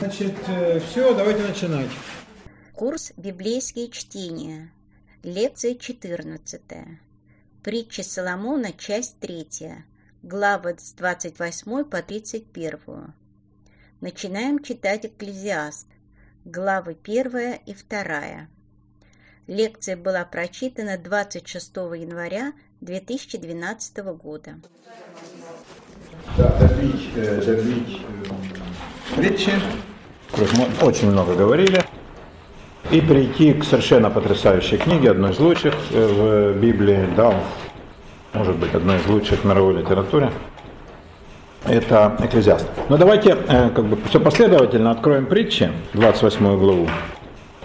Значит, все, давайте начинать. Курс «Библейские чтения». Лекция 14. Притча Соломона, часть 3. Главы с 28 по 31. Начинаем читать Экклезиаст. Главы 1 и 2. Лекция была прочитана 26 января 2012 года. Да, добить, э, добить притчи. Мы очень много говорили. И прийти к совершенно потрясающей книге, одной из лучших э, в Библии, да, может быть, одной из лучших в мировой литературе. Это Экклезиаст. Но давайте э, как бы все последовательно откроем притчи, 28 главу.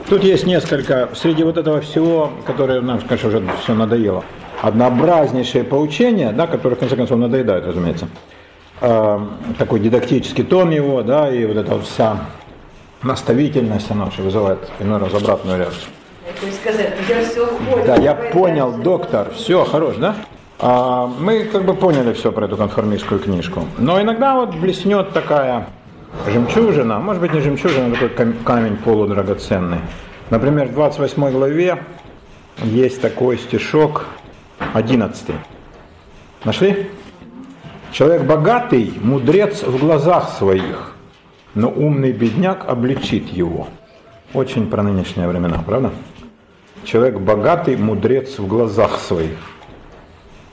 Тут есть несколько, среди вот этого всего, которое нам, конечно, уже все надоело, однообразнейшие поучения, да, которые, в конце концов, надоедают, разумеется. Э, такой дидактический тон его, да, и вот эта вот вся наставительность, она вообще вызывает иной раз обратную реакцию. Сказать, я все понял, да, я понял, доктор, все, хорош, да? А, мы как бы поняли все про эту конформистскую книжку. Но иногда вот блеснет такая жемчужина, может быть не жемчужина, а такой камень полудрагоценный. Например, в 28 главе есть такой стишок 11. Нашли? Человек богатый, мудрец в глазах своих, но умный бедняк обличит его. Очень про нынешние времена, правда? Человек богатый, мудрец в глазах своих.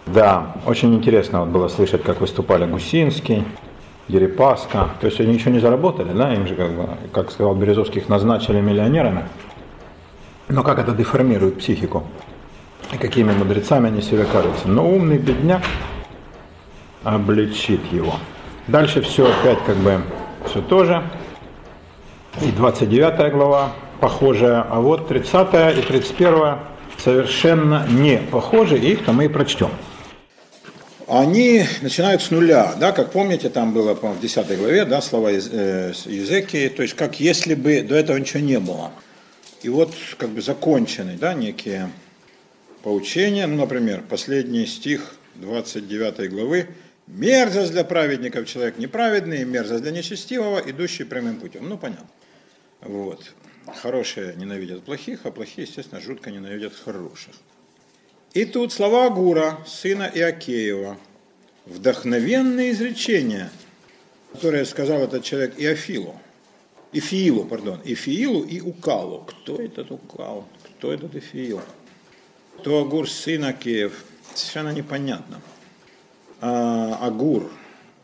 Да, очень интересно вот было слышать, как выступали Гусинский, Дерипаска. То есть они ничего не заработали, да, им же, как, бы, как сказал Березовский, их назначили миллионерами. Но как это деформирует психику? И какими мудрецами они себя кажутся. Но умный бедняк обличит его. Дальше все опять как бы все то же. И 29 глава похожая, а вот 30 и 31 совершенно не похожи, их-то мы и прочтем. Они начинают с нуля, да, как помните, там было, по в 10 главе, да, слова из, э, языки, то есть как если бы до этого ничего не было. И вот как бы закончены, да, некие поучения, ну, например, последний стих 29 главы, Мерзость для праведников человек неправедный, мерзость для нечестивого, идущий прямым путем. Ну, понятно. Вот. Хорошие ненавидят плохих, а плохие, естественно, жутко ненавидят хороших. И тут слова Агура, сына Иакеева, вдохновенные изречения, которые сказал этот человек Иофилу, Ифиилу, пардон, Ифиилу и Укалу. Кто этот Укал? Кто этот Ифиил? Кто Агур, сын Акеев? Совершенно непонятно. А, Агур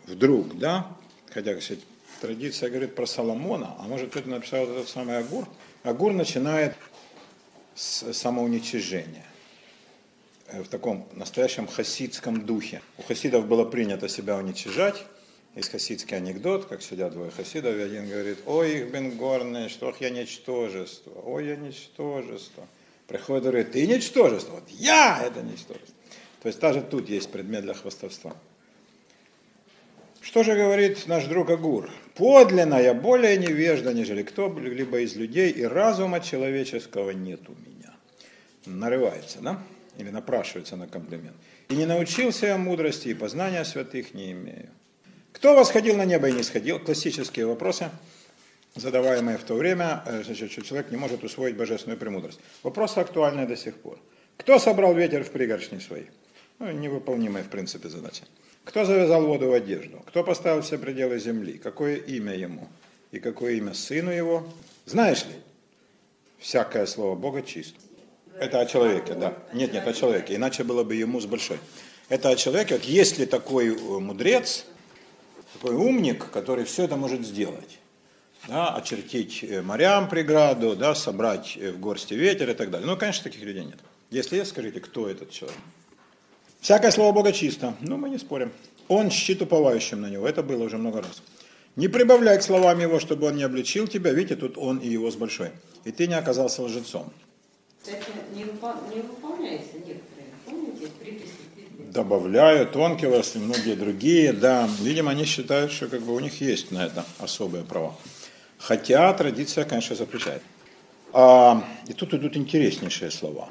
вдруг, да, хотя, кстати, традиция говорит про Соломона, а может кто-то написал этот самый Агур. Агур начинает с самоуничижения э, в таком настоящем хасидском духе. У хасидов было принято себя уничижать. Есть хасидский анекдот, как сидят двое хасидов, и один говорит, ой, их бенгорные, что я ничтожество, ой, я ничтожество. Приходит и говорит, ты ничтожество, вот я это ничтожество. То есть даже тут есть предмет для хвастовства. Что же говорит наш друг Агур? Подлинно я более невежда, нежели кто-либо из людей, и разума человеческого нет у меня. Нарывается, да? Или напрашивается на комплимент. И не научился я мудрости, и познания святых не имею. Кто восходил на небо и не сходил? Классические вопросы, задаваемые в то время, э, значит, что человек не может усвоить божественную премудрость. Вопросы актуальны до сих пор. Кто собрал ветер в пригоршни свои? Ну, невыполнимая, в принципе, задача. Кто завязал воду в одежду? Кто поставил все пределы земли? Какое имя ему? И какое имя сыну его? Знаешь ли, всякое слово Бога чисто. Это о человеке, да. Нет, нет, о человеке. Иначе было бы ему с большой. Это о человеке. Вот есть ли такой э, мудрец, такой умник, который все это может сделать? Да, очертить э, морям преграду, да, собрать э, в горсти ветер и так далее. Ну, конечно, таких людей нет. Если есть, скажите, кто этот человек? Всякое слово Бога чисто. Ну, мы не спорим. Он щит уповающим на него. Это было уже много раз. Не прибавляй к словам его, чтобы он не обличил тебя. Видите, тут он и его с большой. И ты не оказался лжецом. Кстати, не, не выполняется некоторые. Помните, приписи? Добавляют, Тонкилос и многие другие, да. Видимо, они считают, что как бы у них есть на это особые права. Хотя традиция, конечно, запрещает. А, и тут идут интереснейшие слова.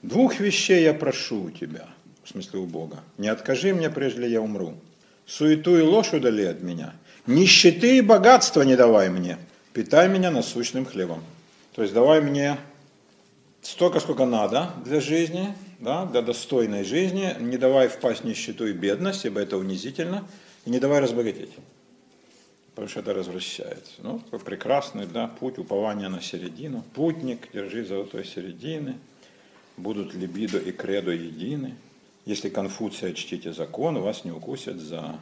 Двух вещей я прошу у тебя – в смысле у Бога. Не откажи мне, прежде я умру. Суету и ложь удали от меня. Нищеты и богатства не давай мне, питай меня насущным хлебом. То есть давай мне столько, сколько надо для жизни, да, для достойной жизни, не давай впасть в нищету и бедность, ибо это унизительно, и не давай разбогатеть, потому что это развращает. Ну, такой прекрасный да, путь упования на середину. Путник, держи золотой середины, будут либидо и кредо едины. Если Конфуция чтите закон, вас не укусят за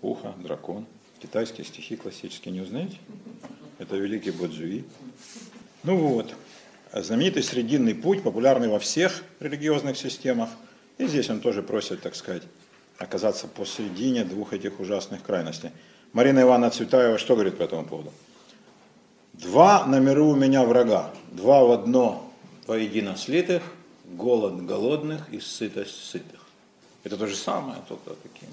ухо дракон. Китайские стихи классические не узнаете? Это великий Бодзуи. Ну вот, знаменитый срединный путь, популярный во всех религиозных системах. И здесь он тоже просит, так сказать, оказаться посередине двух этих ужасных крайностей. Марина Ивановна Цветаева что говорит по этому поводу? Два на миру у меня врага, два в одно воедино слитых, голод голодных и сытость сытых. Это то же самое, только таким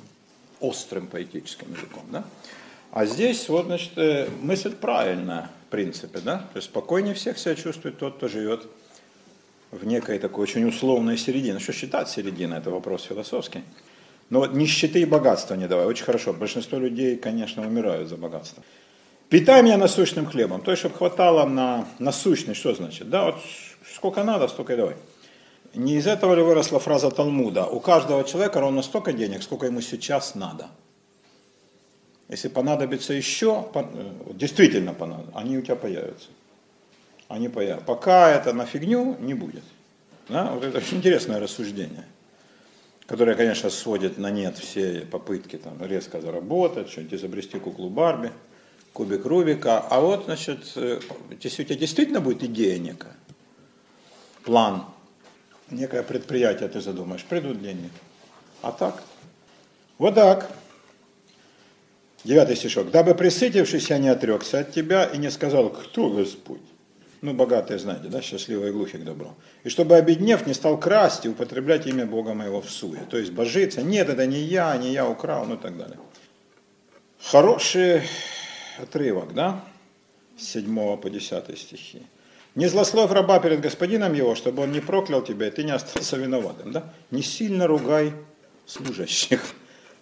острым поэтическим языком. Да? А здесь вот, значит, э, мысль правильная, в принципе, да? То есть спокойнее всех себя чувствует тот, кто живет в некой такой очень условной середине. Что считать серединой, это вопрос философский. Но вот нищеты и богатства не давай. Очень хорошо. Большинство людей, конечно, умирают за богатство. Питай меня насущным хлебом. То есть, чтобы хватало на насущный, что значит? Да, вот сколько надо, столько и давай. Не из этого ли выросла фраза Талмуда? У каждого человека ровно столько денег, сколько ему сейчас надо. Если понадобится еще, э, действительно понадобится, они у тебя появятся. Они появятся. Пока это на фигню не будет. Да? Вот это очень интересное рассуждение, которое, конечно, сводит на нет все попытки там, резко заработать, что-нибудь изобрести куклу Барби, кубик Рубика. А вот, значит, э, если у тебя действительно будет идея некая, план, некое предприятие ты задумаешь, придут деньги. А так? Вот так. Девятый стишок. «Дабы присытившись, я не отрекся от тебя и не сказал, кто Господь?» Ну, богатые, знаете, да, счастливые и глухие к добру. «И чтобы, обеднев, не стал красть и употреблять имя Бога моего в суе». То есть божиться, нет, это не я, не я украл, ну и так далее. Хороший отрывок, да, с 7 по 10 стихи. «Не злословь раба перед господином его, чтобы он не проклял тебя, и ты не остался виноватым». Да? «Не сильно ругай служащих,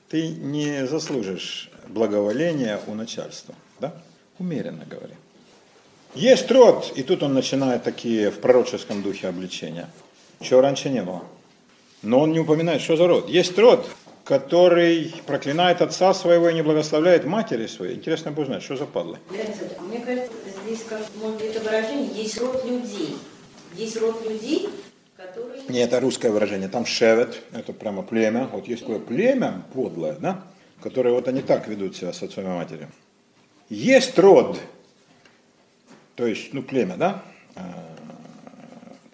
ты не заслужишь благоволения у начальства. Да? Умеренно говоря. Есть род, и тут он начинает такие в пророческом духе обличения, чего раньше не было. Но он не упоминает, что за род. Есть род, который проклинает отца своего и не благословляет матери своей. Интересно бы узнать, что за падлы. Кажется, здесь, как, может, это выражение, есть род людей. Есть род людей, которые... Не, это русское выражение. Там шевет, это прямо племя. Вот есть такое племя подлое, да? которые вот они так ведут себя с отцом и матерью. Есть род, то есть, ну, племя, да, э,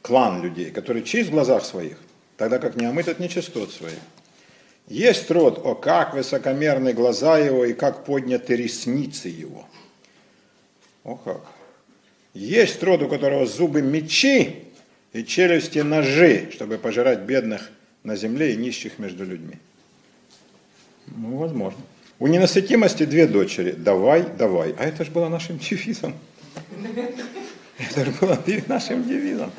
клан людей, который чист в глазах своих, тогда как не омыт от нечистот своих. Есть род, о, как высокомерны глаза его и как подняты ресницы его. О, как. Есть род, у которого зубы мечи и челюсти ножи, чтобы пожирать бедных на земле и нищих между людьми. Ну, возможно. У ненасытимости две дочери. Давай, давай. А это же было нашим девизом. Это же было нашим девизом.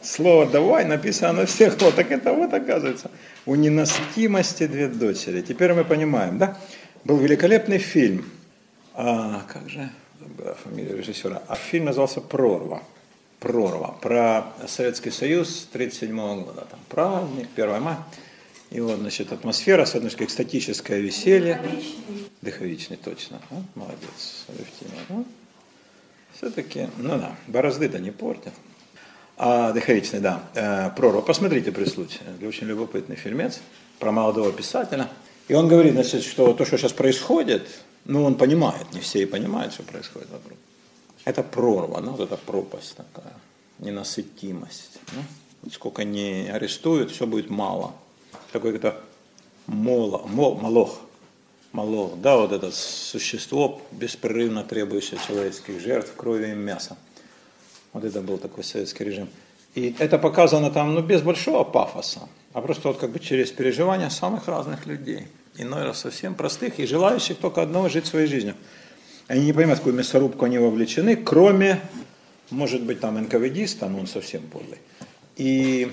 Слово «давай» написано на всех. Вот так это вот оказывается. У ненасытимости две дочери. Теперь мы понимаем, да? Был великолепный фильм. А, как же была фамилия режиссера? А фильм назывался «Прорва». Прорва. Про Советский Союз 1937 года. Там праздник, 1 мая. И вот, значит, атмосфера, с одной стороны, экстатическое веселье. Дыховичный, точно. А? Молодец, Алевтина. А? Все-таки, ну да, борозды-то не портят. А, Дыховичный, да. Э, пророк. Посмотрите при случае. Очень любопытный фильмец про молодого писателя. И он говорит, значит, что то, что сейчас происходит, ну, он понимает, не все и понимают, что происходит вокруг. Это прорва, ну, вот эта пропасть такая, ненасытимость. Ну, сколько не арестуют, все будет мало такой то моло, мол, молох, молох, да, вот это существо, беспрерывно требующее человеческих жертв, крови и мяса. Вот это был такой советский режим. И это показано там, ну, без большого пафоса, а просто вот как бы через переживания самых разных людей. Иной раз совсем простых и желающих только одного жить своей жизнью. Они не понимают, в какую мясорубку они вовлечены, кроме, может быть, там НКВДиста, но он совсем подлый. И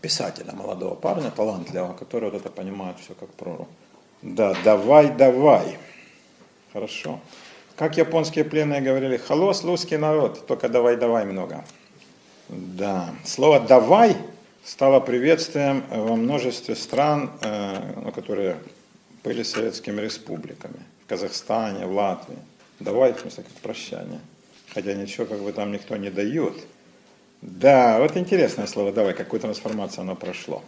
писателя, молодого парня, талантливого, который вот это понимает все как прору. Да, давай, давай. Хорошо. Как японские пленные говорили, холос, русский народ, только давай-давай много. Да. Слово «давай» стало приветствием во множестве стран, э, ну, которые были советскими республиками. В Казахстане, в Латвии. Давай, в смысле, как прощание. Хотя ничего как бы там никто не дает. Да, вот интересное слово «давай», какую трансформацию оно прошло.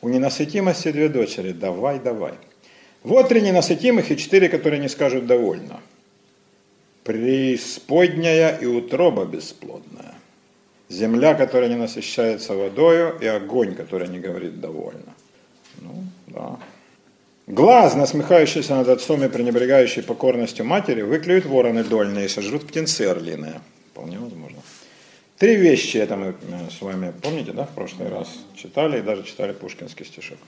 У ненасытимости две дочери. Давай, давай. Вот три ненасытимых и четыре, которые не скажут «довольно». Преисподняя и утроба бесплодная. Земля, которая не насыщается водою, и огонь, который не говорит «довольно». Ну, да. Глаз, насмехающийся над отцом и пренебрегающий покорностью матери, выклюют вороны дольные и сожрут птенцы орлиные. Вполне возможно. Три вещи, это мы с вами, помните, да, в прошлый раз читали и даже читали пушкинский стишок.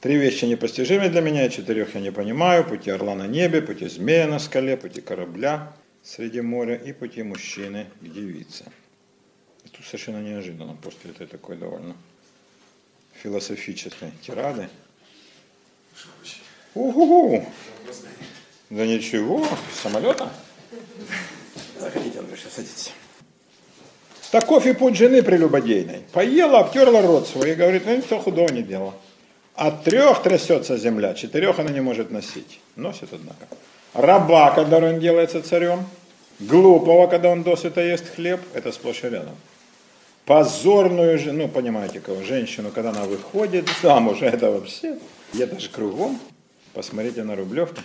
Три вещи непостижимы для меня, четырех я не понимаю. Пути орла на небе, пути змея на скале, пути корабля среди моря и пути мужчины к девице. Совершенно неожиданно после этой такой довольно философической тирады Угу. Да ничего, самолета. Заходите, Андрюша, садитесь. Таков и путь жены прелюбодейной. Поела, обтерла рот свой и говорит, ну ничего худого не делала. От трех трясется земля, четырех она не может носить. Носит, однако. Раба, когда он делается царем. Глупого, когда он досыта ест хлеб. Это сплошь и рядом. Позорную, ну, понимаете, кого, женщину, когда она выходит замуж, это вообще, это же кругом. Посмотрите на Рублевку.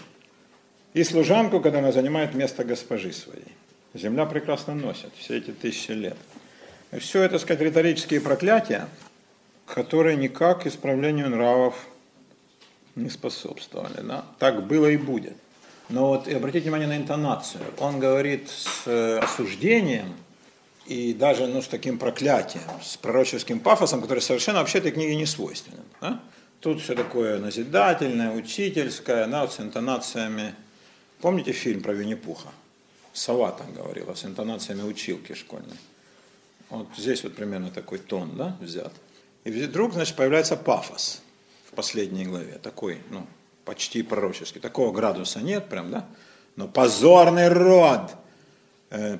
И служанку, когда она занимает место госпожи своей. Земля прекрасно носит все эти тысячи лет. И все это, сказать, риторические проклятия, которые никак исправлению нравов не способствовали. Да? Так было и будет. Но вот и обратите внимание на интонацию. Он говорит с э, осуждением и даже ну, с таким проклятием, с пророческим пафосом, который совершенно вообще этой книге не свойственен. Да? Тут все такое назидательное, учительское, да, вот с интонациями. Помните фильм про Винни-Пуха? Сова там говорила, с интонациями училки школьной. Вот здесь вот примерно такой тон да, взят. И вдруг, значит, появляется пафос в последней главе, такой, ну, почти пророческий. Такого градуса нет прям, да? Но позорный род,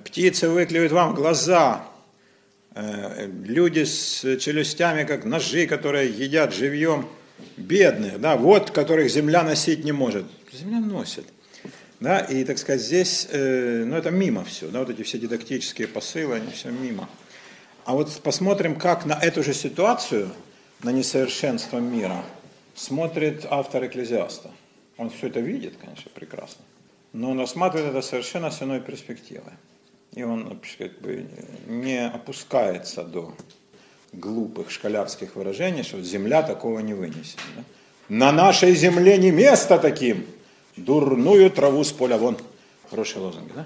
птицы выклюют вам глаза, э, люди с челюстями, как ножи, которые едят живьем – бедных, да, вот которых земля носить не может. Земля носит. Да, и, так сказать, здесь, э, ну, это мимо все, да, вот эти все дидактические посылы, они все мимо. А вот посмотрим, как на эту же ситуацию, на несовершенство мира, смотрит автор Экклезиаста. Он все это видит, конечно, прекрасно, но он рассматривает это совершенно с иной перспективы. И он как бы не опускается до глупых школярских выражений, что земля такого не вынесет. Да? На нашей земле не место таким. Дурную траву с поля вон. Хорошие лозунги, да?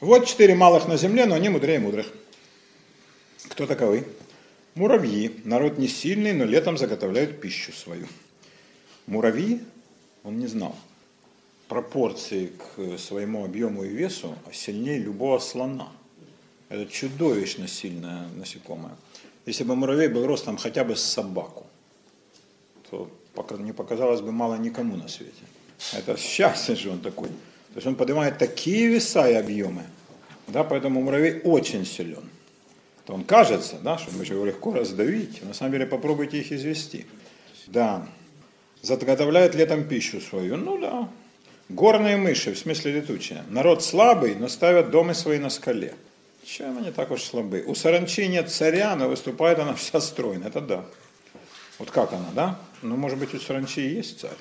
Вот четыре малых на земле, но они мудрее мудрых. Кто таковы? Муравьи. Народ не сильный, но летом заготовляют пищу свою. Муравьи, он не знал пропорции к своему объему и весу сильнее любого слона – это чудовищно сильное насекомое. Если бы муравей был ростом хотя бы с собаку, то не показалось бы мало никому на свете. Это счастье же он такой. То есть он поднимает такие веса и объемы, да, поэтому муравей очень силен. То он кажется, да, что мы его легко раздавить, на самом деле попробуйте их извести. Да, заготовляет летом пищу свою, ну да. Горные мыши, в смысле летучие. Народ слабый, но ставят дома свои на скале. Чем они так уж слабы? У саранчи нет царя, но выступает она вся стройно. Это да. Вот как она, да? Ну, может быть, у саранчи есть царь.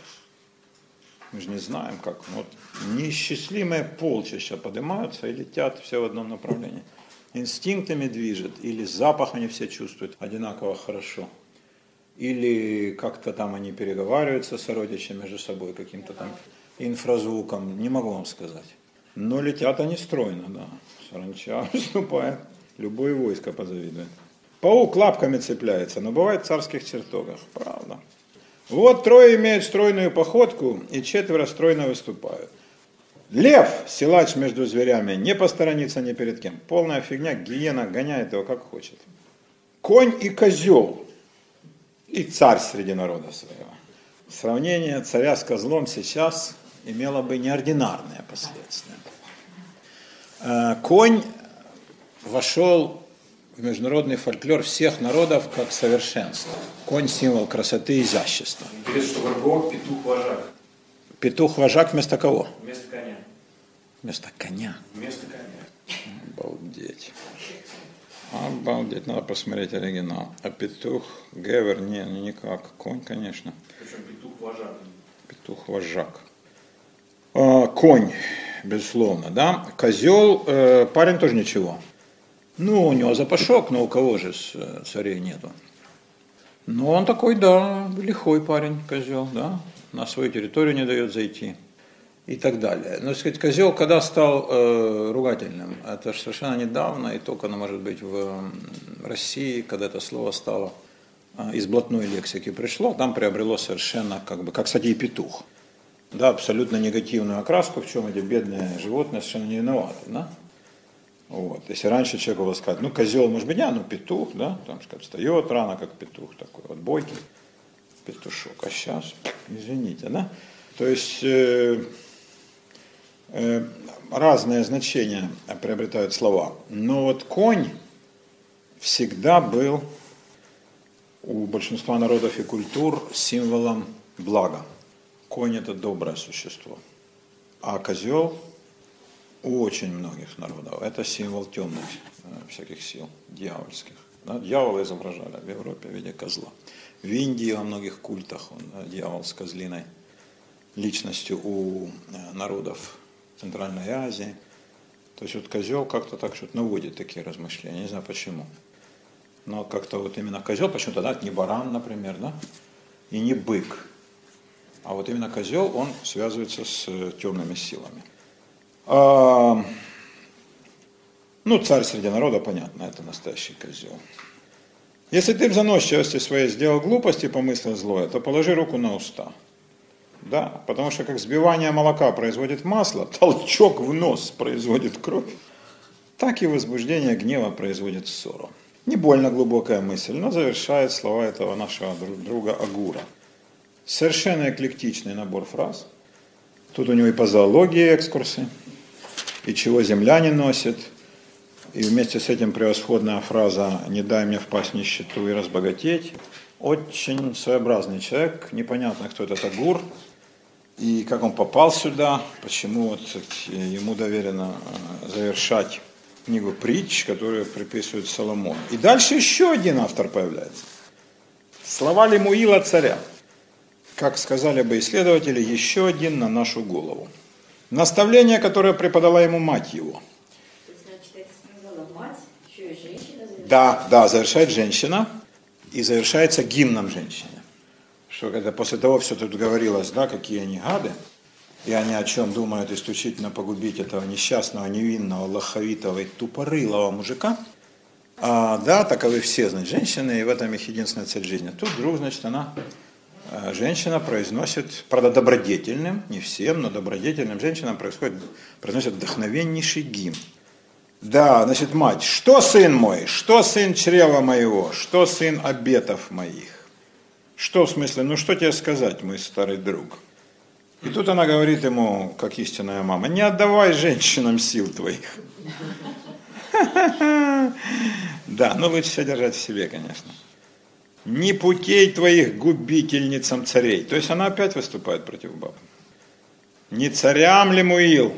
Мы же не знаем, как. Вот неисчислимые полчища поднимаются и летят все в одном направлении. Инстинктами движет, или запах они все чувствуют одинаково хорошо. Или как-то там они переговариваются с родичами между собой каким-то там инфразвуком. Не могу вам сказать. Но летят они стройно, да. Саранча выступает. Любое войско позавидует. Паук лапками цепляется, но бывает в царских чертогах. Правда. Вот трое имеют стройную походку, и четверо стройно выступают. Лев, силач между зверями, не посторонится ни перед кем. Полная фигня, гиена гоняет его как хочет. Конь и козел, и царь среди народа своего. Сравнение царя с козлом сейчас имело бы неординарные последствия. Э, конь вошел в международный фольклор всех народов как совершенство. Конь – символ красоты и изящества. Интересно, что Горбок – петух-вожак. Петух-вожак вместо кого? Вместо коня. Вместо коня. Вместо коня. Обалдеть. Обалдеть, надо посмотреть оригинал. А петух, гевер, не, не никак. Конь, конечно. Причем петух-вожак. Петух-вожак. А, конь, безусловно, да. Козел, э, парень тоже ничего. Ну, у него запашок, но у кого же э, царей нету. Но он такой, да, лихой парень, козел, да. На свою территорию не дает зайти и так далее. Но, сказать, козел когда стал э, ругательным? Это же совершенно недавно, и только, оно может быть, в России, когда это слово стало э, из блатной лексики пришло, там приобрело совершенно, как бы, как, кстати, и петух. Да, абсолютно негативную окраску, в чем эти бедные животные совершенно не виноваты, да? Вот. Если раньше человек было сказать, ну, козел, может быть, не, ну, петух, да, там, сказать, встает рано, как петух, такой вот бойкий петушок, а сейчас, извините, да? То есть, э, Э, разные значения приобретают слова. Но вот конь всегда был у большинства народов и культур символом блага. Конь это доброе существо. А козел у очень многих народов это символ темных э, всяких сил, дьявольских. Да, дьявола изображали в Европе в виде козла. В Индии во многих культах он, э, дьявол с козлиной личностью у народов Центральной Азии. То есть вот козел как-то так что-то наводит такие размышления, не знаю почему. Но как-то вот именно козел, почему-то, да, не баран, например, да, и не бык. А вот именно козел, он связывается с э, темными силами. А, ну, царь среди народа, понятно, это настоящий козел. Если ты в заносчивости своей сделал глупости помыслил злое, то положи руку на уста – да, потому что как сбивание молока производит масло, толчок в нос производит кровь, так и возбуждение гнева производит ссору. Не больно глубокая мысль, но завершает слова этого нашего друга Агура. Совершенно эклектичный набор фраз. Тут у него и по зоологии экскурсы, и чего земля не носит, и вместе с этим превосходная фраза «не дай мне впасть в нищету и разбогатеть». Очень своеобразный человек, непонятно, кто этот Агур, и как он попал сюда, почему вот ему доверено э, завершать книгу притч, которую приписывают Соломону. И дальше еще один автор появляется. Слова Лемуила царя. Как сказали бы исследователи, еще один на нашу голову. Наставление, которое преподала ему мать его. Да, да, завершает женщина и завершается гимном женщины что когда после того все тут говорилось, да, какие они гады, и они о чем думают исключительно погубить этого несчастного, невинного, лоховитого и тупорылого мужика, а, да, таковы все, значит, женщины, и в этом их единственная цель жизни. Тут вдруг, значит, она, женщина произносит, правда, добродетельным, не всем, но добродетельным женщинам происходит, произносит вдохновеннейший гимн. Да, значит, мать, что сын мой, что сын чрева моего, что сын обетов моих? Что в смысле, ну что тебе сказать, мой старый друг? И тут она говорит ему, как истинная мама, не отдавай женщинам сил твоих. Да, но лучше все держать в себе, конечно. Не путей твоих губительницам царей. То есть она опять выступает против баб. Не царям ли муил,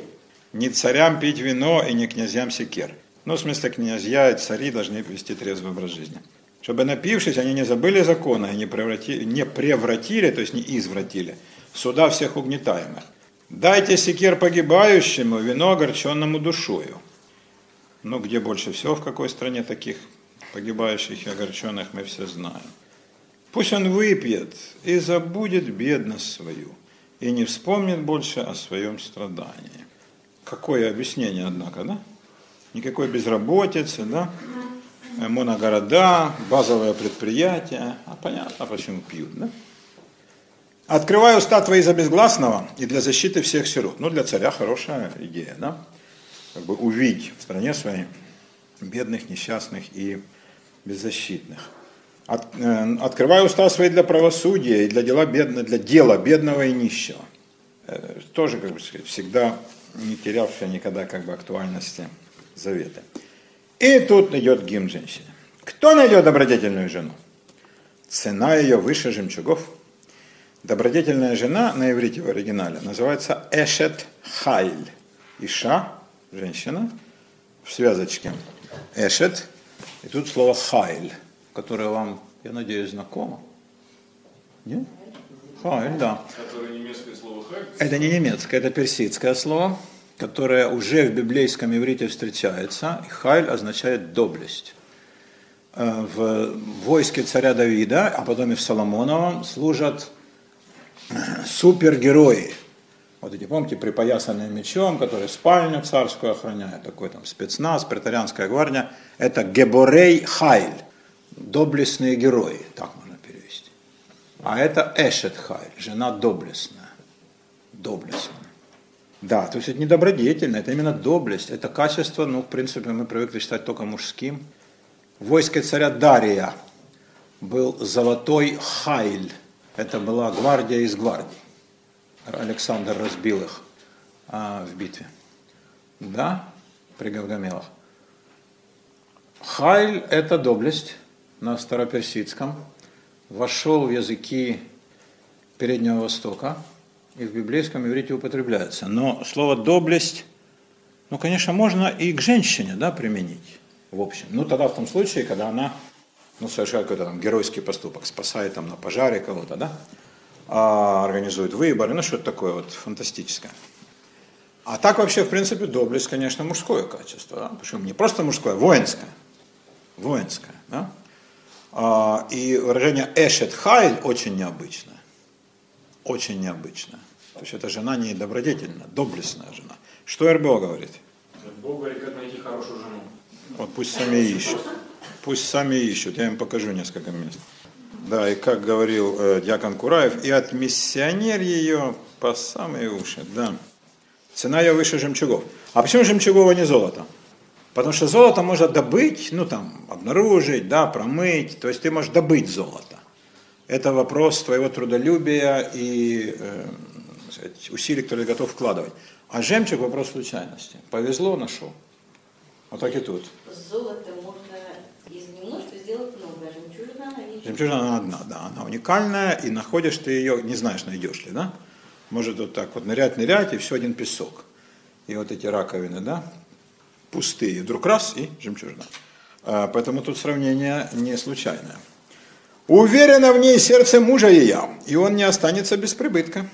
не царям пить вино и не князьям секер. Ну, в смысле, князья и цари должны вести трезвый образ жизни чтобы напившись, они не забыли закона, и не превратили, не превратили, то есть не извратили, суда всех угнетаемых. Дайте секер погибающему, вино огорченному душою. Ну, где больше всего, в какой стране таких погибающих и огорченных, мы все знаем. Пусть он выпьет и забудет бедность свою, и не вспомнит больше о своем страдании. Какое объяснение, однако, да? Никакой безработицы, да? Моногорода, базовые предприятия. А понятно, почему пьют, да? Открываю уста твои за безгласного и для защиты всех сирот. Ну, для царя хорошая идея, да? Как бы увидеть в стране своей бедных, несчастных и беззащитных. От, э, открываю уста свои для правосудия и для дела, бедного, для дела бедного и нищего. э, тоже, как бы сказать, всегда не терявшая никогда как бы актуальности завета. И тут идет гимн женщине. Кто найдет добродетельную жену? Цена ее выше жемчугов. Добродетельная жена на иврите в оригинале называется эшет хайль. Иша, женщина, в связочке. Эшет. И тут слово хайль, которое вам, я надеюсь, знакомо. Нет? Хайль, да. Которое немецкое слово хайль. Это не немецкое, это персидское слово, которое уже в библейском иврите встречается. Хайль означает доблесть. Э, В войске царя Давида, а потом и в Соломоновом, служат супергерои. Вот эти, помните, припоясанные мечом, которые спальню царскую охраняют, такой там спецназ, претарианская гвардия. Это Геборей Хайль, доблестные герои, так можно перевести. А это Эшет Хайль, жена доблестная. Доблестная. Да, то есть это не добродетельно, это именно доблесть. Это качество, ну, в принципе, мы привыкли считать только мужским. В войске царя Дария был золотой Хайль. Это была гвардия из гвардий. Александр разбил их а, в битве. Да, при Гавгамелах. Хайль – это доблесть на староперсидском. Вошел в языки Переднего Востока и в библейском иврите употребляется. Но слово «доблесть», ну, конечно, можно и к женщине да, применить, в общем. Ну, тогда в том случае, когда она ну, совершает какой-то там геройский поступок, спасает там на пожаре кого-то, да, организует выборы, ну, что-то такое вот фантастическое. А так вообще, в принципе, доблесть, конечно, мужское качество. Да? Причем не просто мужское, а воинское. Воинское. Да? А, и выражение «эшет хайль» очень необычное. Очень необычное. То есть это жена не добродетельная, доблестная жена. Что РБО говорит? Бог говорит, как найти хорошую жену. Вот пусть сами ищут. Пусть сами ищут. Я им покажу несколько мест. Да, и как говорил э, Дьякон Кураев, и от миссионер ее по самые уши. Да. Цена ее выше жемчугов. А почему жемчугов, а не золото? Потому что золото можно добыть, ну там, обнаружить, да, промыть. То есть ты можешь добыть золото. Это вопрос твоего трудолюбия и э, усилий, которые готов вкладывать. А жемчуг вопрос случайности. Повезло, нашел. Вот так и тут. Золото можно из немножко сделать а жемчужина, она одна, да, она уникальная, и находишь ты ее, не знаешь, найдешь ли, да? Может вот так вот нырять, нырять, и все один песок. И вот эти раковины, да, пустые, вдруг раз, и жемчужина. А, Поэтому тут сравнение не случайное. Уверена в ней сердце мужа ее, и он не останется без прибытка.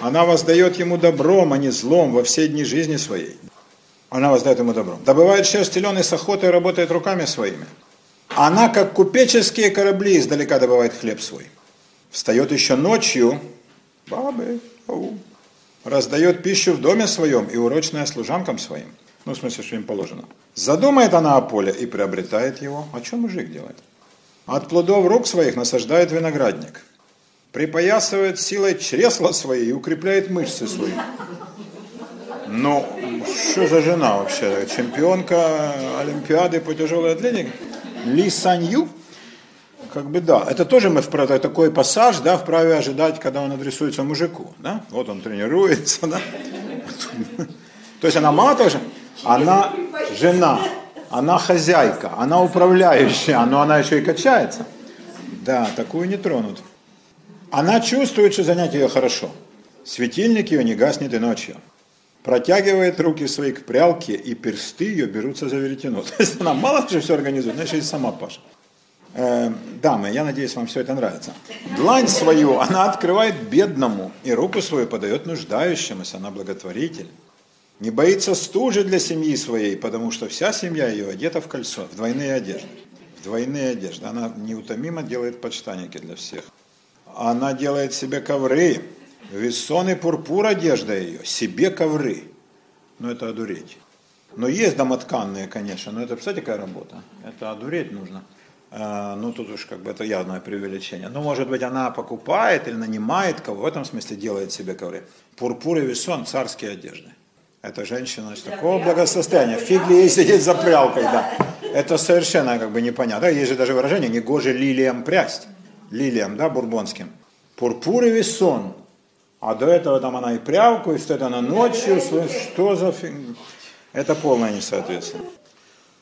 Она воздает ему добром, а не злом во все дни жизни своей. Она воздает ему добром. Добывает шерсть теленый с охотой и работает руками своими. Она, как купеческие корабли, издалека добывает хлеб свой. Встает еще ночью, бабы, ау, раздает пищу в доме своем и урочная служанкам своим. Ну, в смысле, что им положено. Задумает она о поле и приобретает его. А что мужик делает? От плодов рук своих насаждает виноградник. Припоясывает силой чресла свои и укрепляет мышцы свои. Ну, что за жена вообще? Чемпионка Олимпиады по тяжелой атлетике? Ли Санью? Как бы да. Это тоже мы вправе, такой пассаж, да, вправе ожидать, когда он адресуется мужику. Да? Вот он тренируется, да. То есть она мало что она жена, она хозяйка, она управляющая, но она еще и качается. Да, такую не тронут. Она чувствует, что занятие ее хорошо. Светильник ее не гаснет и ночью. Протягивает руки свои к прялке, и персты ее берутся за веретено. То есть она мало что все организует, еще и сама пашет. Э, дамы, я надеюсь, вам все это нравится. Длань свою она открывает бедному, и руку свою подает нуждающемуся, она благотворитель. Не боится стужи для семьи своей, потому что вся семья ее одета в кольцо, в двойные одежды. В двойные одежды. Она неутомимо делает подштанники для всех. Она делает себе ковры, весон и пурпур одежда ее, себе ковры. Ну это одуреть. Но есть домотканные, конечно, но это, кстати, какая работа. Это одуреть нужно. Э, Ну, тут уж как бы это явное преувеличение. Ну, может быть, она покупает или нанимает кого, в этом смысле делает себе ковры. Пурпур и весон – царские одежды. Это женщина из такого благосостояния. Фиг ли ей сидеть за прялкой, да. Это совершенно как бы непонятно. Есть же даже выражение «негоже лилиям прясть». Лилиям, да, бурбонским. Пурпур и весон. А до этого там она и прялку, и стоит она ночью, что за фигня? Это полное несоответствие.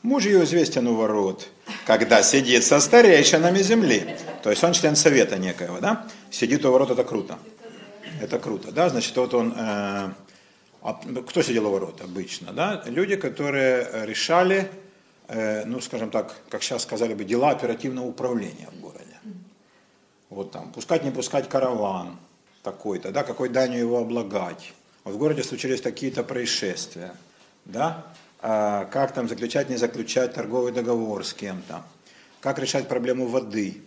Муж ее известен у ворот, когда сидит со старейшинами земли. То есть он член совета некоего, да? Сидит у ворот, это круто. Это круто, да? Значит, вот он... Э, кто сидел у ворот обычно, да? Люди, которые решали, э, ну, скажем так, как сейчас сказали бы, дела оперативного управления в городе. Вот там, пускать, не пускать караван такой-то, да, какой данью его облагать. Вот в городе случились такие-то происшествия, да, а как там заключать, не заключать торговый договор с кем-то, как решать проблему воды,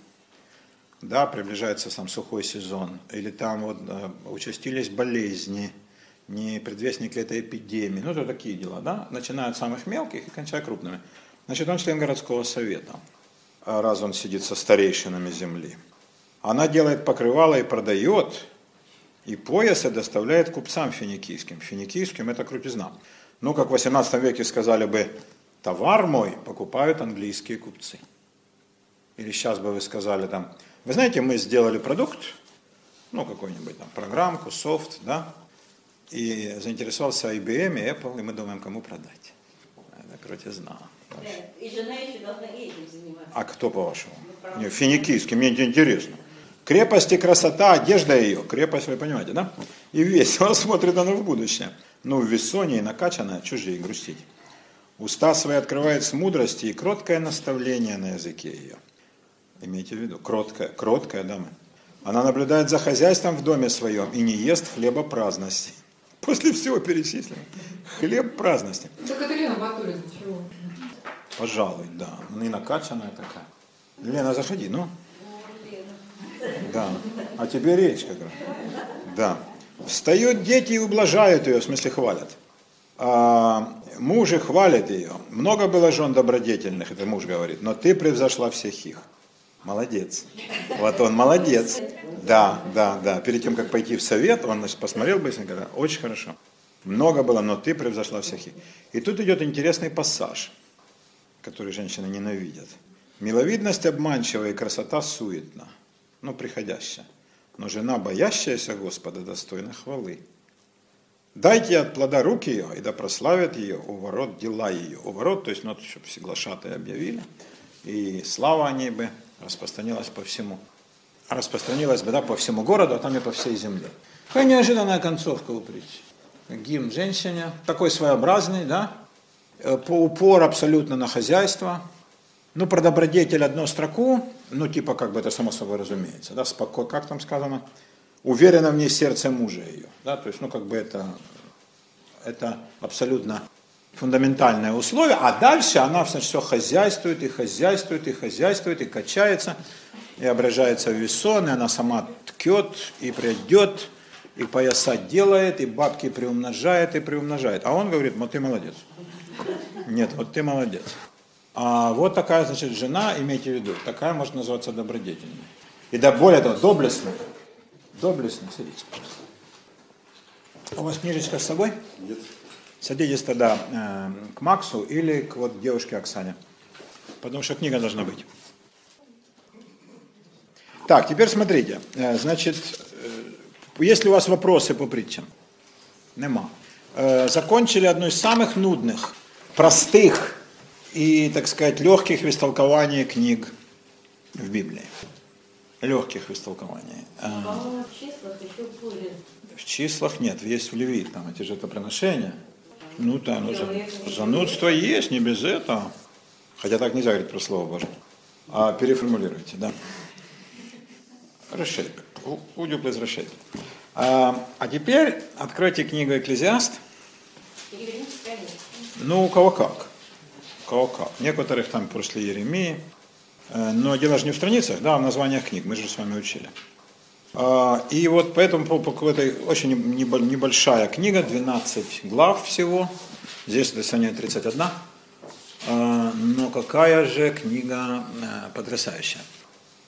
да, приближается сам сухой сезон, или там вот э, участились болезни, не предвестник ли это эпидемии, ну, это такие дела, да, начиная от самых мелких и кончая крупными. Значит, он член городского совета, раз он сидит со старейшинами земли. Она делает покрывало и продает, и пояса доставляет купцам финикийским. Финикийским это крутизна. Ну, как в 18 веке сказали бы, товар мой покупают английские купцы. Или сейчас бы вы сказали там, вы знаете, мы сделали продукт, ну, какой-нибудь там программку, софт, да, и заинтересовался IBM и Apple, и мы думаем, кому продать. Это крутизна. И жена еще должна этим заниматься. А кто, по-вашему? Не, финикийский, мне интересно. Крепость и красота, одежда ее. Крепость, вы понимаете, да? И весело смотрит она в будущее. Ну, в Вессонии накачанная, чужие грустить. Уста свои открывает с мудрости и кроткое наставление на языке ее. Имейте в виду, кроткая, кроткая дама. Она наблюдает за хозяйством в доме своем и не ест хлеба праздности. После всего перечислено. Хлеб праздности. Так это Лена Батурина, чего? Пожалуй, да. Она и накачанная такая. Лена, заходи, ну. Да. А тебе речь как. Да. Встают дети и ублажают ее, в смысле хвалят. А мужи хвалят ее. Много было жен добродетельных, это муж говорит, но ты превзошла всех их. Молодец. Вот он молодец. Да, да, да. Перед тем, как пойти в совет, он значит, посмотрел быстренько, да, очень хорошо. Много было, но ты превзошла всех их. И тут идет интересный пассаж, который женщины ненавидят. Миловидность обманчива и красота суетна ну, приходящая. Но жена, боящаяся Господа, достойна хвалы. Дайте от плода руки ее, и да прославят ее у ворот дела ее. У ворот, то есть, ну, чтобы все глашатые объявили, и слава о ней бы распространилась по всему. Распространилась бы, да, по всему городу, а там и по всей земле. Какая неожиданная концовка у притчи. Гимн женщине, такой своеобразный, да, э, по упор абсолютно на хозяйство, ну, про добродетель одну строку, ну, типа, как бы это само собой разумеется, да, споко, как там сказано, уверенно в ней сердце мужа ее, да, то есть, ну, как бы это, это абсолютно фундаментальное условие, а дальше она, значит, все хозяйствует, и хозяйствует, и хозяйствует, и качается, и ображается в весон, и она сама ткет, и придет, и пояса делает, и бабки приумножает, и приумножает. А он говорит, вот ты молодец. Нет, вот ты молодец. А вот такая, значит, жена, имейте в виду, такая может называться добродетельной. И да, более того, доблестной. Доблестной, садитесь, пожалуйста. У вас книжечка с собой? Нет. Садитесь тогда э, к Максу или к вот девушке Оксане. Потому что книга должна быть. Так, теперь смотрите. Э, значит, э, если у вас вопросы по притчам? Нема. Э, закончили одну из самых нудных, простых и, так сказать, легких в истолковании книг в Библии. Легких в истолковании. По-моему, в числах еще. В числах нет, есть в Левит, там эти жертвоприношения. Ну да, ну, за- занудство есть, не без этого. Хотя так нельзя говорить про Слово Божье. А переформулируйте, да. Расширь. Удюб из расширь. А, а теперь откройте книгу Экклезиаст. Ну, у кого как. Как. Некоторых там после Еремии. Э, Но дело же не в страницах, да, а в названиях книг. Мы же с вами учили. А, И вот поэтому по, по этой очень небо- небольшая книга, 12 глав всего. Здесь до сегодня 31. А, Но какая же книга э, потрясающая.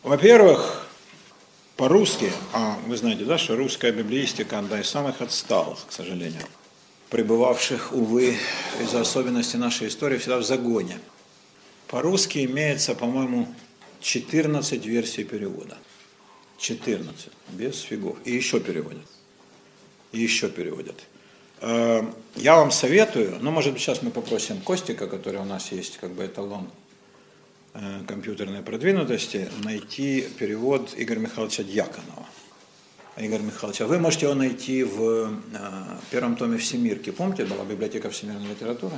Во-первых, по-русски, а вы знаете, да, что русская библеистика одна из самых отсталых, к сожалению, пребывавших, увы, из-за особенностей нашей истории всегда в загоне. По-русски имеется, по-моему, 14 версий перевода. 14, без фигов. И еще переводят. и еще переводят. Э, Я вам советую, ну, может быть, сейчас мы попросим Костика, который у нас есть как бы эталон э, компьютерной продвинутости, найти перевод Игоря Михайловича Дьяконова. Игорь Михайлович, а вы можете его найти в э, первом томе «Всемирки». Помните, была библиотека всемирной литературы?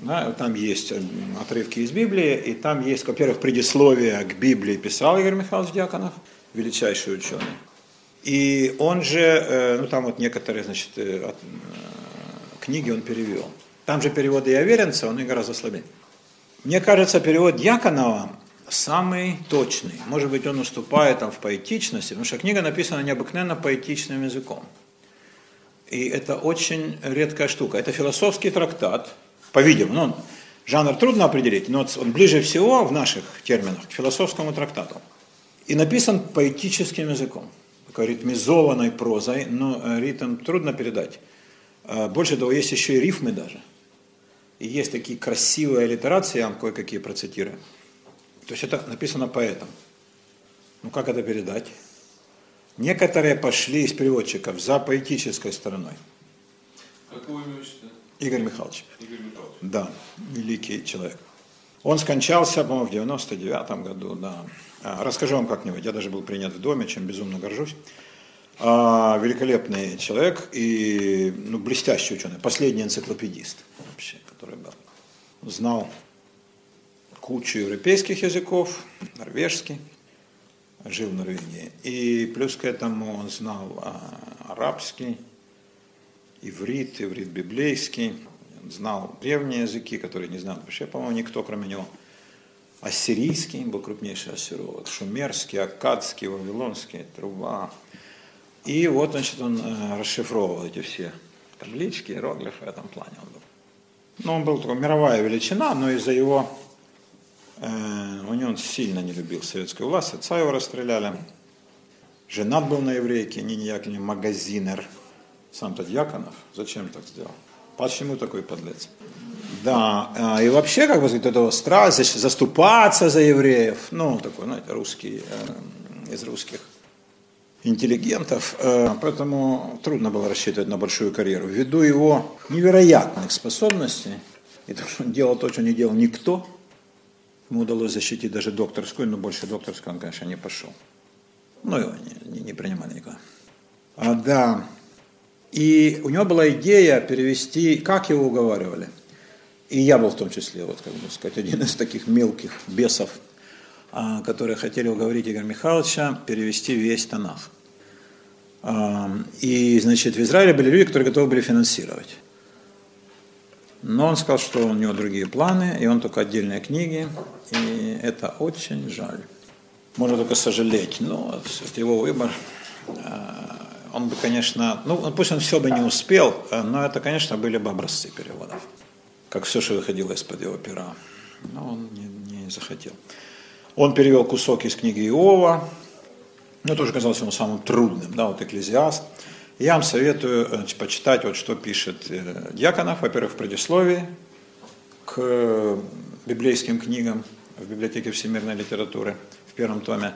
Да, там есть э, отрывки из Библии, и там есть, во-первых, предисловие к Библии писал Игорь Михайлович Дьяконов, величайший ученый. И он же, э, ну там вот некоторые, значит, книги он перевел. Там же переводы Иоверенца, он и гораздо. Мне кажется, перевод Дьяконова самый точный. Может быть, он уступает там в поэтичности, потому что книга написана необыкновенно поэтичным языком. И это очень редкая штука. Это философский трактат, по-видимому. Ну, жанр трудно определить, но он ближе всего в наших терминах к философскому трактату. И написан поэтическим языком, такой ритмизованной прозой, но э, ритм трудно передать. Э, Больше того, есть еще и рифмы даже. И есть такие красивые аллитерации, я вам кое-какие процитирую. То есть это написано поэтом. Ну как это передать? Некоторые пошли из переводчиков за поэтической стороной. Какое имя? Игорь Михайлович. Игорь Михайлович. Да, великий человек. Он скончался, по-моему, в 99 году, да. А, Расскажу вам как-нибудь. Я даже был принят в доме, чем безумно горжусь. А, великолепный человек и ну, блестящий ученый, последний энциклопедист вообще, который был. Знал кучу европейских языков, норвежский, жил в Норвегии. И плюс к этому он знал а, арабский, иврит, иврит библейский, Он знал древние языки, которые не знал вообще, по-моему, никто, кроме него. Ассирийский был крупнейший ассиролог, шумерский, аккадский, вавилонский, труба. И вот, значит, он э, расшифровывал эти все таблички, иероглифы в этом плане он был. Ну, он был такой мировая величина, но из-за его... Э, у него он сильно не любил советскую власть, отца его расстреляли. Женат был на еврейке, Нине Яковлевне Магазинер. Сам-то Дьяконов. Зачем так сделал? Почему такой подлец? Да, а, и вообще, как бы сказать, этого страсть, заступаться за евреев, ну, такой, знаете, русский, э, из русских интеллигентов, э, поэтому трудно было рассчитывать на большую карьеру. Ввиду его невероятных способностей, и то, что он делал то, что не делал никто, ему удалось защитить даже докторскую, но больше докторскую он, конечно, не пошел. Ну, его не, не- не принимали никуда. А, да, и у него была идея перевести, как его уговаривали. И я был в том числе, вот, как бы сказать, один из таких мелких бесов, а, которые хотели уговорить Игоря Михайловича перевести весь Танах. А, И, значит, в Израиле были люди, которые готовы были финансировать. Но он сказал, что у него другие планы, и он только отдельные книги, и это очень жаль. Можно только сожалеть, но это его выбор. А, Он бы, конечно, ну пусть он все бы не успел, но это, конечно, были бы образцы переводов, как все, что выходило из-под его пера. Но он не, не захотел. Он перевел кусок из книги Иова, ну, тоже казалось ему самым трудным, да, вот «Экклезиаст». Я вам советую э, почитать, вот что пишет э, Дьяконов, во-первых, в предисловии к э, библейским книгам в библиотеке всемирной литературы в первом томе.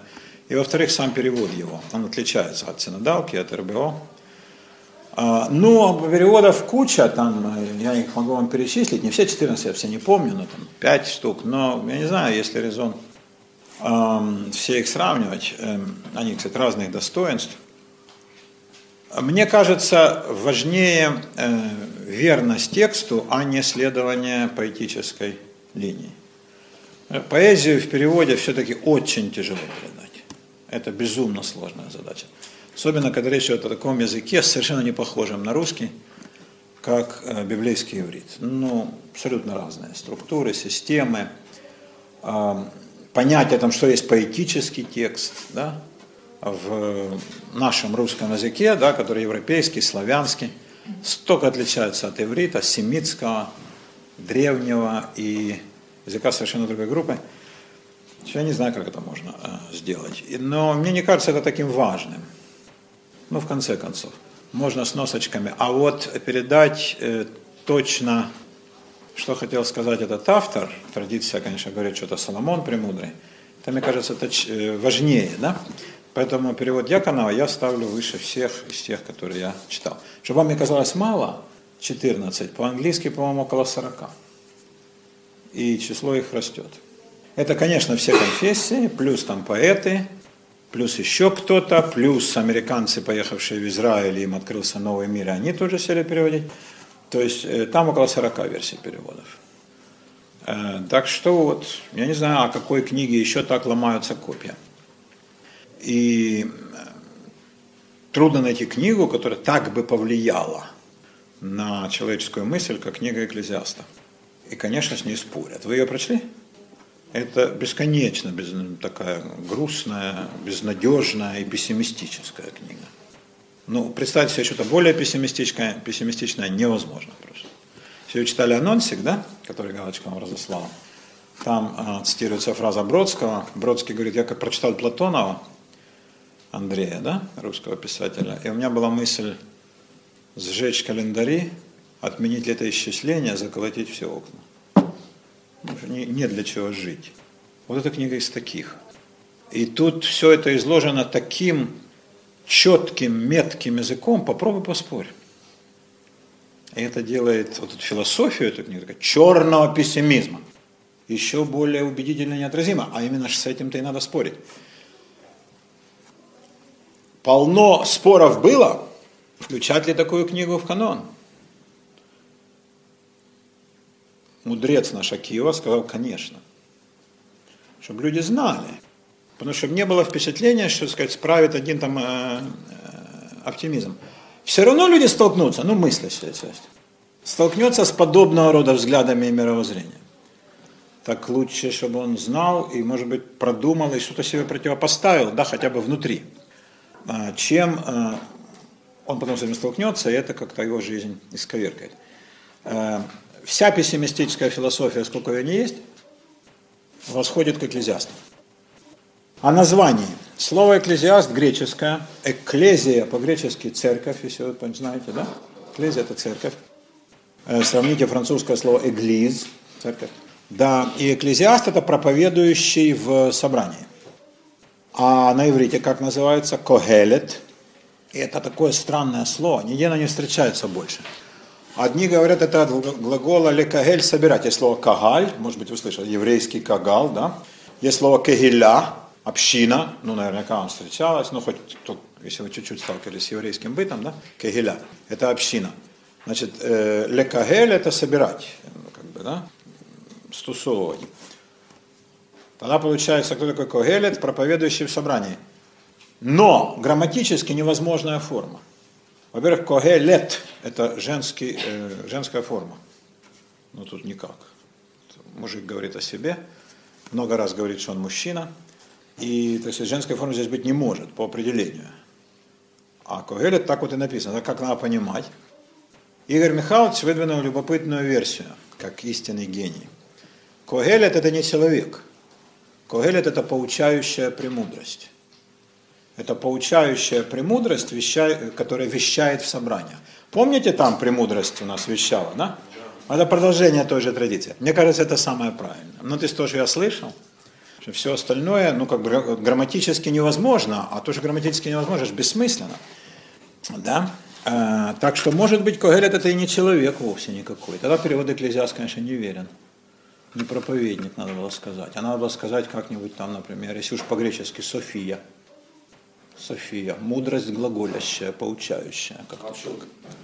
И, во-вторых, сам перевод его. Он отличается от синодалки, от РБО. А, Ну, переводов куча, там, я их могу вам перечислить, не все 14, я все не помню, но там 5 штук, но я не знаю, если резон все их сравнивать, эм, они, кстати, разных достоинств. Мне кажется, важнее э, верность тексту, а не следование поэтической линии. Э, Поэзию в переводе все-таки очень тяжело передать. Это безумно сложная задача. Особенно, когда речь идет о таком языке, совершенно не похожем на русский, как э, библейский иврит. Ну, абсолютно разные структуры, системы, э, понятие, там, что есть поэтический текст, да, в нашем русском языке, да, который европейский, славянский, столько отличается от иврита, семитского, древнего и языка совершенно другой группы. Я не знаю, как это можно э, сделать. Но мне не кажется это таким важным. Ну, в конце концов, можно с носочками. А вот передать э, точно, что хотел сказать этот автор, традиция, конечно, говорит, что это Соломон Премудрый, это, мне кажется, это э, важнее, да? Поэтому перевод Дьяконова я ставлю выше всех из тех, которые я читал. Чтобы вам не казалось мало, 14, по-английски, по-моему, около 40. И число их растет. Это, конечно, все конфессии, плюс там поэты, плюс еще кто-то, плюс американцы, поехавшие в Израиль, им открылся новый мир, и они тоже сели переводить. То есть э, там около 40 версий переводов. Э, так что вот, я не знаю, о какой книге еще так ломаются копья. И трудно найти книгу, которая так бы повлияла на человеческую мысль, как книга Экклезиаста. И, конечно, с ней спорят. Вы ее прочли? Это бесконечно без, такая грустная, безнадежная и пессимистическая книга. Ну, представить себе что-то более пессимистичное, пессимистичное невозможно просто. Все читали анонсик, да, который Галочка вам разослала? Там э, цитируется фраза Бродского. Бродский говорит, я как прочитал Платонова, Андрея, да, русского писателя, и у меня была мысль сжечь календари, отменить летоисчисление, заколотить все окна нет для чего жить. Вот эта книга из таких. И тут все это изложено таким четким, метким языком, попробуй поспорь. И это делает вот эту философию этой книги, черного пессимизма, еще более убедительно и неотразимо. А именно с этим-то и надо спорить. Полно споров было, включать ли такую книгу в канон. мудрец наш Акива сказал, конечно. Чтобы люди знали. Потому что не было впечатления, что, сказать, справит один там э, э, оптимизм. Все равно люди столкнутся, ну мыслящая часть, столкнется с подобного рода взглядами и мировоззрением. Так лучше, чтобы он знал и, может быть, продумал и что-то себе противопоставил, да, хотя бы внутри, чем э, он потом с этим столкнется, и это как-то его жизнь исковеркает. Э, вся пессимистическая философия, сколько ее не есть, восходит к экклезиасту. О названии. Слово экклезиаст греческое, экклезия по-гречески церковь, если вы знаете, да? Экклезия это церковь. Э, сравните французское слово эглиз, церковь. Да, и экклезиаст это проповедующий в собрании. А на иврите как называется? Когелет. Это такое странное слово, нигде оно не встречается больше. Одни говорят, это от глагола лекагель собирать. Есть слово кагаль, может быть, вы слышали, еврейский кагал, да. Есть слово кегиля, община, ну, наверняка вам встречалось, ну, хоть, если вы чуть-чуть сталкивались с еврейским бытом, да, кегиля, это община. Значит, э, лекагель это собирать, ну, как бы, да, стусовывать. Тогда получается, кто такой когелет, проповедующий в собрании. Но грамматически невозможная форма. Во-первых, когелет – это женский, э, женская форма. Но тут никак. Мужик говорит о себе, много раз говорит, что он мужчина. И то есть женской формы здесь быть не может по определению. А когелет так вот и написано. Как надо понимать? Игорь Михайлович выдвинул любопытную версию, как истинный гений. Когелет – это не человек. Когелет – это поучающая премудрость. Это поучающая премудрость, которая вещает в собрание. Помните, там премудрость у нас вещала, да? Это продолжение той же традиции. Мне кажется, это самое правильное. Но ты что же я слышал, что все остальное, ну, как бы грамматически невозможно, а то, что грамматически невозможно, это бессмысленно. Да? А, так что, может быть, Когелет это и не человек вовсе никакой. Тогда перевод Экклезиас, конечно, не верен. Не проповедник, надо было сказать. А надо было сказать как-нибудь там, например, если уж по-гречески, София. София, мудрость глаголящая, поучающая. Как а вообще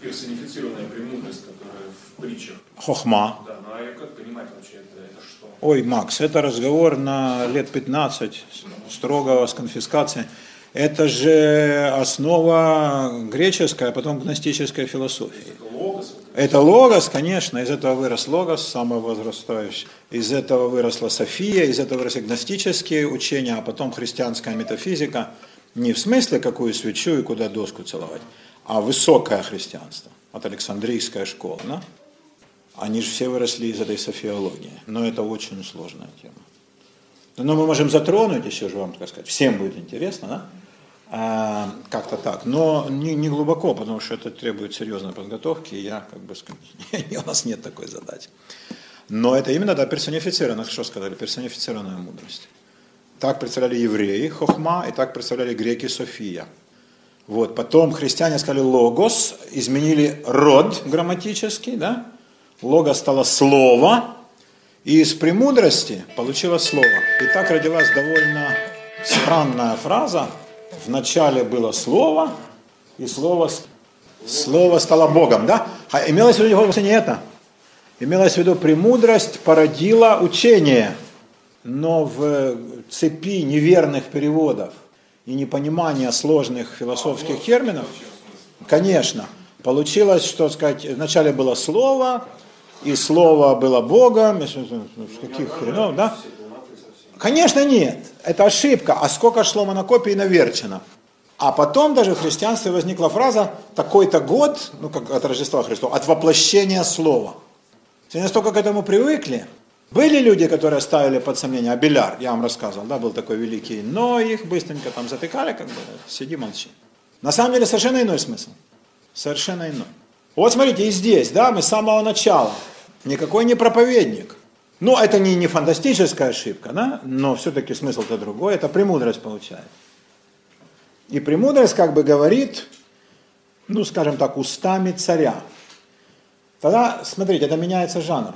персонифицированная премудрость, которая в притчах. Хохма. Да, ну а как понимать вообще это, это что? Ой, Макс, это разговор на лет 15, строгого, с конфискацией. Это же основа греческая, а потом гностическая философии. Это логос? Это логос, конечно, из этого вырос логос, самый возрастающий. Из этого выросла София, из этого выросли гностические учения, а потом христианская метафизика – не в смысле, какую свечу и куда доску целовать, а высокое христианство, от Александрийская школа. Да? Они же все выросли из этой софиологии. Но это очень сложная тема. Но мы можем затронуть, еще же вам так сказать, всем будет интересно, да? А, как-то так. Но не, не глубоко, потому что это требует серьезной подготовки, и я, как бы у нас нет такой задачи. Но это именно, да, персонифицированная, что сказали, персонифицированная мудрость. Так представляли евреи хохма, и так представляли греки София. Вот. Потом христиане сказали логос, изменили род грамматический, да? Логос стало слово, и из премудрости получилось слово. И так родилась довольно странная фраза. Вначале было слово, и слово, слово стало Богом, да? А имелось в виду вовсе не это. Имелось в виду премудрость породила учение. Но в цепи неверных переводов и непонимания сложных философских терминов, конечно, получилось, что сказать, вначале было слово, и слово было Богом, с каких хренов, да? Конечно, нет. Это ошибка. А сколько шло монокопий наверчено? А потом даже в христианстве возникла фраза «такой-то год», ну как от Рождества Христова, от воплощения слова. Все настолько к этому привыкли. Были люди, которые ставили под сомнение, Абеляр, я вам рассказывал, да, был такой великий, но их быстренько там затыкали, как бы, сиди, молчи. На самом деле совершенно иной смысл. Совершенно иной. Вот смотрите, и здесь, да, мы с самого начала. Никакой не проповедник. Ну, это не, не фантастическая ошибка, да, но все-таки смысл-то другой, это премудрость получает. И премудрость как бы говорит, ну, скажем так, устами царя. Тогда, смотрите, это меняется жанр.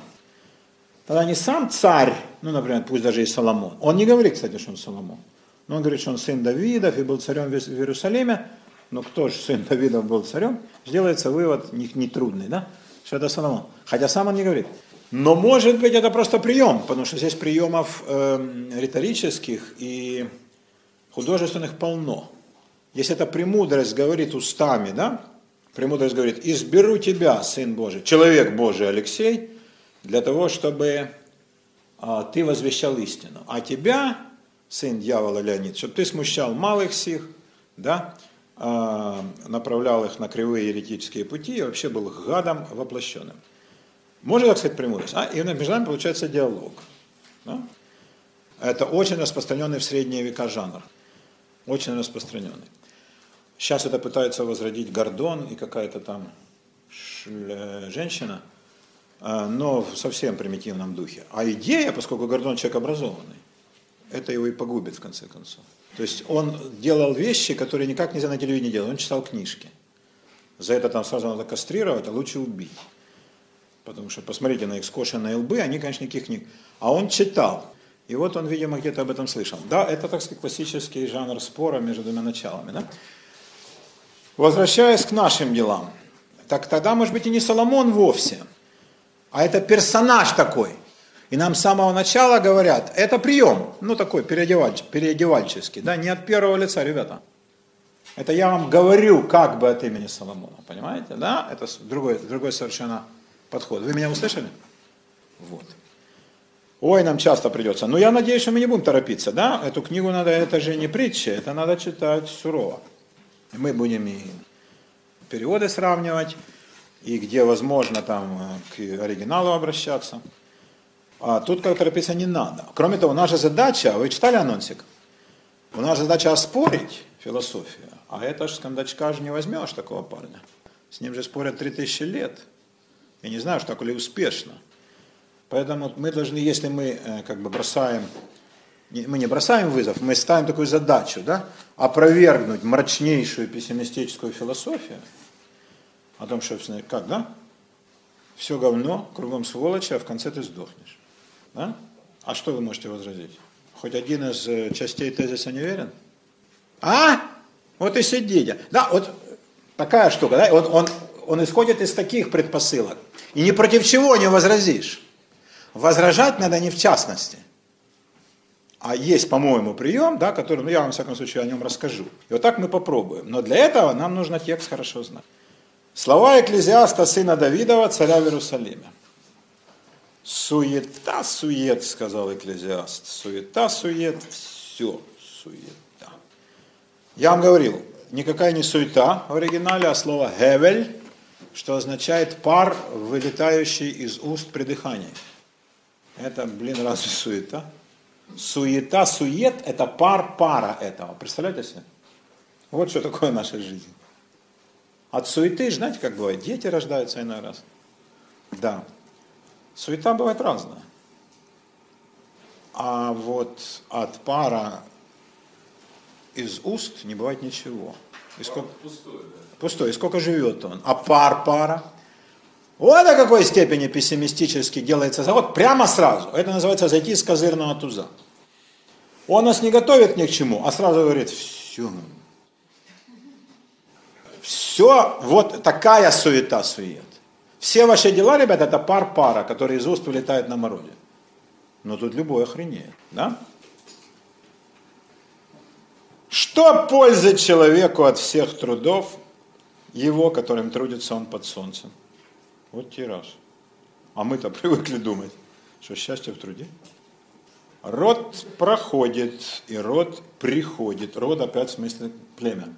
Тогда не сам царь, ну, например, пусть даже и Соломон, он не говорит, кстати, что он Соломон, но он говорит, что он сын Давидов и был царем в Иерусалиме, но кто же сын Давидов был царем, сделается вывод нетрудный, да, что это Соломон. Хотя сам он не говорит. Но может быть это просто прием, потому что здесь приемов э, риторических и художественных полно. Если эта премудрость говорит устами, да, премудрость говорит, изберу тебя, Сын Божий, человек Божий Алексей, для того, чтобы а, ты возвещал истину. А тебя, сын дьявола Леонид, чтобы ты смущал малых сих, да, а, направлял их на кривые еретические пути и вообще был гадом воплощенным. Можно так сказать премудрость? А? И между нами получается диалог. Да? Это очень распространенный в средние века жанр. Очень распространенный. Сейчас это пытаются возродить Гордон и какая-то там женщина, а, но в совсем примитивном духе. А идея, поскольку Гордон человек образованный, это его и погубит в конце концов. То есть он делал вещи, которые никак нельзя на телевидении делать. Он читал книжки. За это там сразу надо кастрировать, а лучше убить. Потому что посмотрите на их скошенные лбы, они, конечно, никаких книг. А он читал. И вот он, видимо, где-то об этом слышал. Да, это, так сказать, классический жанр спора между двумя началами. Да? Возвращаясь к нашим делам, так тогда, может быть, и не Соломон вовсе, а это персонаж такой. И нам с самого начала говорят, это прием, ну такой переодеваль, переодевальческий, да, не от первого лица, ребята. Это я вам говорю как бы от имени Соломона, понимаете, да? Это другой, другой совершенно подход. Вы меня услышали? Вот. Ой, нам часто придется. Но я надеюсь, что мы не будем торопиться, да? Эту книгу надо, это же не притча, это надо читать сурово. Мы будем и переводы сравнивать, и где возможно там к оригиналу обращаться. А тут как торопиться не надо. Кроме того, наша задача, вы читали анонсик? У нас задача оспорить философию, а это ж с же не возьмешь такого парня. С ним же спорят 3000 лет. Я не знаю, что так ли успешно. Поэтому мы должны, если мы э, как бы бросаем мы не бросаем вызов, мы ставим такую задачу, да, опровергнуть мрачнейшую пессимистическую философию о том, что, как, да, все говно, кругом сволочи, а в конце ты сдохнешь. Да? А что вы можете возразить? Хоть один из э, частей тезиса не верен? А? Вот и сидите. Да, вот такая штука, да, он, он, он исходит из таких предпосылок. И ни против чего не возразишь. Возражать надо не в частности – а есть, по-моему, прием, да, который, ну я вам, в всяком случае, о нем расскажу. И вот так мы попробуем. Но для этого нам нужно текст хорошо знать. Слова экклезиаста сына Давидова, царя в Иерусалиме. Суета, сует, сказал экклезиаст. Суета, сует, все суета. Я вам говорил, никакая не суета в оригинале, а слово «гевель», что означает пар, вылетающий из уст при дыхании. Это, блин, разве суета? Суета, сует – это пар пара этого. Представляете себе? Вот что такое наша жизнь. От суеты, знаете, как бывает? Дети рождаются иной раз. Да. Суета бывает разная. А вот от пара из уст не бывает ничего. И сколько... Пустой, да. Пустой. Сколько живет он? А пар пара? Вот до какой степени пессимистически делается завод. Прямо сразу. Это называется зайти с козырного туза. Он нас не готовит ни к чему, а сразу говорит, все. Все, вот такая суета-сует. Все ваши дела, ребят, это пар-пара, который из уст вылетает на морозе. Но тут любой охренеет, да? Что пользы человеку от всех трудов его, которым трудится он под солнцем? Вот тираж. А мы-то привыкли думать, что счастье в труде. Род проходит, и род приходит. Род опять в смысле племя,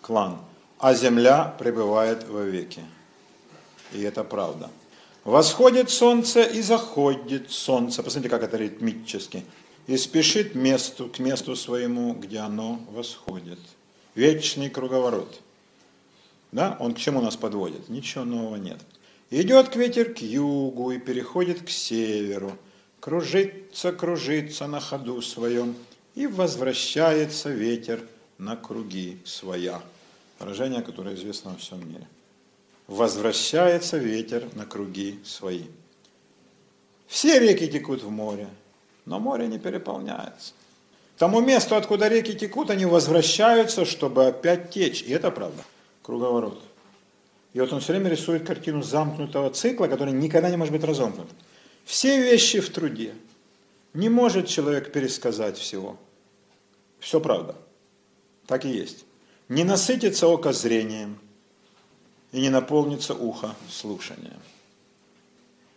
клан. А земля пребывает вовеки. И это правда. Восходит солнце и заходит солнце. Посмотрите, как это ритмически. И спешит месту, к месту своему, где оно восходит. Вечный круговорот. Да? Он к чему нас подводит? Ничего нового нет. Идет ветер к югу и переходит к северу. Кружится, кружится на ходу своем. И возвращается ветер на круги своя. Выражение, которое известно во всем мире. Возвращается ветер на круги свои. Все реки текут в море, но море не переполняется. Тому месту, откуда реки текут, они возвращаются, чтобы опять течь. И это правда. Круговорот. И вот он все время рисует картину замкнутого цикла, который никогда не может быть разомкнут. Все вещи в труде. Не может человек пересказать всего. Все правда. Так и есть. Не насытится око зрением и не наполнится ухо слушанием.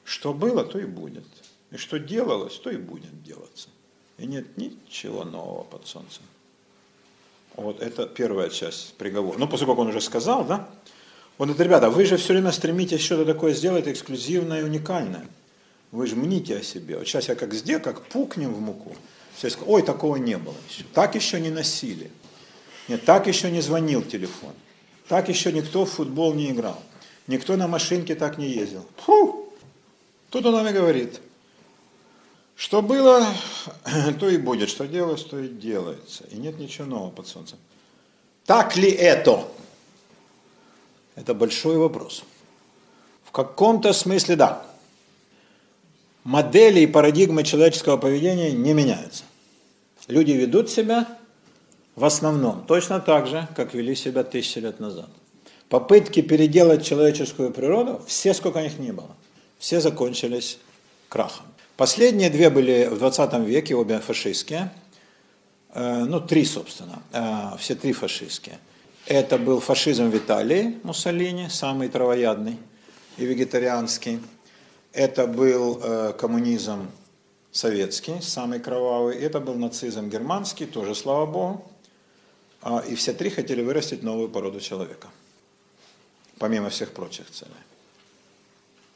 Что было, то и будет. И что делалось, то и будет делаться. И нет ничего нового под солнцем. Вот это первая часть приговора. Ну, после как он уже сказал, да? Он говорит, ребята, вы же все время стремитесь что-то такое сделать эксклюзивное и уникальное. Вы же мните о себе. Вот сейчас я как сделаю, как пукнем в муку. Все скажут, ой, такого не было еще. Так еще не носили. Нет, так еще не звонил телефон. Так еще никто в футбол не играл. Никто на машинке так не ездил. Фу! Тут он нам и говорит, что было, то и будет, что делалось, то и делается. И нет ничего нового под солнцем. Так ли это? Это большой вопрос. В каком-то смысле да. Модели и парадигмы человеческого поведения не меняются. Люди ведут себя в основном точно так же, как вели себя тысячи лет назад. Попытки переделать человеческую природу, все, сколько них не было, все закончились крахом. Последние две были в 20 веке, обе фашистские. Э, ну, три, собственно, э, все три фашистские. Это был фашизм в Италии, Муссолини, самый травоядный и вегетарианский. Это был э, коммунизм советский, самый кровавый. Это был нацизм германский, тоже, слава богу. А, и все три хотели вырастить новую породу человека, помимо всех прочих целей.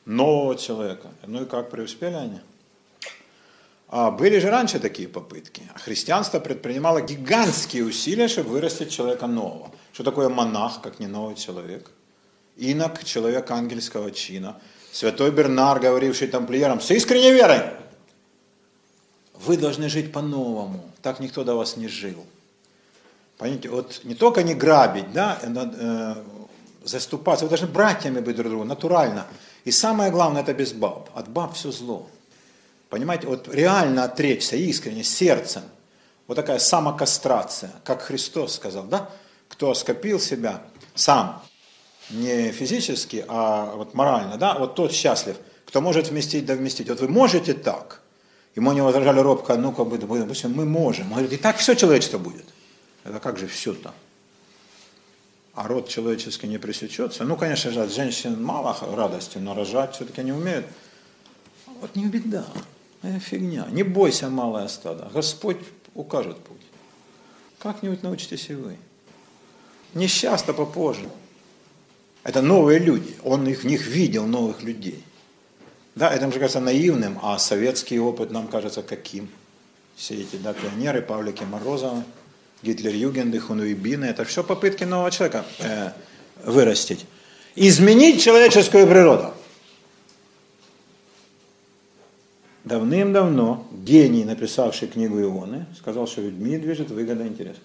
Нового человека. Ну и как преуспели они? А были же раньше такие попытки. Христианство предпринимало гигантские усилия, чтобы вырастить человека нового. Что такое монах, как не новый человек? Инок, человек ангельского чина. Святой Бернар, говоривший тамплиерам, с искренней верой. Вы должны жить по-новому. Так никто до вас не жил. Понимаете, вот не только не грабить, да, э, э, заступаться, вы должны братьями быть друг другу, натурально. И самое главное, это без баб. От баб все зло. Понимаете, вот реально отречься искренне, сердцем. Вот такая самокастрация, как Христос сказал, да? Кто скопил себя сам, не физически, а вот морально, да, вот тот счастлив, кто может вместить, да вместить. Вот вы можете так. Ему не возражали робко, ну-ка, допустим, мы можем. Он говорит, и так все человечество будет. Это как же все-то? А род человеческий не пресечется. Ну, конечно же, от женщин мало радости, но рожать все-таки не умеют. Вот не беда. Это фигня. Не бойся, малое стадо. Господь укажет путь. Как-нибудь научитесь и вы. Несчастно попозже. Это новые люди. Он их, в них видел новых людей. Да, это нам же кажется наивным, а советский опыт нам кажется каким? Все эти да, пионеры, Павлики Морозовы, Гитлер-Югенды, Хунвейбины, это все попытки нового человека э, вырастить. Изменить человеческую природу. Давным-давно гений, написавший книгу Ионы, сказал, что людьми движет выгода и интерес.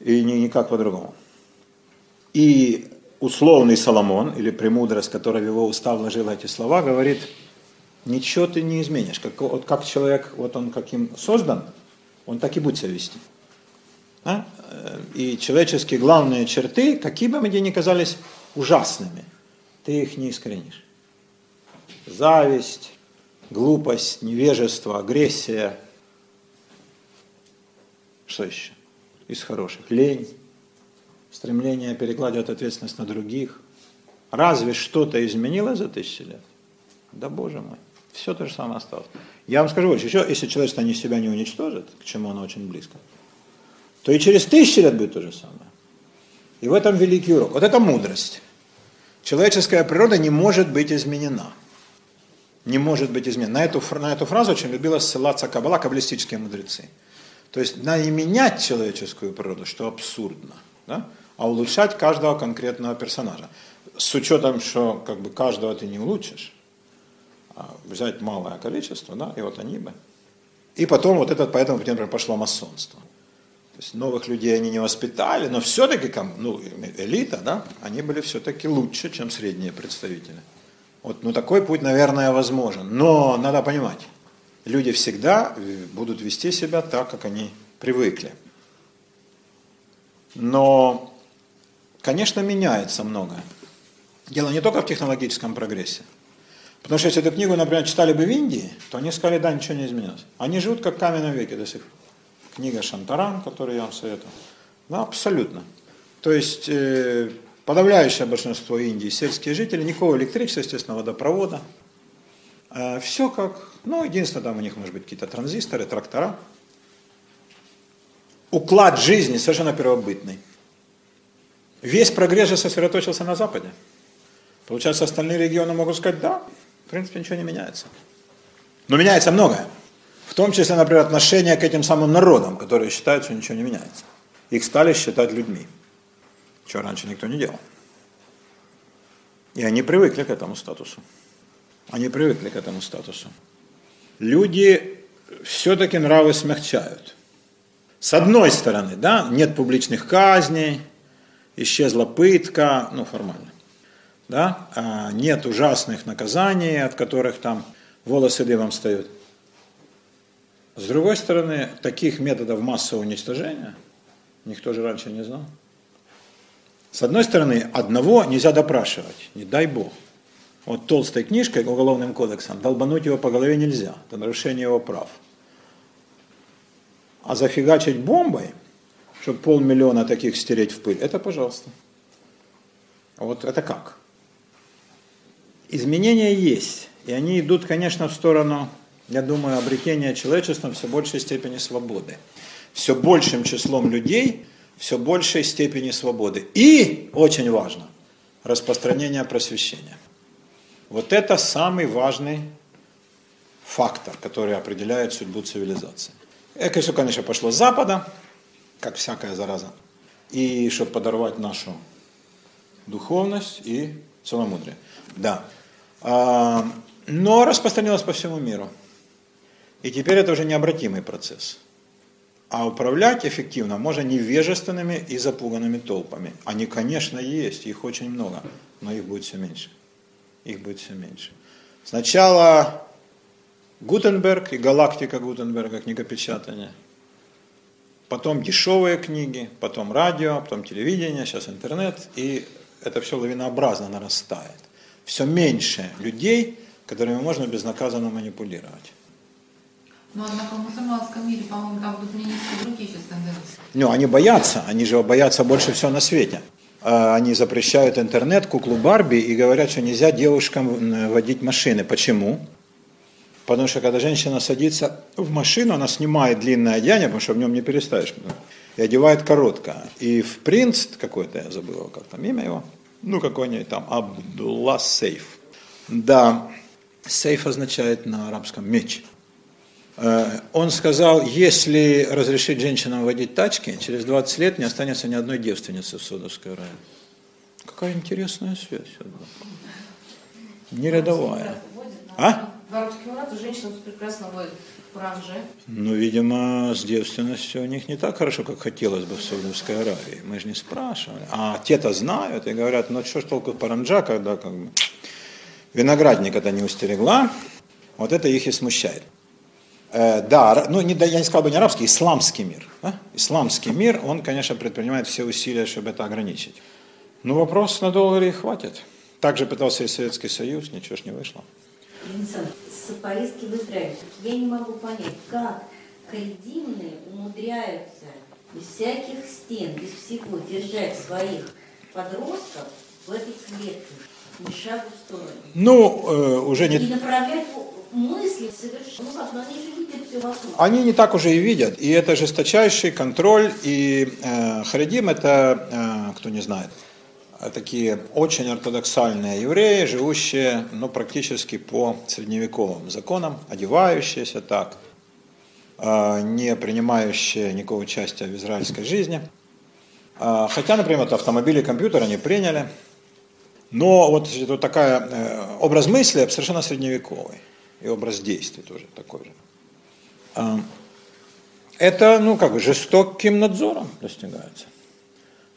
И никак по-другому. И условный Соломон, или премудрость, которая в его уста вложила эти слова, говорит, ничего ты не изменишь. Как, вот как человек, вот он каким создан, он так и будет себя вести. А? И человеческие главные черты, какие бы они ни казались ужасными, ты их не искоренишь. Зависть, глупость, невежество, агрессия. Что еще? Из хороших. Лень, стремление перекладывать ответственность на других. Разве что-то изменилось за тысячи лет? Да боже мой, все то же самое осталось. Я вам скажу больше, еще если человечество не себя не уничтожит, к чему оно очень близко, то и через тысячи лет будет то же самое. И в этом великий урок. Вот это мудрость. Человеческая природа не может быть изменена. Не может быть изменена. На эту, на эту фразу очень любила ссылаться Каббала, каббалистические мудрецы. То есть на и менять человеческую природу, что абсурдно. Да? а улучшать каждого конкретного персонажа. С учетом, что как бы каждого ты не улучшишь, а взять малое количество, да, и вот они бы. И потом вот этот, поэтому, например, пошло масонство. То есть новых людей они не воспитали, но все-таки ну, элита, да, они были все-таки лучше, чем средние представители. Вот, ну такой путь, наверное, возможен. Но надо понимать, люди всегда будут вести себя так, как они привыкли. Но конечно, меняется многое. Дело не только в технологическом прогрессе. Потому что если эту книгу, например, читали бы в Индии, то они сказали, да, ничего не изменилось. Они живут как в каменном веке до сих пор. Книга Шантаран, которую я вам советую. Да, абсолютно. То есть э, подавляющее большинство Индии сельские жители, никакого электричества, естественно, водопровода. Э, все как, ну, единственное, там у них может быть какие-то транзисторы, трактора. Уклад жизни совершенно первобытный. Весь прогресс же сосредоточился на Западе. Получается, остальные регионы могут сказать, да, в принципе, ничего не меняется. Но меняется многое. В том числе, например, отношение к этим самым народам, которые считают, что ничего не меняется. Их стали считать людьми, чего раньше никто не делал. И они привыкли к этому статусу. Они привыкли к этому статусу. Люди все-таки нравы смягчают. С одной стороны, да, нет публичных казней, исчезла пытка, ну формально, да, а нет ужасных наказаний, от которых там волосы дымом встают. С другой стороны, таких методов массового уничтожения никто же раньше не знал. С одной стороны, одного нельзя допрашивать, не дай бог. Вот толстой книжкой, уголовным кодексом, долбануть его по голове нельзя, это нарушение его прав. А зафигачить бомбой – чтобы полмиллиона таких стереть в пыль, это пожалуйста. Вот это как? Изменения есть, и они идут, конечно, в сторону, я думаю, обретения человечеством все большей степени свободы. Все большим числом людей, все большей степени свободы. И, очень важно, распространение просвещения. Вот это самый важный фактор, который определяет судьбу цивилизации. Это все, конечно, пошло с Запада, как всякая зараза. И чтобы подорвать нашу духовность и целомудрие. Да. А, но распространилось по всему миру. И теперь это уже необратимый процесс. А управлять эффективно можно невежественными и запуганными толпами. Они, конечно, есть, их очень много, но их будет все меньше. Их будет все меньше. Сначала Гутенберг и галактика Гутенберга, книгопечатание – потом дешевые книги, потом радио, потом телевидение, сейчас интернет, и это все лавинообразно нарастает. Все меньше людей, которыми можно безнаказанно манипулировать. Но однако в мусульманском мире, по-моему, там будут не другие сейчас тенденции. Ну, они боятся, они же боятся больше всего на свете. А, они запрещают интернет, куклу Барби и говорят, что нельзя девушкам водить машины. Почему? Потому что когда женщина садится в машину, она снимает длинное одеяние, потому что в нем не переставишь. И одевает короткое. И в принц какой-то, я забыл, как там имя его, ну какой-нибудь там, Абдулла Сейф. Да, сейф означает на арабском меч. Э, он сказал, если разрешить женщинам водить тачки, через 20 лет не останется ни одной девственницы в Содовской районе. Какая интересная связь. Не рядовая. А? В арабских эмиратах женщина прекрасно водит паранже. Ну, видимо, с девственностью у них не так хорошо, как хотелось бы в Саудовской Аравии. Мы же не спрашивали. А те-то знают и говорят, ну что ж толку паранджа, когда как бы виноградник это не устерегла. Вот это их и смущает. Э, да, ну не, я не сказал бы не арабский, исламский мир. Да? Исламский мир, он, конечно, предпринимает все усилия, чтобы это ограничить. Но вопрос, надолго ли хватит. Также пытался и Советский Союз, ничего ж не вышло. С поездки в Израиль. Я не могу понять, как харидимные умудряются без всяких стен, без всего держать своих подростков в этой клетке, ни шагу в сторону. Ну, э, уже не... И направлять мысли совершенно, ну они не так уже и видят, и это жесточайший контроль, и э, Харидим это, э, кто не знает, такие очень ортодоксальные евреи, живущие ну, практически по средневековым законам, одевающиеся так, э, не принимающие никакого участия в израильской жизни. Э, хотя, например, автомобили и компьютер они приняли, но вот, вот такая э, образ мысли совершенно средневековый и образ действий тоже такой же. А, это, ну, как бы жестоким надзором достигается.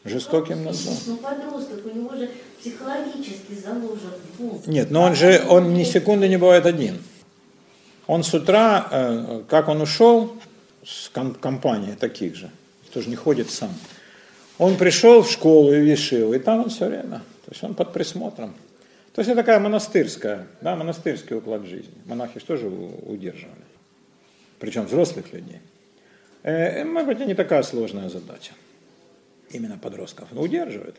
Жестоким надзором. Ну, подросток, у него же психологически заложен. Нет, но он же, он ни секунды не бывает один. Он с утра, э, как он ушел с компанией таких же, тоже не ходит сам, он пришел в школу и вишил, и там он все время. То есть он под присмотром. То есть это такая монастырская, да, монастырский уклад жизни. Монахи же тоже удерживали. Причем взрослых людей. Э, может быть, не такая сложная задача. Именно подростков. Но удерживают.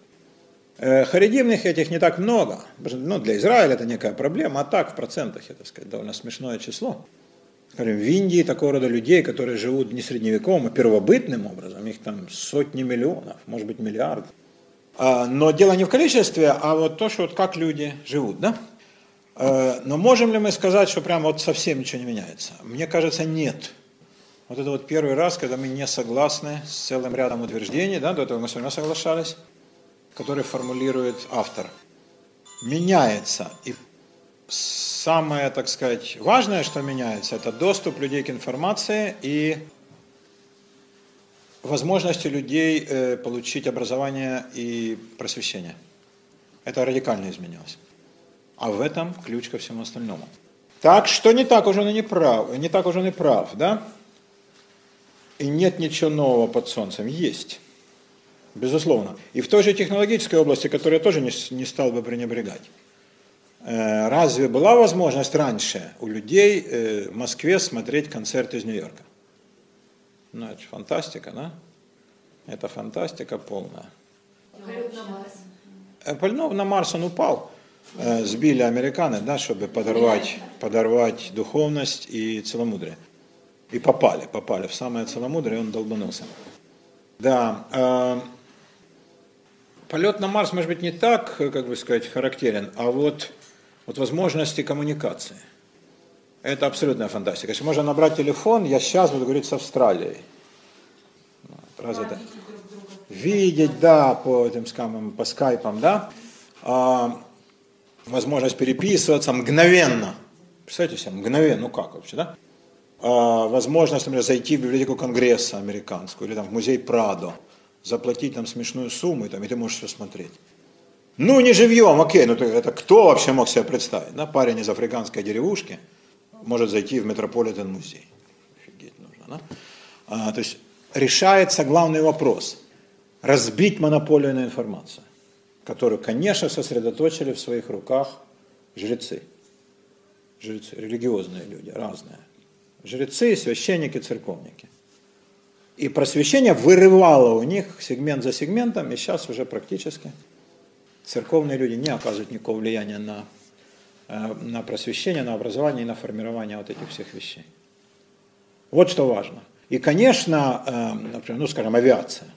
Э, харидимных этих не так много. Ну, для Израиля это некая проблема, а так в процентах, это сказать, довольно смешное число. Скажем, в Индии такого рода людей, которые живут не средневековым, а первобытным образом, их там сотни миллионов, может быть миллиард. А, но дело не в количестве, а вот то, что вот как люди живут, да? Э, но можем ли мы сказать, что прям вот совсем ничего не меняется? Мне кажется, нет. Вот это вот первый раз, когда мы не согласны с целым рядом утверждений, да, до этого мы с вами соглашались, которые формулирует автор. Меняется. И самое, так сказать, важное, что меняется, это доступ людей к информации и возможности людей э, получить образование и просвещение. Это радикально изменилось. А в этом ключ ко всему остальному. Так что не так уже он и не прав, не так уже он и прав, да? И нет ничего нового под солнцем. Есть. Безусловно. И в той же технологической области, которую я тоже не, не стал бы пренебрегать. Э, разве была возможность раньше у людей э, в Москве смотреть концерт из Нью-Йорка? Ну, это фантастика, да? Это фантастика полная. Полет на Марс. Э, полет на Марс он упал. Э, сбили американцы, да, чтобы подорвать, подорвать духовность и целомудрие. И попали, попали в самое целомудрие, и он долбанулся. Да, э, полет на Марс, может быть, не так, как бы сказать, характерен, а вот, вот возможности коммуникации – это абсолютная фантастика. Если можно набрать телефон, я сейчас буду говорить с Австралией. Раз это... Видеть, да, по этим скамам, по скайпам, да. А, возможность переписываться мгновенно. Представляете себе, мгновенно, ну как вообще, да? А, возможность, например, зайти в библиотеку Конгресса американскую или там в музей Прадо, заплатить там смешную сумму, и, там, и ты можешь все смотреть. Ну, не живьем, окей, ну это кто вообще мог себе представить, да? Парень из африканской деревушки – может зайти в Метрополитен музей. Офигеть нужно, да? А, то есть решается главный вопрос – разбить монополию на информацию, которую, конечно, сосредоточили в своих руках жрецы. Жрецы, религиозные люди, разные. Жрецы, священники, церковники. И просвещение вырывало у них сегмент за сегментом, и сейчас уже практически церковные люди не оказывают никакого влияния на на просвещение, на образование и на формирование вот этих всех вещей. Вот что важно. И, конечно, э, например, ну, скажем, авиация.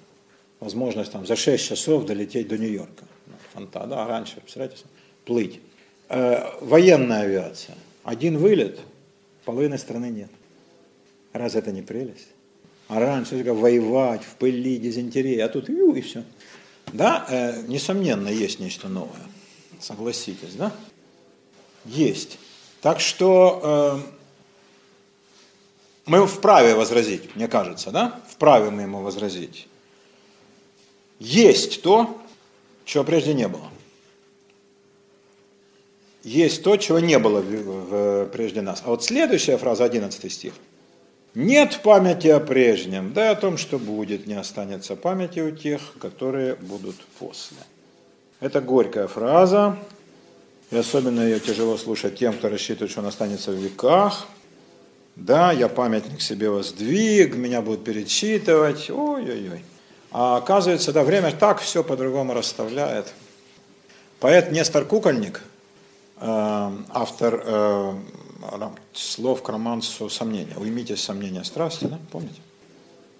Возможность там за 6 часов долететь до Нью-Йорка. Ну, фанта, да, раньше, представляете, плыть. Э, военная авиация. Один вылет, половины страны нет. Раз это не прелесть? А раньше только воевать в пыли, дизентерия, а тут ю, и все. Да, несомненно, есть нечто новое. Согласитесь, да? Есть. Так что э, мы вправе возразить, мне кажется, да? Вправе мы ему возразить. Есть то, чего прежде не было. Есть то, чего не было в, в, прежде нас. А вот следующая фраза, 11 стих. Нет памяти о прежнем, да о том, что будет, не останется памяти у тех, которые будут после. Это горькая фраза, и особенно ее тяжело слушать тем, кто рассчитывает, что он останется в веках. Да, я памятник себе воздвиг, меня будут перечитывать, ой-ой-ой. А оказывается, да, время так все по-другому расставляет. Поэт Нестор Кукольник, э, автор э, слов к романсу «Сомнения», «Уймите сомнения страсти», да, помните?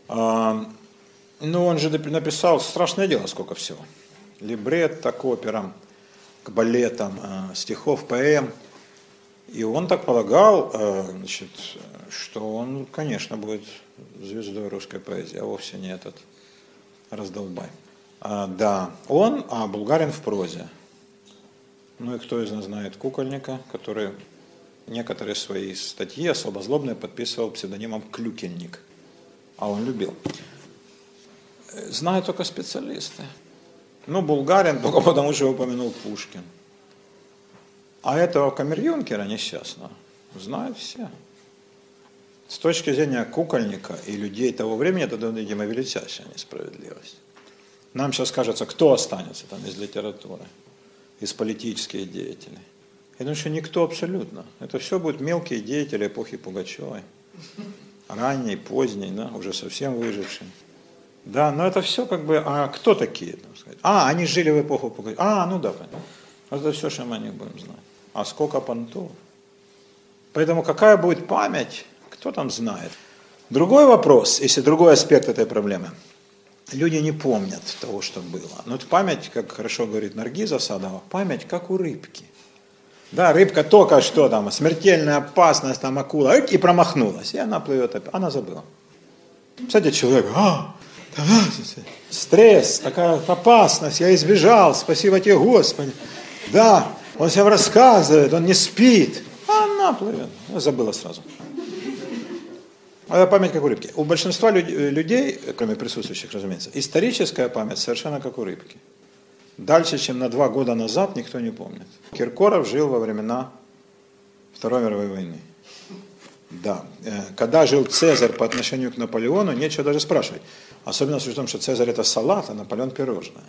Э, ну, он же написал страшное дело, сколько всего. Либретто к операм, к балетам, стихов, поэм. И он так полагал, значит, что он, конечно, будет звездой русской поэзии, а вовсе не этот раздолбай. А, да, он, а Булгарин в прозе. Ну и кто из нас знает кукольника, который некоторые свои статьи особо злобные подписывал псевдонимом Клюкельник. А он любил. Знают только специалисты. Ну, Булгарин только потому, что упомянул Пушкин. А этого камер-юнкера несчастного знают все. С точки зрения кукольника и людей того времени, это, видимо, величайшая несправедливость. Нам сейчас кажется, кто останется там из литературы, из политических деятелей. Я думаю, что никто абсолютно. Это все будут мелкие деятели эпохи Пугачевой. Ранней, поздней, да, уже совсем выжившие. Да, но это все как бы, а кто такие? А, они жили в эпоху Пугачевой. А, ну да, понятно. Это все, что мы о них будем знать. А сколько понтов? Поэтому какая будет память, кто там знает. Другой вопрос, если другой аспект этой проблемы. Люди не помнят того, что было. Но это память, как хорошо говорит Наргиза Садова, память как у рыбки. Да, рыбка только что там, смертельная опасность, там акула, и промахнулась, и она плывет, она забыла. Кстати, человек, а, стресс, такая опасность, я избежал, спасибо тебе, Господи. Да, он всем рассказывает, он не спит, а она плывет, забыла сразу. А память как у рыбки. У большинства людей, кроме присутствующих, разумеется, историческая память совершенно как у рыбки. Дальше, чем на два года назад, никто не помнит. Киркоров жил во времена Второй мировой войны. Да. Э, когда жил Цезарь по отношению к Наполеону, нечего даже спрашивать. Особенно с учетом, что Цезарь это салат, а Наполеон пирожное.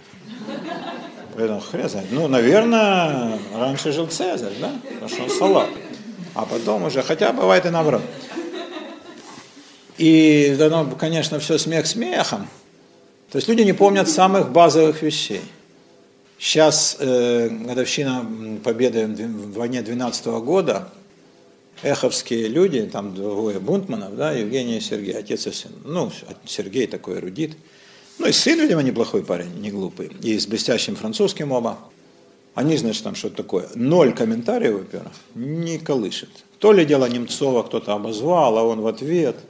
Поэтому хрен знает. Ну, наверное, раньше жил Цезарь, да? Потому что он салат. А потом уже, хотя бывает и наоборот. И оно, конечно, все смех смехом. То есть люди не помнят самых базовых вещей. Сейчас э, годовщина победы в войне 12 года, эховские люди, там двое Бунтманов, да, Евгений и Сергей, отец и сын. Ну, Сергей такой эрудит. Ну и сын, видимо, неплохой парень, не глупый. И с блестящим французским оба. Они, значит, там что-то такое. Ноль комментариев, во-первых, не колышет. То ли дело Немцова кто-то обозвал, а он в ответ –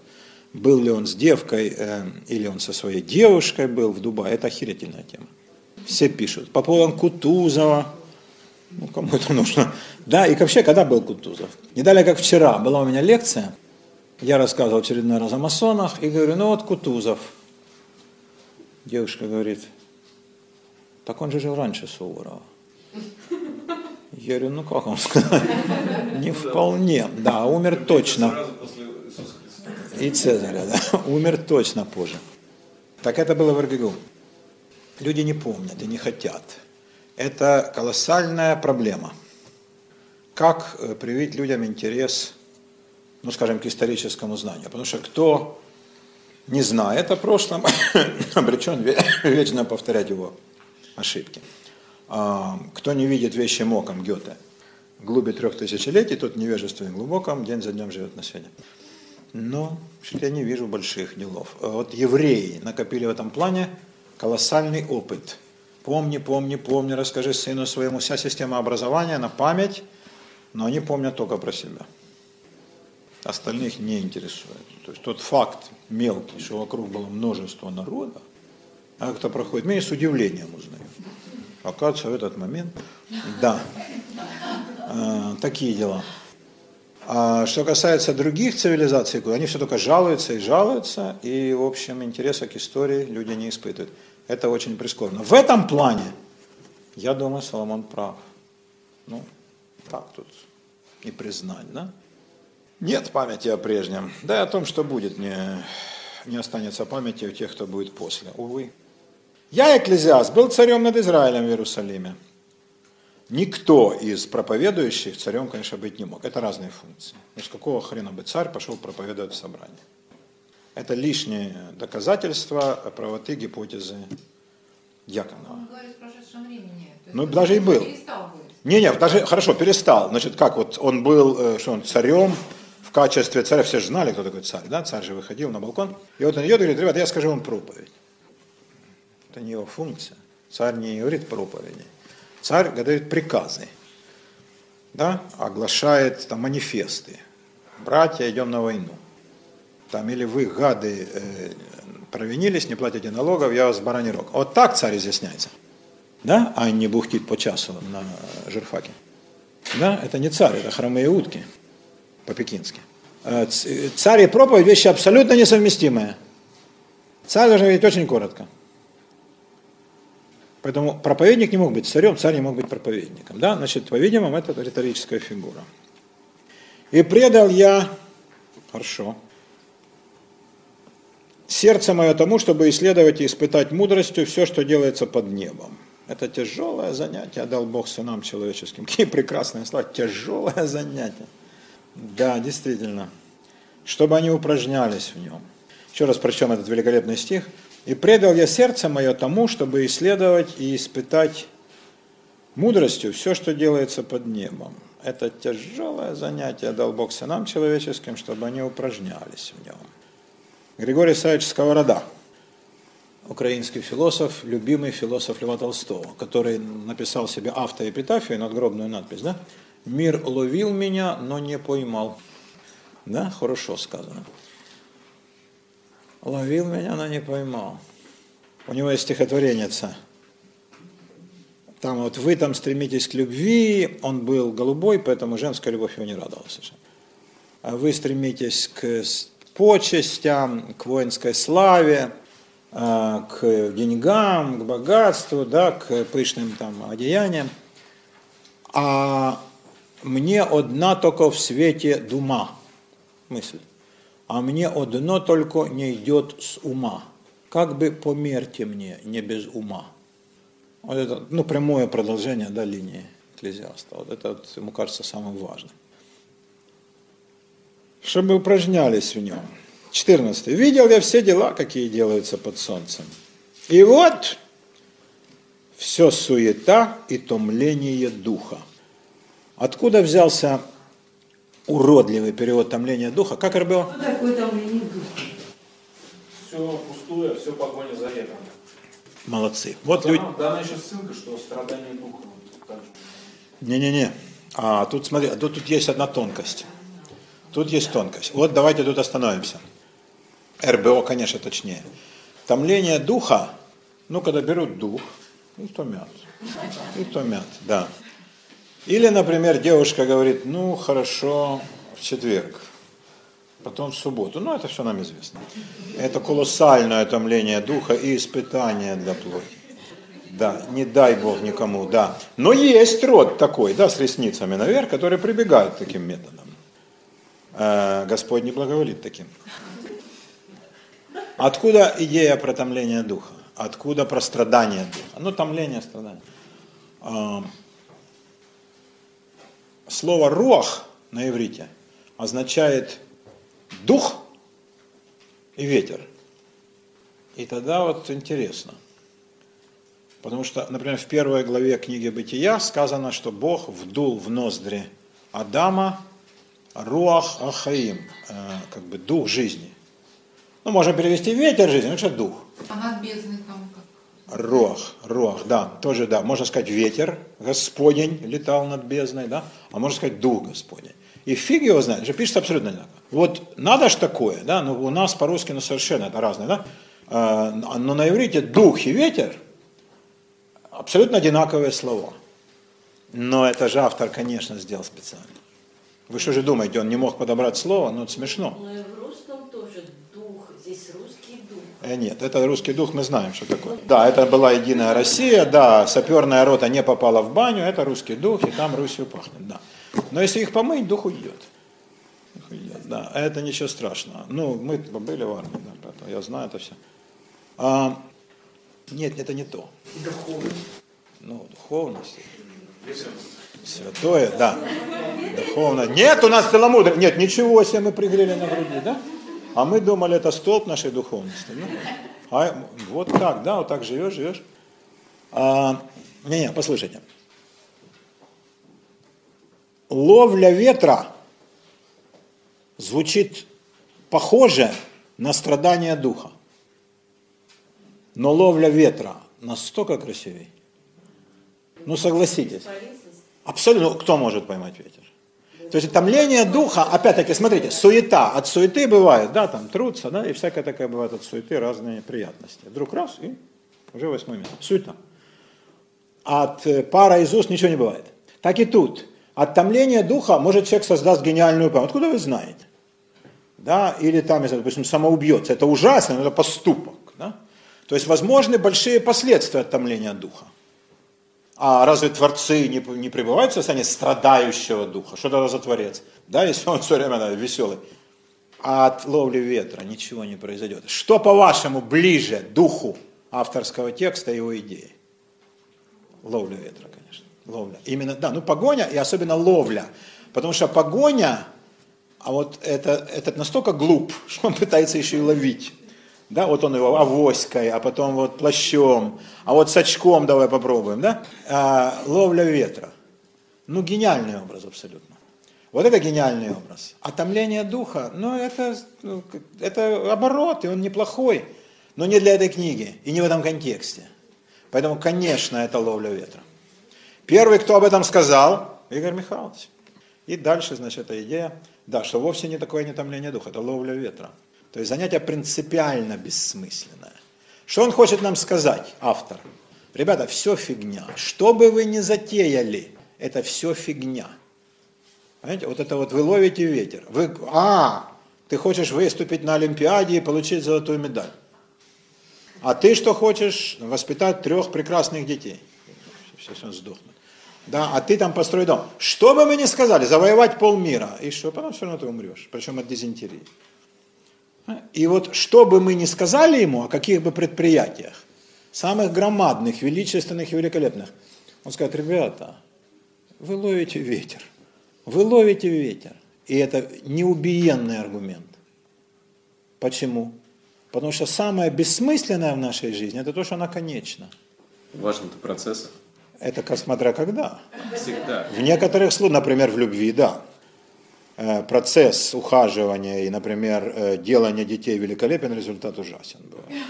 был ли он с девкой э, или он со своей девушкой был в Дубае, это охерительная тема. Все пишут. По поводу Кутузова, ну, кому это нужно. Да, и вообще, когда был Кутузов? Не далее, как вчера, была у меня лекция, я рассказывал очередной раз о масонах, и говорю, ну вот Кутузов. Девушка говорит, так он же жил раньше Суворова. Я говорю, ну как вам сказать? Не вполне. Да, умер точно и Цезаря, да, умер точно позже. Так это было в РГГУ. Люди не помнят и не хотят. Это колоссальная проблема. Как э, привить людям интерес, ну, скажем, к историческому знанию? Потому что кто не знает о прошлом, обречен вечно повторять его ошибки. А, кто не видит вещи оком, Гёте, глубе трех тысячелетий, тот невежествует глубоком, день за днем живет на свете. Но я не вижу больших делов. А вот евреи накопили в этом плане колоссальный опыт. Помни, помни, помни, расскажи сыну своему. Вся система образования на память, но они помнят только про себя. Остальных не интересует. То есть тот факт мелкий, что вокруг было множество народов, а как-то проходит, мы с удивлением узнаем. Оказывается, в этот момент, да, э, такие дела. А что касается других цивилизаций, они все только жалуются и жалуются, и, в общем, интереса к истории люди не испытывают. Это очень прискорбно. В этом плане, я думаю, Соломон прав. Ну, так тут не признать, да? Нет памяти о прежнем. Да и о том, что будет, не, не останется памяти у тех, кто будет после. Увы. Я, Экклезиаст, был царем над Израилем в Иерусалиме. Никто из проповедующих царем, конечно, быть не мог. Это разные функции. Ну, с какого хрена бы царь пошел проповедовать в собрании? Это лишнее доказательство правоты гипотезы Яконова. Он говорит в прошедшем времени. Ну, даже и был. Не, не, даже хорошо, перестал. Значит, как вот он был, э, что он царем в качестве царя, все же знали, кто такой царь, да? Царь же выходил на балкон. И вот он идет и говорит, ребята, я скажу вам проповедь. Это не его функция. Царь не говорит проповеди. Царь говорит приказы. Да? Оглашает там манифесты. Братья, идем на войну. Там, или вы, гады, э, провинились, не платите налогов, я вас бараний рог. Вот так царь изъясняется да, а не бухтит по часу на жирфаке. Да, это не царь, это хромые утки по-пекински. Э, ц- Царь и проповедь – вещи абсолютно несовместимые. Царь должен говорить очень коротко. Поэтому проповедник не мог быть царем, царь не мог быть проповедником. Да? Значит, по-видимому, это риторическая фигура. И предал я, хорошо, сердце мое тому, чтобы исследовать и испытать мудростью все, что делается под небом. Это тяжелое занятие, дал Бог сынам человеческим. Какие прекрасные слова, тяжелое занятие. Да, действительно. Чтобы они упражнялись в нем. Еще раз прочтем этот великолепный стих. «И предал я сердце мое тому, чтобы исследовать и испытать мудростью все, что делается под небом». Это тяжелое занятие дал Бог сынам человеческим, чтобы они упражнялись в нем. Григорий Исаевич Сковорода, украинский философ, любимый философ Льва Толстого, который написал себе автоэпитафию, надгробную надпись, да? «Мир ловил меня, но не поймал». Да, хорошо сказано. Ловил меня, но не поймал. У него есть стихотворение Там вот вы там стремитесь к любви, он был голубой, поэтому женская любовь его не радовала совершенно. А вы стремитесь к почестям, к воинской славе, а, к деньгам, к богатству, да, к пышным там одеяниям. А мне одна только в свете дума, мысль. А мне одно только не идет с ума. Как бы померьте мне не без ума. Вот это, ну, прямое продолжение да, линии экклезиаста. Вот это вот, ему кажется самым важным. Чтобы упражнялись в нем. 14. Видел я все дела, какие делаются под солнцем. И вот все суета и томление духа. Откуда взялся уродливый перевод томления духа? Как это было? Что такое томление духа? Все пустое, все погоня за ветром. Молодцы. Вот люди... Дана, дана еще ссылка, что страдание духа. Не-не-не. А тут смотри, а тут, тут есть одна тонкость. Тут есть тонкость. Вот давайте тут остановимся. РБО, конечно, точнее. Томление духа, ну, когда берут дух и томят. И томят, да. Или, например, девушка говорит, ну, хорошо, в четверг, потом в субботу. Ну, это все нам известно. Это колоссальное томление духа и испытание для плоти. Да, не дай Бог никому, да. Но есть род такой, да, с ресницами наверх, который прибегает к таким методам. Э, Господь не благоволит таким. Откуда идея про томление духа? Откуда про страдание духа? Ну, томление, страдание. А, Слово руах на иврите означает дух и ветер. И тогда вот интересно. Потому что, например, в первой главе книги Бытия сказано, что Бог вдул в ноздри Адама руах ахаим, э, как бы дух жизни. Ну, можно перевести ветер жизни, ну что дух. А над бездной там как? Руах, руах, да, тоже да. Можно сказать ветер Господень летал над бездной, да, а можно сказать дух Господень. И фиг его знает, же пишется абсолютно одинаково. Вот надо ж такое, да, но у нас по-русски ну, совершенно это разное, да. А, Но на иврите дух и ветер абсолютно одинаковые слова. Но это же автор, конечно, сделал специально. Вы что же думаете, он не мог подобрать слово? Ну, это смешно. Но и в русском тоже дух, здесь русский дух. Э, Нет, это русский дух, мы знаем, что такое. Да, это была Единая Россия, да, саперная рота не попала в баню, это русский дух, и там Русью пахнет, да. Но если их помыть, дух уйдет. Дух уйдет, да, это ничего страшного. Ну, мы были в армии, да, поэтому я знаю это все. А, нет, это не то. Ну, духовность. Святое, да. Духовно. Нет, у нас целомудрие. Нет, ничего себе мы пригрели на груди, да? А мы думали, это столб нашей духовности. Ну, а вот так, да, вот так живешь, живешь. А, не, послушайте. Ловля ветра звучит похоже на страдание духа. Но ловля ветра настолько красивее. Ну согласитесь. Абсолютно, ну, кто может поймать ветер? То есть томление духа, опять-таки, смотрите, суета, от суеты бывает, да, там трутся, да, и всякая такая бывает от суеты разные приятности. Вдруг раз, и уже восьмой месяц. Суета. От э, пара из уст ничего не бывает. Так и тут. От томления духа может человек создаст гениальную память. Откуда вы знаете? Да, или там, если, допустим, самоубьется. Это ужасно, но это поступок. Да? То есть возможны большие последствия от томления духа. А разве творцы не, не пребывают в состоянии страдающего духа? Что это за творец? Да, если он все время да, веселый. А от ловли ветра ничего не произойдет. Что, по-вашему, ближе духу авторского текста и его идеи? Ловля ветра, конечно. Ловля. Именно, да, ну погоня и особенно ловля. Потому что погоня, а вот это, этот настолько глуп, что он пытается еще и ловить. Да, вот он его авоськой, а потом вот плащом, а вот с очком давай попробуем, да? А, ловля ветра. Ну, гениальный образ абсолютно. Вот это гениальный образ. А томление духа, ну, это, ну, это оборот, и он неплохой, но не для этой книги и не в этом контексте. Поэтому, конечно, это ловля ветра. Первый, кто об этом сказал, Игорь Михайлович. И дальше, значит, эта идея, да, что вовсе не такое не томление духа, это ловля ветра. То есть занятие принципиально бессмысленное. Что он хочет нам сказать, автор? Ребята, все фигня. Что бы вы ни затеяли, это все фигня. Понимаете, вот это вот вы ловите ветер. Вы, а, ты хочешь выступить на Олимпиаде и получить золотую медаль. А ты что хочешь? Воспитать трех прекрасных детей. Сейчас он сдохнет. Да, а ты там построй дом. Что бы мы ни сказали, завоевать полмира. И что, потом все равно ты умрешь. Причем от дизентерии. И вот что бы мы ни сказали ему, о каких бы предприятиях, самых громадных, величественных и великолепных, он скажет, ребята, вы ловите ветер, вы ловите ветер. И это неубиенный аргумент. Почему? Потому что самое бессмысленное в нашей жизни, это то, что она конечна. Важен-то процесс. Это смотря когда. Всегда. В некоторых случаях, например, в любви, да. Э, процесс ухаживания и, например, э, делания детей великолепен, результат ужасен бывает.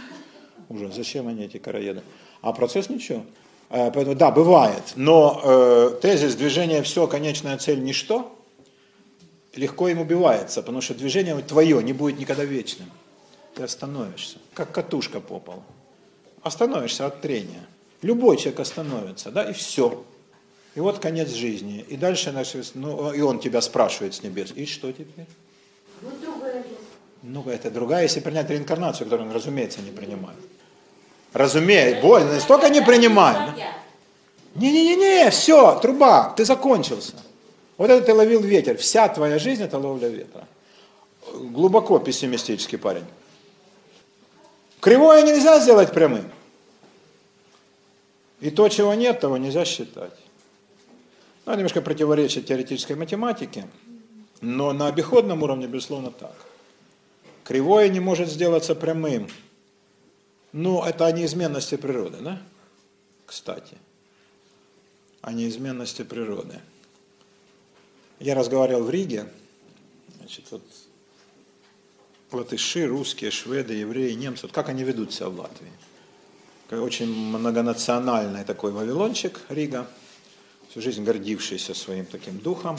Уже зачем они эти короеды? А процесс ничего. Э, поэтому, да, бывает. Но э, тезис движения все, конечная цель ничто, легко им убивается, потому что движение твое не будет никогда вечным. Ты остановишься, как катушка по полу. Остановишься от трения. Любой человек остановится, да, и все. И вот конец жизни. И дальше, ну, и он тебя спрашивает с небес. И что теперь? Вот другая Ну, это другая, если принять реинкарнацию, которую он, разумеется, не принимает. Разумеет, больно, настолько не принимает. Не-не-не, все, труба, ты закончился. Вот это ты ловил ветер. Вся твоя жизнь это ловля ветра. Глубоко пессимистический парень. Кривое нельзя сделать прямым. И то, чего нет, того нельзя считать. Ну, немножко противоречит теоретической математике, но на обиходном уровне, безусловно, так. Кривое не может сделаться прямым. Ну, это о неизменности природы, да? Кстати, о неизменности природы. Я разговаривал в Риге, значит, вот латыши, русские, шведы, евреи, немцы, вот как они ведут себя в Латвии. Очень многонациональный такой вавилончик Рига – всю жизнь гордившийся своим таким духом.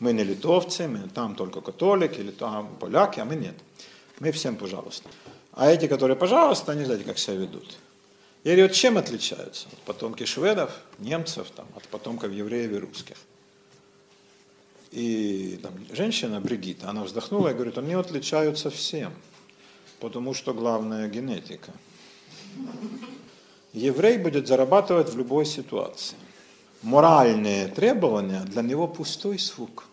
Мы не литовцы, мы там только католики, или там поляки, а мы нет. Мы всем пожалуйста. А эти, которые пожалуйста, они знаете, как себя ведут. Я говорю, вот чем отличаются потомки шведов, немцев, там, от потомков евреев и русских? И там, женщина Бригита, она вздохнула и говорит, они отличаются всем, потому что главная генетика. Еврей будет зарабатывать в любой ситуации. Моральные требования для него пустой звук.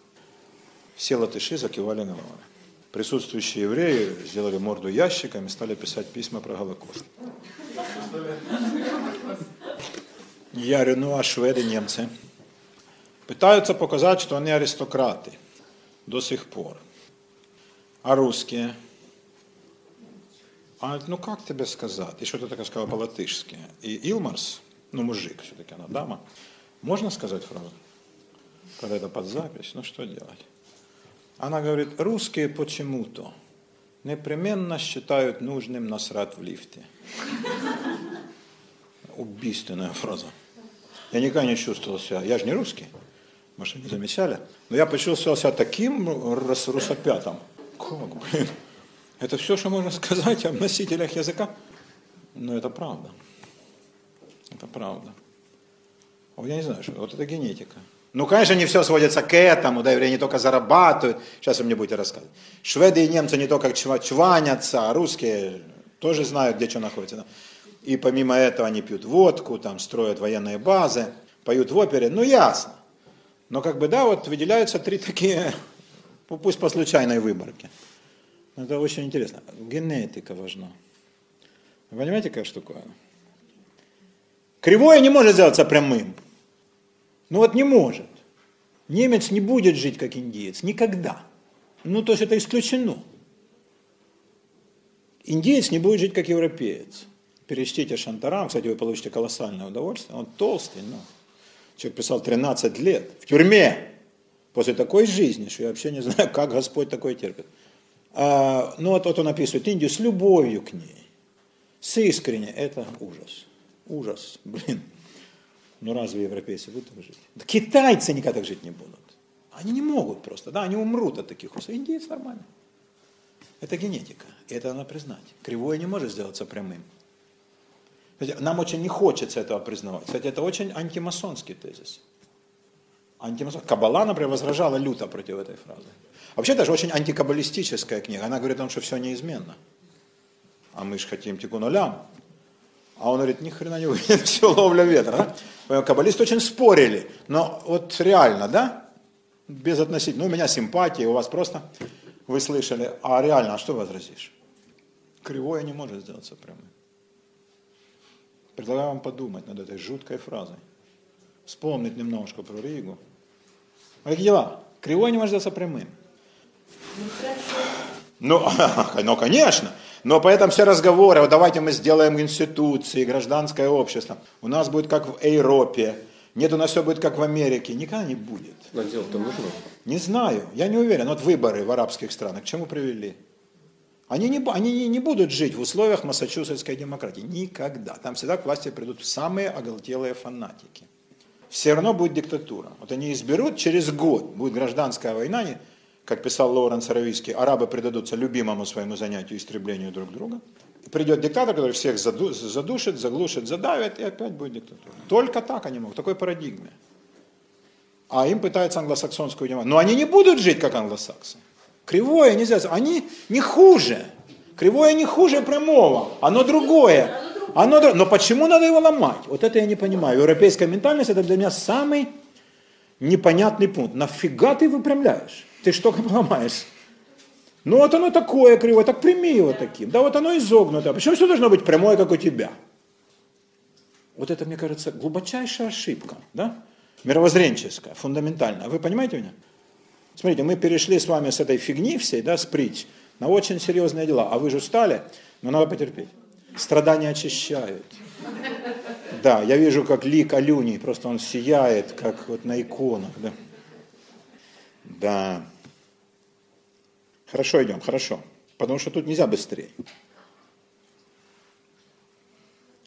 Все латыши закивали головами. Присутствующие евреи сделали морду ящиками и стали писать письма про Голокост. Я говорю, ну а шведы, немцы? Пытаются показать, что они аристократы до сих пор. А русские? А ну как тебе сказать? И что-то такое сказала по-латышски. И Илмарс, ну мужик, все-таки она дама, можно сказать фразу? Когда это под запись, ну что делать? Она говорит, русские почему-то непременно считают нужным насрать в лифте. Убийственная фраза. Я никогда не чувствовал себя, я же не русский, может, не замечали, но я почувствовал себя таким русопятом. Как, блин, это все, что можно сказать о носителях языка. Но это правда. Это правда. Вот я не знаю, что вот это генетика. Ну, конечно, не все сводится к этому, да, евреи не только зарабатывают, сейчас вы мне будете рассказывать. Шведы и немцы не только чванятся, а русские тоже знают, где что находится. Да? И помимо этого они пьют водку, там строят военные базы, поют в опере, ну ясно. Но как бы, да, вот выделяются три такие, пусть по случайной выборке. Это очень интересно. Генетика важна. Понимаете, какая штука? Кривое не может сделаться прямым. Ну вот не может. Немец не будет жить как индеец. Никогда. Ну то есть это исключено. Индеец не будет жить как европеец перечтите Шантарам, кстати, вы получите колоссальное удовольствие. Он толстый, но человек писал 13 лет в тюрьме после такой жизни, что я вообще не знаю, как Господь такой терпит. А, ну вот, вот он описывает Индию с любовью к ней, с искренне. Это ужас. Ужас, блин. Ну разве европейцы будут так жить? Да китайцы никогда так жить не будут. Они не могут просто, да, они умрут от таких условий. Индейцы нормально. Это генетика, и это надо признать. Кривое не может сделаться прямым. Нам очень не хочется этого признавать. Кстати, это очень антимасонский тезис. Антимасон... Кабала, например, возражала люто против этой фразы. Вообще, даже очень антикаббалистическая книга. Она говорит о том, что все неизменно. А мы же хотим тику нулям. А он говорит, ни хрена не выйдет, все ловля ветра. Да? Каббалисты очень спорили. Но вот реально, да? Без относительно. Ну, у меня симпатии, у вас просто, вы слышали. А реально, а что возразишь? Кривое не может сделаться прямым. Предлагаю вам подумать над этой жуткой фразой. Вспомнить немножко про Ригу. Как дела? Кривой не может сделаться прямым. Ну, ну, конечно. Но поэтому все разговоры, вот давайте мы сделаем институции, гражданское общество. У нас будет как в Европе. Нет, у нас все будет как в Америке. Никогда не будет. Но дело-то нужно. Не знаю, я не уверен. Вот выборы в арабских странах к чему привели? Они не, они не будут жить в условиях массачусетской демократии. Никогда. Там всегда к власти придут самые оголтелые фанатики. Все равно будет диктатура. Вот они изберут, через год будет гражданская война, как писал Лоуренс Аравийский, арабы предадутся любимому своему занятию, истреблению друг друга. И придет диктатор, который всех задушит, заглушит, задавит, и опять будет диктатура. Только так они могут, такой парадигме. А им пытаются англосаксонскую демократию. Но они не будут жить, как англосаксы. Кривое нельзя, они не хуже. Кривое не хуже прямого, оно другое. Оно, но почему надо его ломать? Вот это я не понимаю. Европейская ментальность это для меня самый непонятный пункт. Нафига ты выпрямляешь? Ты что ломаешь? Ну вот оно такое кривое, так прими его таким. Да вот оно изогнуто. Почему все должно быть прямое, как у тебя? Вот это, мне кажется, глубочайшая ошибка, да? Мировоззренческая, фундаментальная. Вы понимаете меня? Смотрите, мы перешли с вами с этой фигни всей, да, с притч, на очень серьезные дела. А вы же устали, но надо потерпеть. Страдания очищают. Да, я вижу, как лик Алюни, просто он сияет, как вот на иконах, да. Да. Хорошо идем, хорошо. Потому что тут нельзя быстрее.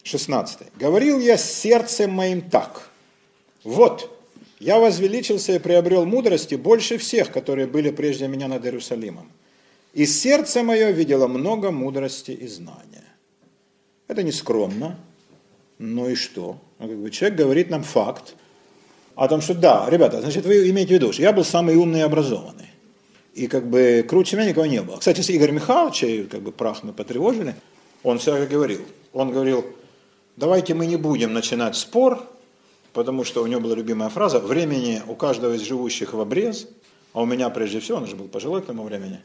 16. Говорил я сердцем моим так. Вот, я возвеличился и приобрел мудрости больше всех, которые были прежде меня над Иерусалимом. И сердце мое видело много мудрости и знания. Это не скромно, но и что? Ну, человек говорит нам факт, о том, что да, ребята, значит, вы имеете в виду, что я был самый умный и образованный. И как бы круче меня никого не было. Кстати, с Игорь Михайловича, как бы прах мы потревожили, он всегда говорил, он говорил, давайте мы не будем начинать спор, потому что у него была любимая фраза, времени у каждого из живущих в обрез, а у меня прежде всего, он же был пожилой к тому времени,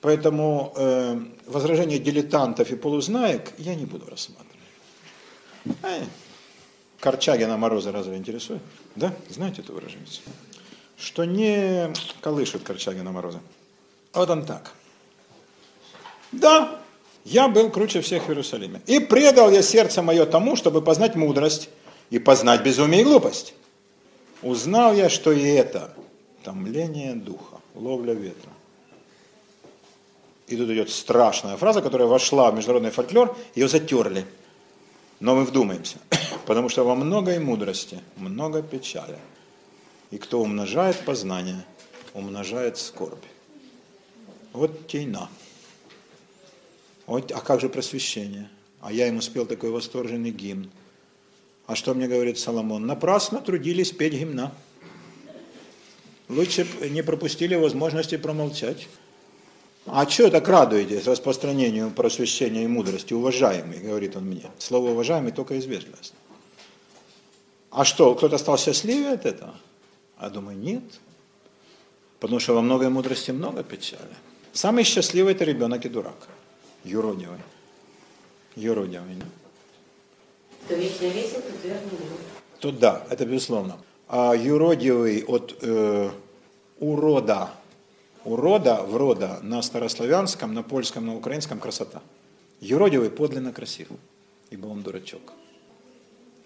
поэтому э, возражения дилетантов и полузнаек я не буду рассматривать. Э, Корчагина Мороза разве интересует? Да? Знаете это выражение? Что не колышет Корчагина Мороза. Вот он так. Да, я был круче всех в Иерусалиме. И предал я сердце мое тому, чтобы познать мудрость и познать безумие и глупость. Узнал я, что и это томление духа, ловля ветра. И тут идет страшная фраза, которая вошла в международный фольклор, ее затерли. Но мы вдумаемся, потому что во многой мудрости много печали. И кто умножает познание, умножает скорбь. Вот тейна. Вот, а как же просвещение? А я ему спел такой восторженный гимн. А что мне говорит Соломон? Напрасно трудились петь гимна. Лучше не пропустили возможности промолчать. А что так радуетесь распространению просвещения и мудрости, уважаемый, говорит он мне. Слово уважаемый только из вежливости. А что, кто-то стал счастливее от этого? А думаю, нет. Потому что во многой мудрости много печали. Самый счастливый это ребенок и дурак. Юродивый. Юродивый. Кто вечно весел, то твердо Тут да, это безусловно. А юродивый от э, урода урода, врода на старославянском, на польском, на украинском красота. Юродивый подлинно красив, ибо он дурачок.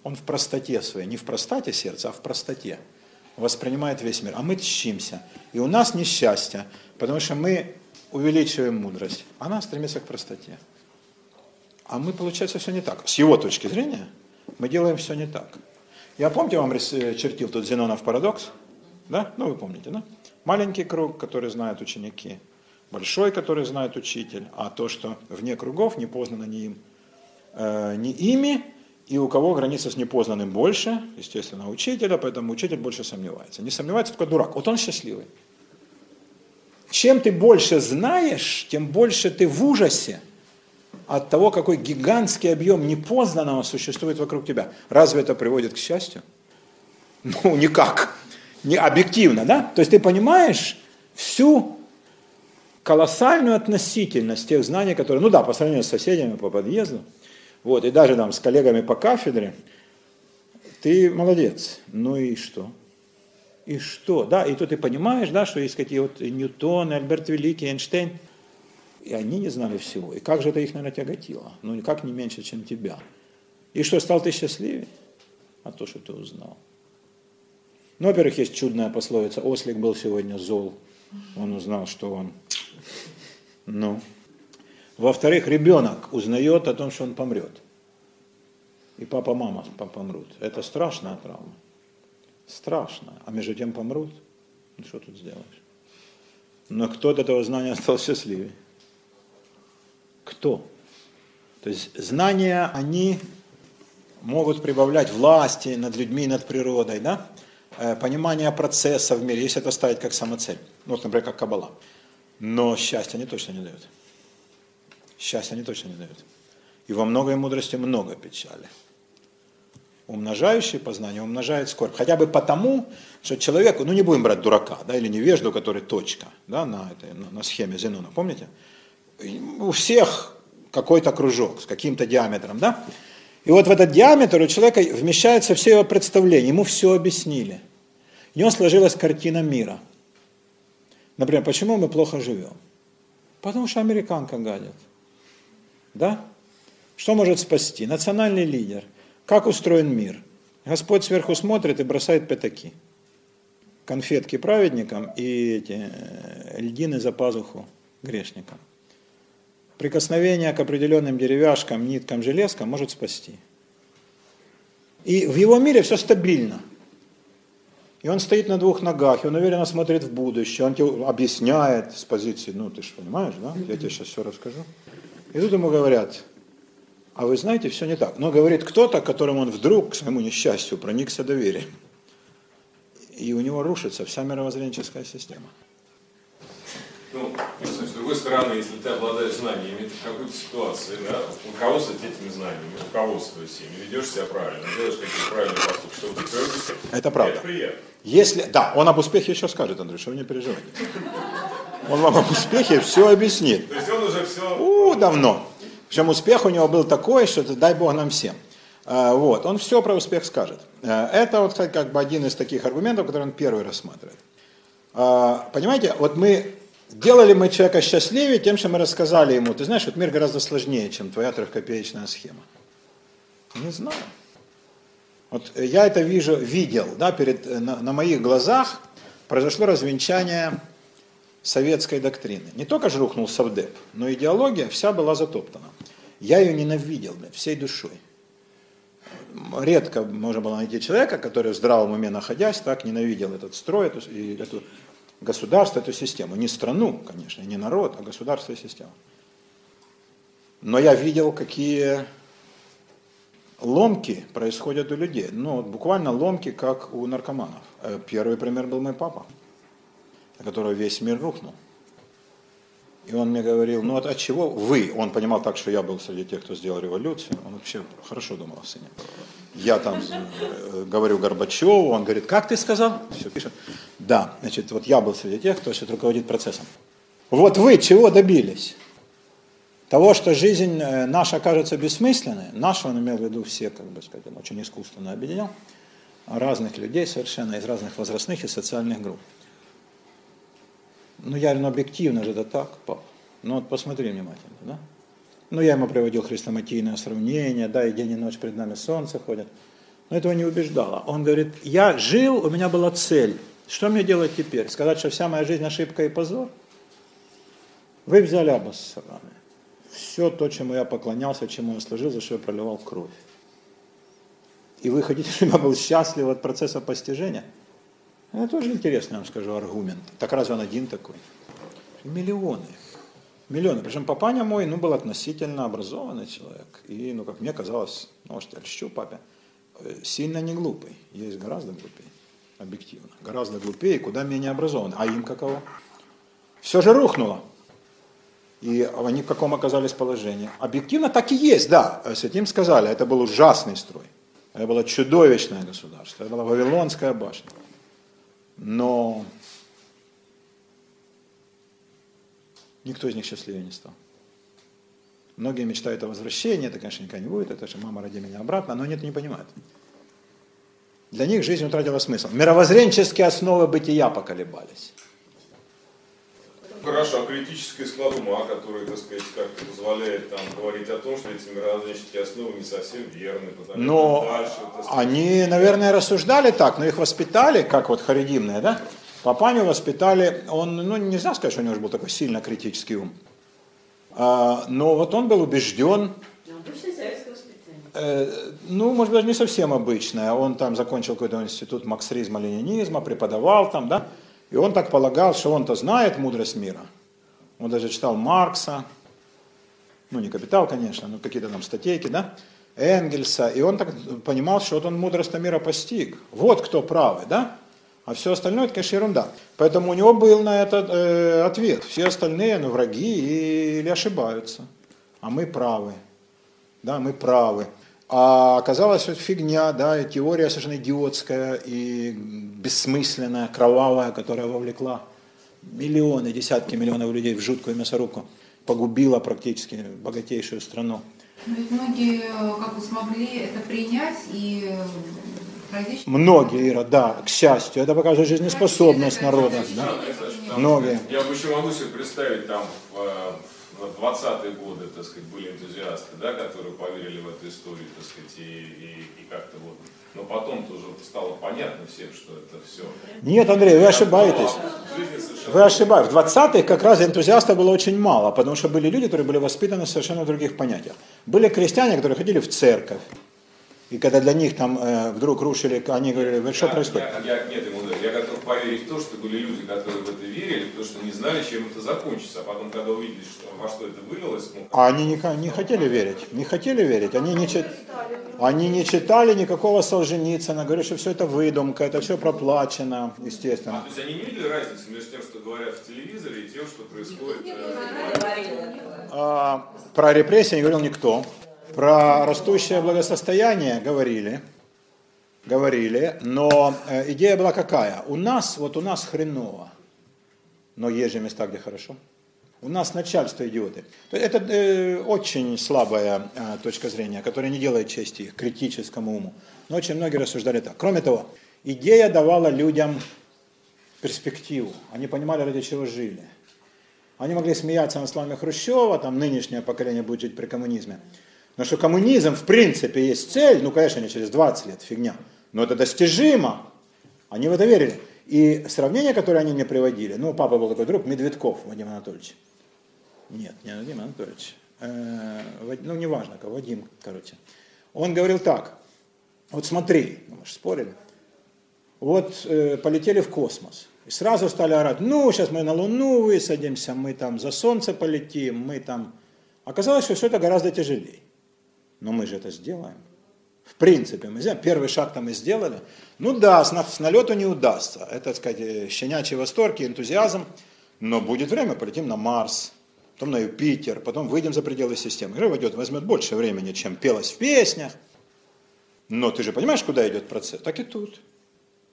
Он в простоте своей, не в простоте сердца, а в простоте воспринимает весь мир. А мы тщимся. И у нас несчастье, потому что мы увеличиваем мудрость. Она стремится к простоте. А мы, получается, все не так. С его точки зрения мы делаем все не так. Я помните, вам чертил тут Зенонов парадокс? Да? Ну, вы помните, да? Маленький круг, который знают ученики, большой, который знает учитель, а то, что вне кругов, не познано ни им, э, ни ими, и у кого граница с непознанным больше, естественно, учителя, поэтому учитель больше сомневается. Не сомневается только дурак. Вот он счастливый. Чем ты больше знаешь, тем больше ты в ужасе от того, какой гигантский объем непознанного существует вокруг тебя. Разве это приводит к счастью? Ну, никак не объективно, да? То есть ты понимаешь всю колоссальную относительность тех знаний, которые, ну да, по сравнению с соседями по подъезду, вот, и даже там с коллегами по кафедре, ты молодец. Ну и что? И что? Да, и тут ты понимаешь, да, что есть какие вот Ньютон, Альберт Великий, Эйнштейн, и они не знали всего. И как же это их, наверное, тяготило? Ну, никак не меньше, чем тебя. И что, стал ты счастливее? А то, что ты узнал. Ну, во-первых, есть чудная пословица. Ослик был сегодня зол. Он узнал, что он... Ну. Во-вторых, ребенок узнает о том, что он помрет. И папа, мама помрут. Это страшная травма. Страшно. А между тем помрут. Ну, что тут сделаешь? Но кто от этого знания стал счастливее? Кто? То есть знания, они могут прибавлять власти над людьми, над природой, да? Э, понимание процесса в мире, если это ставить как самоцель, ну, вот, например, как Каббала. Но счастья они точно не дают. Счастья они точно не дают. И во многой мудрости много печали. Умножающий познание умножает скорбь. Хотя бы потому, что человеку, ну не будем брать дурака, да, или невежду, который точка, да, на, этой, на, на схеме Зенона, помните? У всех какой-то кружок с каким-то диаметром, да? И вот в этот диаметр у человека вмещается все его представления, ему все объяснили. У него сложилась картина мира. Например, почему мы плохо живем? Потому что американка гадит. Да? Что может спасти? Национальный лидер. Как устроен мир? Господь сверху смотрит и бросает пятаки. Конфетки праведникам и эти э, льдины за пазуху грешникам. Прикосновение к определенным деревяшкам, ниткам, железкам может спасти. И в его мире все стабильно. И он стоит на двух ногах, и он уверенно смотрит в будущее, он тебе объясняет с позиции, ну ты же понимаешь, да, я тебе сейчас все расскажу. И тут ему говорят, а вы знаете, все не так. Но говорит кто-то, которому он вдруг, к своему несчастью, проникся доверием. и у него рушится вся мировоззренческая система. Ну, с другой стороны, если ты обладаешь знаниями в какой-то ситуации, да, руководствовать этими знаниями, руководствуясь ими, ведешь себя правильно, делаешь какие-то правильные поступки, чтобы ты твердо Это правда. Это приятно. Если, да, он об успехе еще скажет, что вы не переживайте. Он вам об успехе все объяснит. То есть он уже все... У, давно. Причем успех у него был такой, что это дай Бог нам всем. А, Вот, он все про успех скажет. А, Это вот кстати, как бы один из таких аргументов, который он первый рассматривает. А, Понимаете, вот мы делали мы человека счастливее тем, что мы рассказали ему, ты знаешь, вот мир гораздо сложнее, чем твоя трехкопеечная схема. Не знаю. Вот я это вижу, видел, да, перед, на, на моих глазах произошло развенчание советской доктрины. Не только же рухнул Совдеп, но идеология вся была затоптана. Я ее ненавидел всей душой. Редко можно было найти человека, который в здравом уме находясь, так ненавидел этот строй, эту, эту государство, эту систему. Не страну, конечно, не народ, а государство и систему. Но я видел, какие ломки происходят у людей. Ну, буквально ломки, как у наркоманов. Э, Первый пример был мой папа, у которого весь мир рухнул. И он мне говорил, ну вот от чего вы? Он понимал так, что я был среди тех, кто сделал революцию. Он вообще хорошо думал о сыне. Я там э, говорю Горбачеву, он говорит, как ты сказал? Все пишет. Да, значит, вот я был среди тех, кто сейчас руководит процессом. Вот вы чего добились? Того, что жизнь э, наша кажется бессмысленной, наша, он имел в виду все, как бы сказать, он очень искусственно объединял, разных людей совершенно, из разных возрастных и социальных групп. Ну, я, ну, объективно же это так, пап. Ну, вот посмотри внимательно, да? Ну, я ему приводил хрестоматийное сравнение, да, и день и ночь перед нами солнце ходит. Но этого не убеждало. Он говорит, я жил, у меня была цель. Что мне делать теперь? Сказать, что вся моя жизнь ошибка и позор? Вы взяли обоссраны. Все то, чему я поклонялся, чему я служил, за что я проливал кровь. И вы хотите, чтобы я был счастлив от процесса постижения? Это тоже интересный, я вам скажу, аргумент. Так разве он один такой? Миллионы. Миллионы. Причем папаня мой, ну, был относительно образованный человек. И, ну, как мне казалось, ну, может, я льщу папе, э, сильно не глупый. Есть гораздо глупее, объективно. Гораздо глупее куда менее образованный. А им каково? Все же рухнуло. И они в каком оказались положении? Объективно так и есть, да. Святим сказали, это был ужасный строй. Это было чудовищное государство. Это была Вавилонская башня. Но никто из них счастливее не стал. Многие мечтают о возвращении, это, конечно, никогда не будет, это же мама ради меня обратно, но они это не понимают. Для них жизнь утратила смысл. Мировоззренческие основы бытия поколебались. Хорошо, а критический склад ума, который, так сказать, как-то позволяет там говорить о том, что эти мировоззренческие основы не совсем верны, потому Но что дальше, сказать, они, наверное, рассуждали так, но их воспитали, как вот харидимные, да? Папаню воспитали, он, ну, нельзя сказать, что у него же был такой сильно критический ум. А, но вот он был убежден, Обычное советское воспитание. э, ну, может быть, не совсем обычное. Он там закончил какой-то институт марксизма, ленинизма, преподавал там, да? И он так полагал, что он-то знает мудрость мира. Он даже читал Маркса, ну, не «Капитал», конечно, но какие-то там статейки, да? Энгельса. И он так понимал, что вот он мудрость мира постиг. Вот кто правый, да? А все остальное, это, конечно, ерунда. Поэтому у него был на это э, ответ. Все остальные, ну, враги или ошибаются. А мы правы. Да, мы правы. А оказалось, это фигня, да, и теория совершенно идиотская и бессмысленная, кровавая, которая вовлекла миллионы, десятки миллионов людей в жуткую мясорубку, погубила практически богатейшую страну. Но ведь многие э, как бы смогли это принять и э, пройти. Многие, Ира, да, к счастью, это показывает жизнеспособность народа. Да? Многие. Я бы еще могу себе представить, там в, э, в 20-е годы, так сказать, были энтузиасты, да, которые поверили в эту историю, так сказать, и, и, и как-то вот. Но потом тоже стало понятно всем, что это все. Нет, Андрей, вы ошибаетесь. Жизнь совершенно Вы ошибаетесь. В 20-х как раз энтузиастов было очень мало, потому что были люди, которые были воспитаны в совершенно других понятиях. Были крестьяне, которые ходили в церковь, И когда для них там э, вдруг рушили, они говорили, вы что Я- происходит? Я, я- нет, ему, я готов поверить в то, что были люди, которые в это верили, потому что не знали, чем это закончится. А потом, когда увидели, что, во что это вылилось, ну, А они не, не хотели верить, не хотели верить, они не, чит- они не читали никакого Солженицына, говорят, что все это выдумка, это все проплачено, а, естественно. то есть они не видели разницы между тем, что говорят в телевизоре, и тем, что происходит. э, А, про репрессии не говорил никто. Про растущее благосостояние говорили, говорили, но э, идея была какая? У нас, вот у нас хреново, но есть же места, где хорошо. У нас начальство идиоты. Это э, очень слабая э, точка зрения, которая не делает чести их критическому уму. Но очень многие рассуждали так. Кроме того, идея давала людям перспективу. Они понимали, ради чего жили. Они могли смеяться над словами Хрущева, там нынешнее поколение будет жить при коммунизме. Но что коммунизм в принципе есть цель, ну, конечно, не через 20 лет, фигня, но это достижимо. Они в это верили. И сравнение, которое они мне приводили, ну, папа был такой друг, Медведков Вадим Анатольевич. Нет, не Вадим Анатольевич. Э, ну, неважно, кого, Вадим, короче. Он говорил так, вот смотри, мы же спорили, вот э, полетели в космос. И сразу стали орать, ну, сейчас мы на Луну высадимся, мы там за Солнце полетим, мы там... Оказалось, что все это гораздо тяжелее. Но мы же это сделаем. В принципе, мы сделаем. Первый шаг-то мы сделали. Ну да, с, на- с налету не удастся. Это, так сказать, э, щенячий восторг и энтузиазм. Но будет время, полетим на Марс, потом на Юпитер, потом выйдем за пределы системы. Игра войдет, возьмет больше времени, чем пелось в песнях. Но ты же понимаешь, куда идет процесс? Так и тут.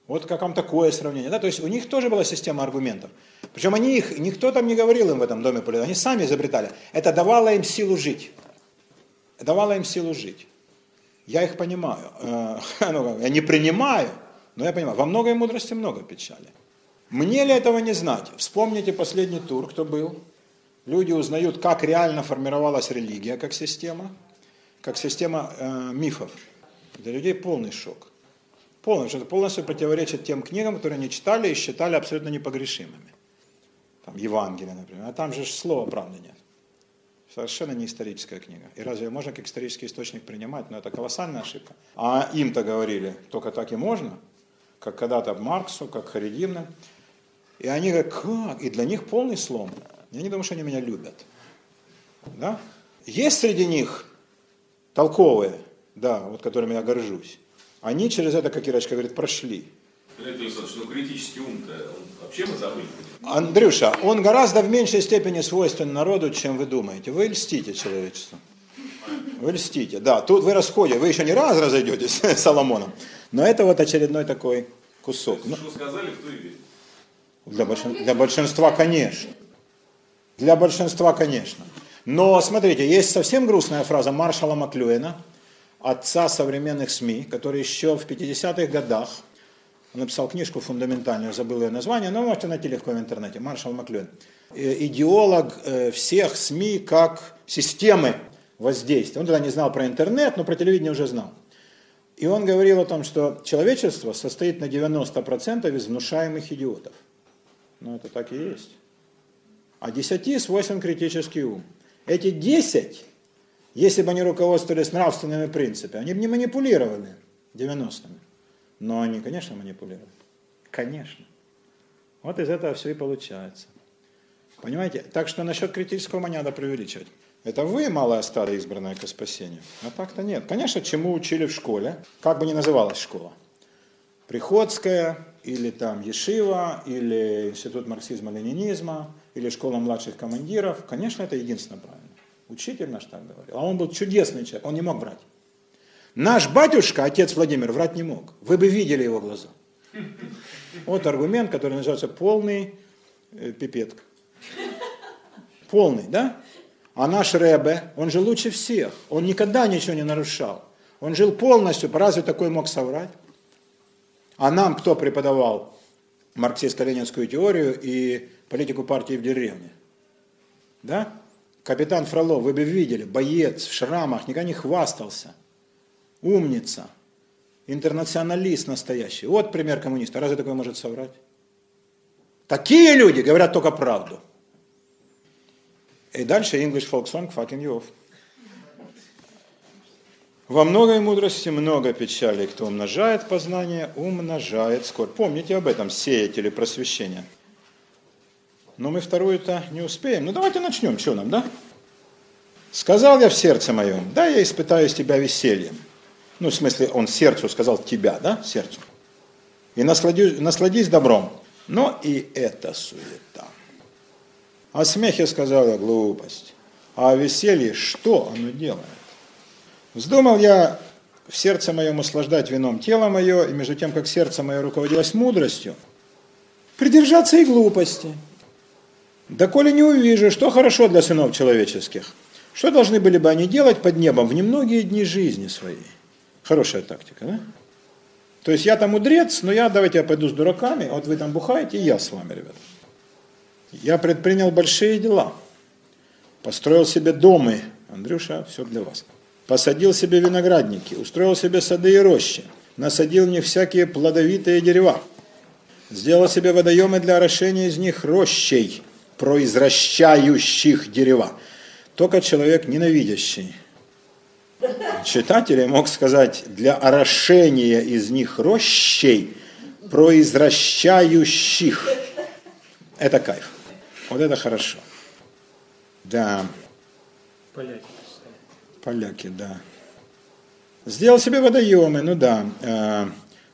Вот как вам такое сравнение. Да? То есть у них тоже была система аргументов. Причем они их, никто там не говорил им в этом доме политов, они сами изобретали. Это давало им силу жить. Давало им силу жить. Я их понимаю. Ну, Я не принимаю, но я понимаю. Во многой мудрости много печали. Мне ли этого не знать? Вспомните последний тур, кто был. Люди узнают, как реально формировалась религия как система, как система э, мифов. Для людей полный шок. Полный, что это полностью противоречит тем книгам, которые они читали и считали абсолютно непогрешимыми. Там Евангелие, например. А там же ж слова правды нет. Совершенно не историческая книга. И разве можно как исторический источник принимать? Ну, это колоссальная ошибка. А им-то говорили, только так и можно, как когда-то Марксу, как Харидимна. И они говорят, как? И для них полный слом. Я не думаю, что они меня любят. Да? Есть среди них толковые, да, вот которыми я горжусь. Они через это, как Ирочка говорит, прошли. Леонид Александрович, ну критический ум-то, он вообще мы забыли. Андрюша, он гораздо в меньшей степени свойствен народу, чем вы думаете. Вы льстите человечеству. Вы льстите, да. Тут вы расходите, вы еще не раз разойдетесь с Соломоном. Но это вот очередной такой кусок. Что сказали, в то и верит. для, большин- для большинства, конечно. Для большинства, конечно. Но смотрите, есть совсем грустная фраза Маршала Маклюэна, отца современных СМИ, который еще в 50-х годах он написал книжку фундаментальную, забыл ее название, но можете найти легко в интернете. Маршал Маклюэн. Э, Идеолог э, всех СМИ как системы воздействия. Он тогда не знал про интернет, но про телевидение уже знал. И он говорил о том, что человечество состоит на 90% из внушаемых идиотов. Ну, это так и есть. А 10 свойствен критический ум. Эти 10, если бы они руководствовались нравственными принципами, они бы не манипулировали 90-ми. Но они, конечно, манипулируют. Конечно. Вот из этого все и получается. Понимаете? Так что насчет критического ума не надо преувеличивать. Это вы, малая старая избранная ко спасению. А так-то нет. Конечно, чему учили в школе, как бы ни называлась школа. Приходская, или там Ешива, или Институт марксизма-ленинизма, или школа младших командиров. Конечно, это единственно правильно. Учитель наш так говорил. А он был чудесный человек, он не мог врать. Наш батюшка, отец Владимир, врать не мог. Вы бы видели его глаза. Вот аргумент, который называется полный э, пипетка. Полный, да? А наш Ребе, он же лучше всех. Он никогда ничего не нарушал. Он жил полностью, разве такой мог соврать? А нам кто преподавал марксистско-ленинскую теорию и политику партии в деревне? Да? Капитан Фролов, вы бы видели, боец в шрамах, никогда не хвастался. Умница. Интернационалист настоящий. Вот пример коммуниста. Разве такой может соврать? Такие люди говорят только правду. И дальше English folk song fucking you off. Во многой мудрости много печали. Кто умножает познание, умножает скорбь. Помните об этом, сеятели просвещения. Но мы вторую-то не успеем. Ну давайте начнем, что нам, да? Сказал я в сердце моем, да, я испытаю из тебя весельем. Ну, в смысле, он сердцу сказал тебя, да, сердцу. И насладись, насладись добром. Но и это суета. О смехе сказал я глупость. А о веселье что оно делает? Вздумал я в сердце моем услаждать вином тело мое, и между тем, как сердце мое руководилось мудростью, придержаться и глупости. Да коли не увижу, что хорошо для сынов человеческих, что должны были бы они делать под небом в немногие дни жизни своей? Хорошая тактика, да? То есть я там мудрец, но я, давайте я пойду с дураками, вот вы там бухаете, и я с вами, ребята. Я предпринял большие дела. Построил себе домы. Андрюша, все для вас. Посадил себе виноградники, устроил себе сады и рощи. Насадил не всякие плодовитые дерева. Сделал себе водоемы для орошения из них рощей, произвращающих дерева. Только человек ненавидящий читателей мог сказать, для орошения из них рощей, произвращающих. Это кайф. Вот это хорошо. Да. Поляки. Поляки, да. Сделал себе водоемы, ну да. Э,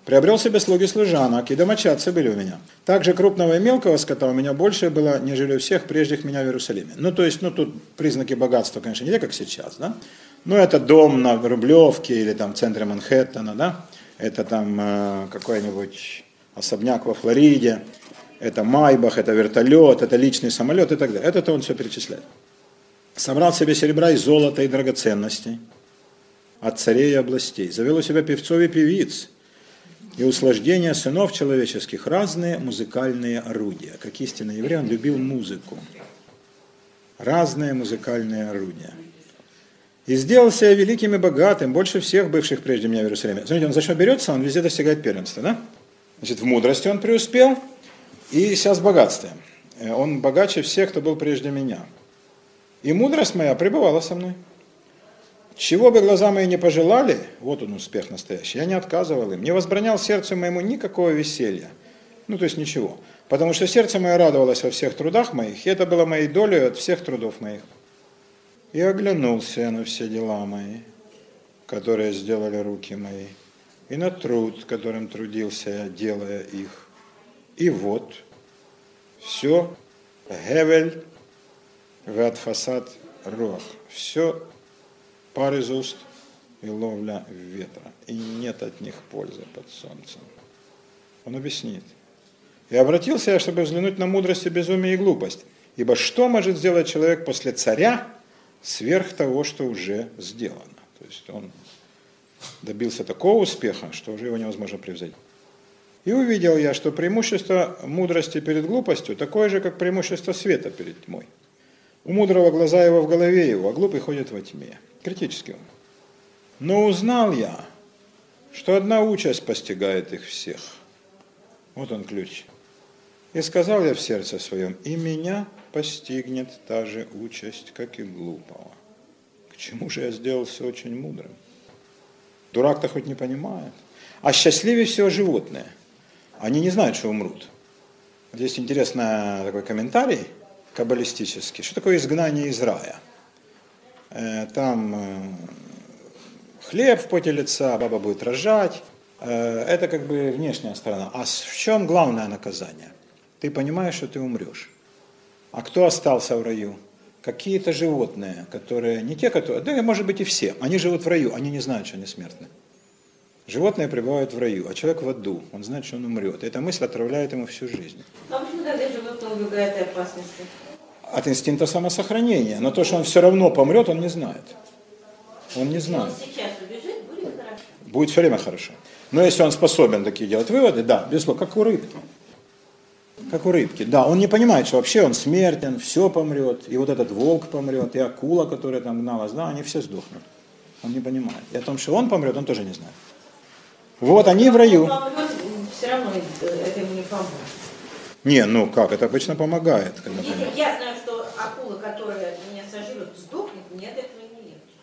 приобрел себе слуги служанок, и домочадцы были у меня. Также крупного и мелкого скота у меня больше было, нежели у всех прежних меня в Иерусалиме. Ну, то есть, ну, тут признаки богатства, конечно, не как сейчас, да? Ну, это дом на Рублевке или там в центре Манхэттена, да? Это там э, какой-нибудь особняк во Флориде, это Майбах, это вертолет, это личный самолет и так далее. Это-то он все перечисляет. Собрал себе серебра и золота и драгоценностей от царей и областей. Завел у себя певцов и певиц. И услаждения сынов человеческих разные музыкальные орудия. Как истинный еврей, он любил музыку. Разные музыкальные орудия. И сделался я великим и богатым, больше всех бывших прежде меня в Иерусалиме. Смотрите, он за что берется, он везде достигает первенства, да? Значит, в мудрости он преуспел, и сейчас в. Э, он богаче всех, кто был прежде меня. И мудрость моя пребывала со мной. Чего бы глаза мои не пожелали, вот он успех настоящий, я не отказывал им, не возбранял сердцу моему никакого веселья. Ну, то есть ничего. Потому что сердце мое радовалось во всех трудах моих, и это было моей долей от всех трудов моих. И оглянулся я на все дела мои, которые сделали руки мои, и на труд, которым трудился я, делая их. И вот, все Гевель ват фасад рох. Все пар из уст и ловля ветра. И нет от них пользы под солнцем. Он объяснит. И обратился я, чтобы взглянуть на мудрость и безумие и глупость. Ибо что может сделать человек после царя, сверх того, что уже сделано. То есть он добился такого успеха, что уже его невозможно превзойти. И увидел я, что преимущество мудрости перед глупостью такое же, как преимущество света перед тьмой. У мудрого глаза его в голове его, а глупый ходит во тьме. Критически он. Но узнал я, что одна участь постигает их всех. Вот он ключ. И сказал я в сердце своем, и меня постигнет та же участь, как и глупого. К чему же я сделался очень мудрым? Дурак-то хоть не понимает. А счастливее всего животные. Они не знают, что умрут. Здесь интересный такой комментарий каббалистический. Что такое изгнание из рая? Э, там э, хлеб в поте лица, баба будет рожать. Э, это как бы внешняя сторона. А в чем главное наказание? Ты понимаешь, что ты умрешь. А кто остался в раю? Какие-то животные, которые, не те, которые, да, может быть и все, они живут в раю, они не знают, что они смертны. Животные пребывают в раю, а человек в аду, он знает, что он умрет. И эта мысль отравляет ему всю жизнь. А почему тогда животное убегает от опасности? От инстинкта самосохранения. Но то, что он все равно помрет, он не знает. Он не знает. Он сейчас убежит, будет хорошо. Будет все время хорошо. Но если он способен такие делать выводы, да, безусловно, как у рыбки. Как у рыбки. Да, он не понимает, что вообще он смертен, все помрет, и вот этот волк помрет, и акула, которая там гналась, да, они все сдохнут. Он не понимает. И о том, что он помрет, он тоже не знает. Вот они в раю. Все равно это ему не поможет. Не, ну как, это обычно помогает. Когда Если я знаю, что акула, которая меня сожрет, сдохнет, мне от этого не легче.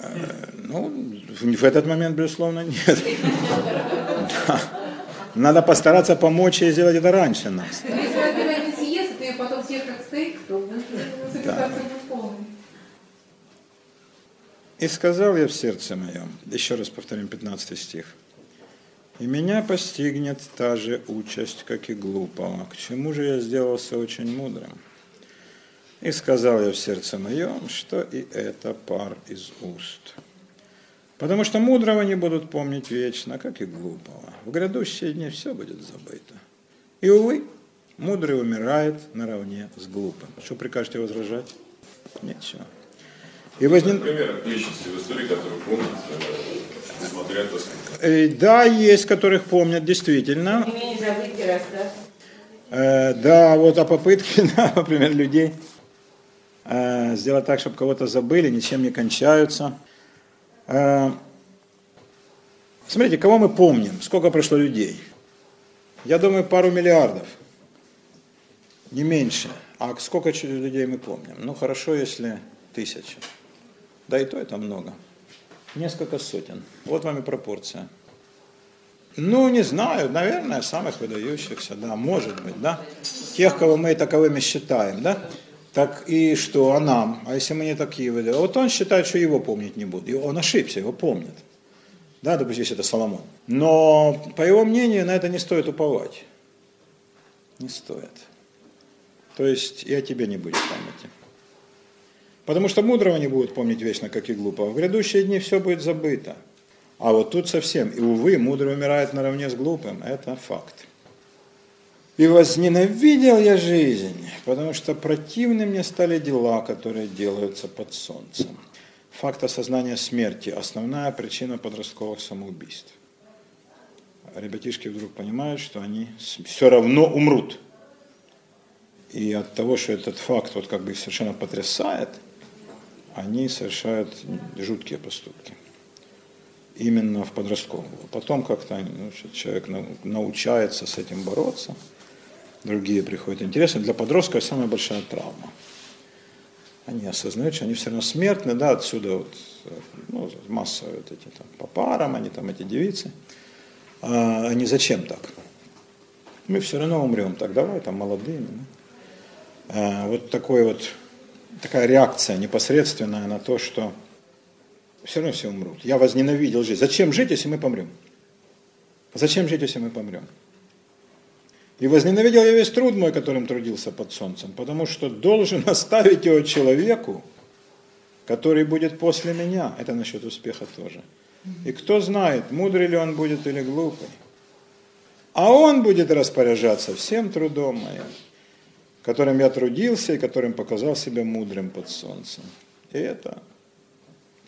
Э, ну, в этот момент, безусловно, нет. Надо постараться помочь ей сделать это раньше нас. Если она не съест, и потом съест как стейк, то полной. И сказал я в сердце моем, еще раз повторим 15 стих, и меня постигнет та же участь, как и глупого. К чему же я сделался очень мудрым? И сказал я в сердце моем, что и это пар из уст. Потому что мудрого не будут помнить вечно, как и глупого. В грядущие дни все будет забыто. И, увы, мудрый умирает наравне с глупым. Что прикажете возражать? Ничего. И вознен... Например, личности в истории, которые помнят, несмотря, так сказать. Э, да, есть, которых помнят, действительно. Э, да, вот о попытке, да, например, людей э, сделать так, чтобы кого-то забыли, ничем не кончаются. Э, смотрите, кого мы помним, сколько прошло людей? Я думаю, пару миллиардов, не меньше. А сколько людей мы помним? Ну, хорошо, если тысяча. Да и то это много. Несколько сотен. Вот вам и пропорция. Ну, не знаю, наверное, самых выдающихся, да, может быть, да. Тех, кого мы таковыми считаем, да. Так и что, а нам? А если мы не такие выдаем? Вот он считает, что его помнить не будут. И он ошибся, его помнят. Да, допустим, если это Соломон. Но, по его мнению, на это не стоит уповать. Не стоит. То есть о тебе не будет памяти. Потому что мудрого не будут помнить вечно, как и глупого. В грядущие дни все будет забыто. А вот тут совсем. И, увы, мудрый умирает наравне с глупым. Это факт. И возненавидел я жизнь, потому что противны мне стали дела, которые делаются под солнцем. Факт осознания смерти – основная причина подростковых самоубийств. Ребятишки вдруг понимают, что они все равно умрут. И от того, что этот факт вот как бы совершенно потрясает – они совершают жуткие поступки. Именно в подростковом. Потом как-то ну, человек научается с этим бороться, другие приходят. Интересно, для подростков самая большая травма. Они осознают, что они все равно смертны, да, отсюда вот, ну, массовые вот эти там по парам, они там эти девицы. А они зачем так? Мы все равно умрем, так давай там молодыми. Да? А, вот такой вот такая реакция непосредственная на то, что все равно все умрут. Я возненавидел жизнь. Зачем жить, если мы помрем? Зачем жить, если мы помрем? И возненавидел я весь труд мой, которым трудился под солнцем, потому что должен оставить его человеку, который будет после меня. Это насчет успеха тоже. И кто знает, мудрый ли он будет или глупый. А он будет распоряжаться всем трудом моим которым я трудился и которым показал себя мудрым под солнцем. И это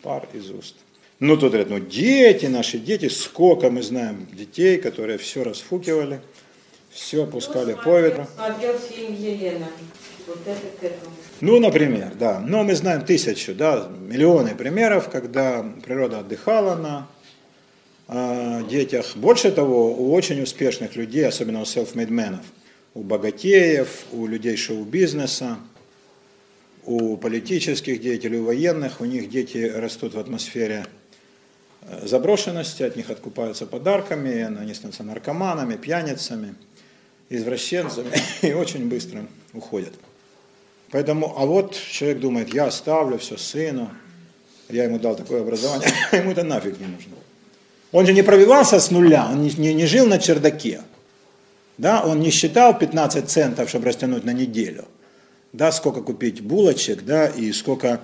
пар из уст. Ну, тут говорят, ну, дети, наши дети, сколько мы знаем детей, которые все расфукивали, все пускали по ветру. Ну, например, да. Но мы знаем тысячу, да, миллионы примеров, когда природа отдыхала на э, детях. Больше того, у очень успешных людей, особенно у self-made менов, у богатеев, у людей шоу-бизнеса, у политических деятелей, у военных, у них дети растут в атмосфере э, заброшенности, от них откупаются подарками, они становятся наркоманами, пьяницами, извращенцами и очень быстро уходят. Поэтому, а вот человек думает, я оставлю все сыну, я ему дал такое образование, ему это нафиг не нужно. Он же не пробивался с нуля, он не, не, не жил на чердаке. Да, он не считал 15 центов, чтобы растянуть на неделю. Да, сколько купить булочек, да, и сколько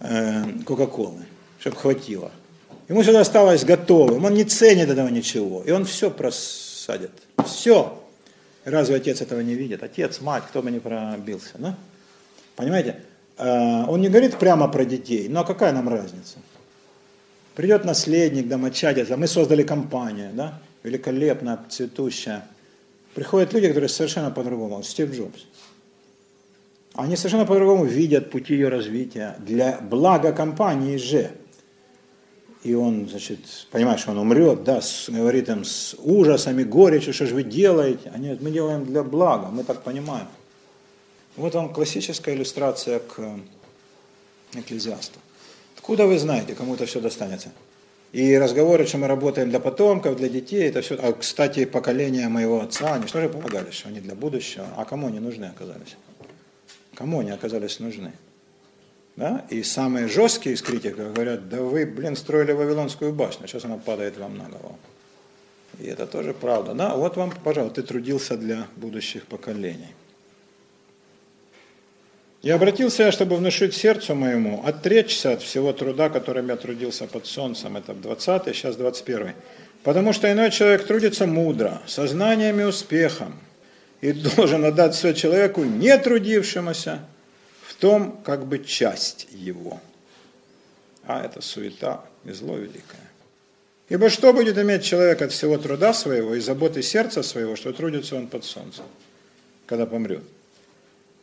э, Кока-Колы, чтобы хватило. Ему все осталось готовым, он не ценит этого ничего, и он все просадит. Все. Разве отец этого не видит? Отец, мать, кто бы не пробился, да? Понимаете? Э, он не говорит прямо про детей, а какая нам разница? Придет наследник, домочадец, а мы создали компанию, да? великолепная, цветущая. Приходят люди, которые совершенно по-другому, Стив Джобс. Они совершенно по-другому видят пути ее развития для блага компании же. И он, значит, понимает, что он умрет, да, с, говорит им с ужасами, горечью, что же вы делаете? Они говорят, мы делаем для блага, мы так понимаем. Вот вам классическая иллюстрация к экклезиасту. Откуда вы знаете, кому это все достанется? И разговоры, что мы работаем для потомков, для детей, это все. А, кстати, поколение моего отца, они что же полагали, что они для будущего? А кому они нужны оказались? Кому они оказались нужны? Да? И самые жесткие из критиков говорят, да вы, блин, строили Вавилонскую башню, сейчас она падает вам на голову. И это тоже правда. Да? Вот вам, пожалуйста, ты трудился для будущих поколений. И обратился я, чтобы внушить сердцу моему, отречься от всего труда, которым я трудился под солнцем. Это 20 сейчас 21 Потому что иной человек трудится мудро, сознанием и успехом, и должен отдать все человеку, не трудившемуся, том как бы часть его. А это суета и зло великое. Ибо что будет иметь человек от всего труда своего и заботы сердца своего, что трудится он под солнцем, когда помрет?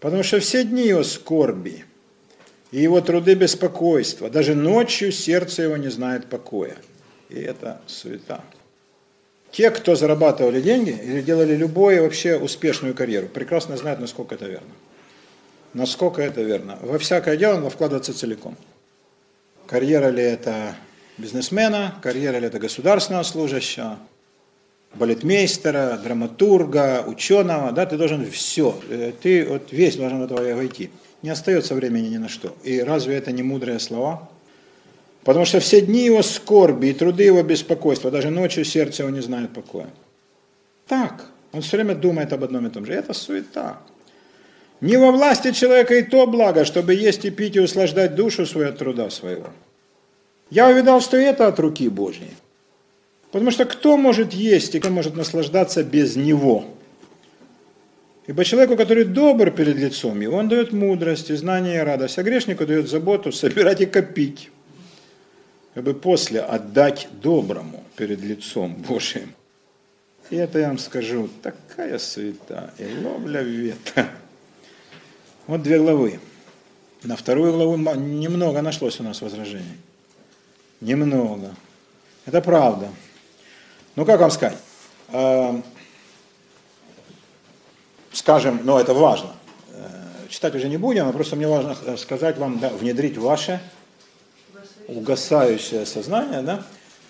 Потому что все дни его скорби и его труды беспокойства, даже ночью сердце его не знает покоя. И это суета. Те, кто зарабатывали деньги или делали любую вообще успешную карьеру, прекрасно знают, насколько это верно. Насколько это верно. Во всякое дело надо вкладываться целиком. Карьера ли это бизнесмена, карьера ли это государственного служащего, балетмейстера, драматурга, ученого, да, ты должен все, э, ты вот весь должен в этого войти. Не остается времени ни на что. И разве это не мудрые слова? Потому что все дни его скорби и труды его беспокойства, даже ночью сердце его не знает покоя. Так, он все время думает об одном и том же. Это суета. Не во власти человека и то благо, чтобы есть и пить и услаждать душу свою от труда своего. Я увидал, что это от руки Божьей. Потому что кто может есть и кто может наслаждаться без него? Ибо человеку, который добр перед лицом его, он дает мудрость и знание и радость, а грешнику дает заботу собирать и копить, чтобы после отдать доброму перед лицом Божиим. И это я вам скажу, такая суета, и ловля ветра. Вот две главы. На вторую главу немного нашлось у нас возражений. Немного. Это правда. Ну, как вам сказать? Эм, скажем, но это важно. Э, читать уже не будем, а просто мне важно сказать вам, да, внедрить ваше угасающее сознание, да,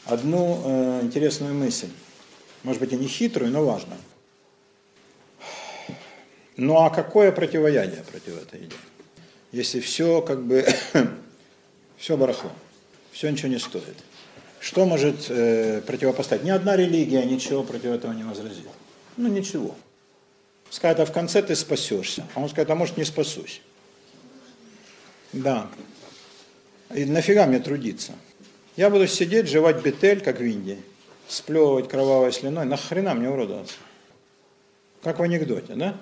одну э, интересную мысль. Может быть, и не хитрую, но важную. Ну а какое противоядие против этой идеи? Если все как бы, все барахло, все ничего не стоит. Что может э, противопоставить? Ни одна религия ничего против этого не возразит. Ну ничего. Скажет, а в конце ты спасешься. А он скажет, а может не спасусь. Да. И нафига мне трудиться? Я буду сидеть, жевать бетель, как в Индии, сплевывать кровавой слюной. Нахрена мне уродоваться? Как в анекдоте, да?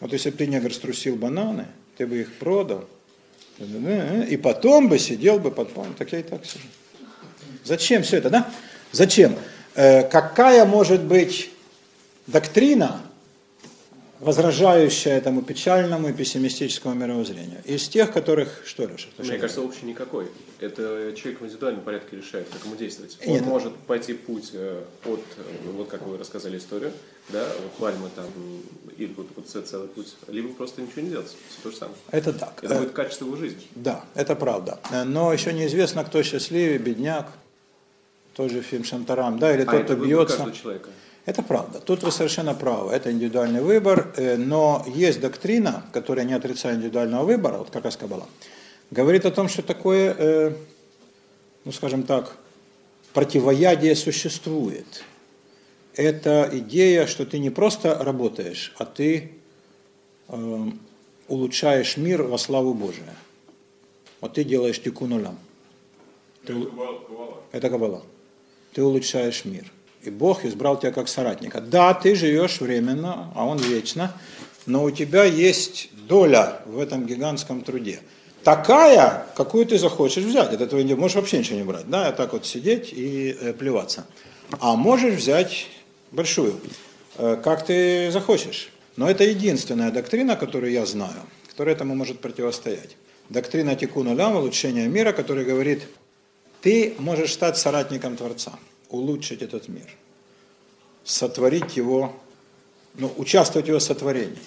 Вот если бы ты негр струсил бананы, ты бы их продал, и потом бы сидел бы под пальмой. Так я и так сижу. Зачем все это, да? Зачем? Э, какая может быть доктрина, возражающая этому печальному и пессимистическому мировоззрению? Из тех, которых, что, Леша? Мне что кажется, общий никакой. Это человек в индивидуальном порядке решает, как ему действовать. Он Нет. может пойти путь э, от, э, вот как вы рассказали историю, да, вот пальмы там, или вот, вот целый путь, либо просто ничего не делать, все то же самое. Это так. Это будет качество его жизни. Да, это правда. Но еще неизвестно, кто счастливее, бедняк, тот же фильм Шантарам, да, или а тот, кто бьется. человека. Это правда. Тут вы совершенно правы. Это индивидуальный выбор, э, но есть доктрина, которая не отрицает индивидуального выбора, вот как раз Каббала, говорит о том, что такое, э, ну скажем так, противоядие существует. Это идея, что ты не просто работаешь, а ты э, улучшаешь мир во славу Божию. Вот ты делаешь тикун улам. Ты Это Каббала. это Каббала. Ты улучшаешь мир. И Бог избрал тебя как соратника. Да, ты живешь временно, а Он вечно, но у тебя есть доля в этом гигантском труде. Такая, какую ты захочешь взять. Это твой, можешь вообще ничего не брать. Да, так вот сидеть и э, плеваться. А можешь взять большую, э, как ты захочешь. Но это единственная доктрина, которую я знаю, которая этому может противостоять. Доктрина Тикуна Лям, улучшения мира, которая говорит, ты можешь стать соратником Творца, улучшить этот мир, сотворить его, ну, участвовать в его сотворении.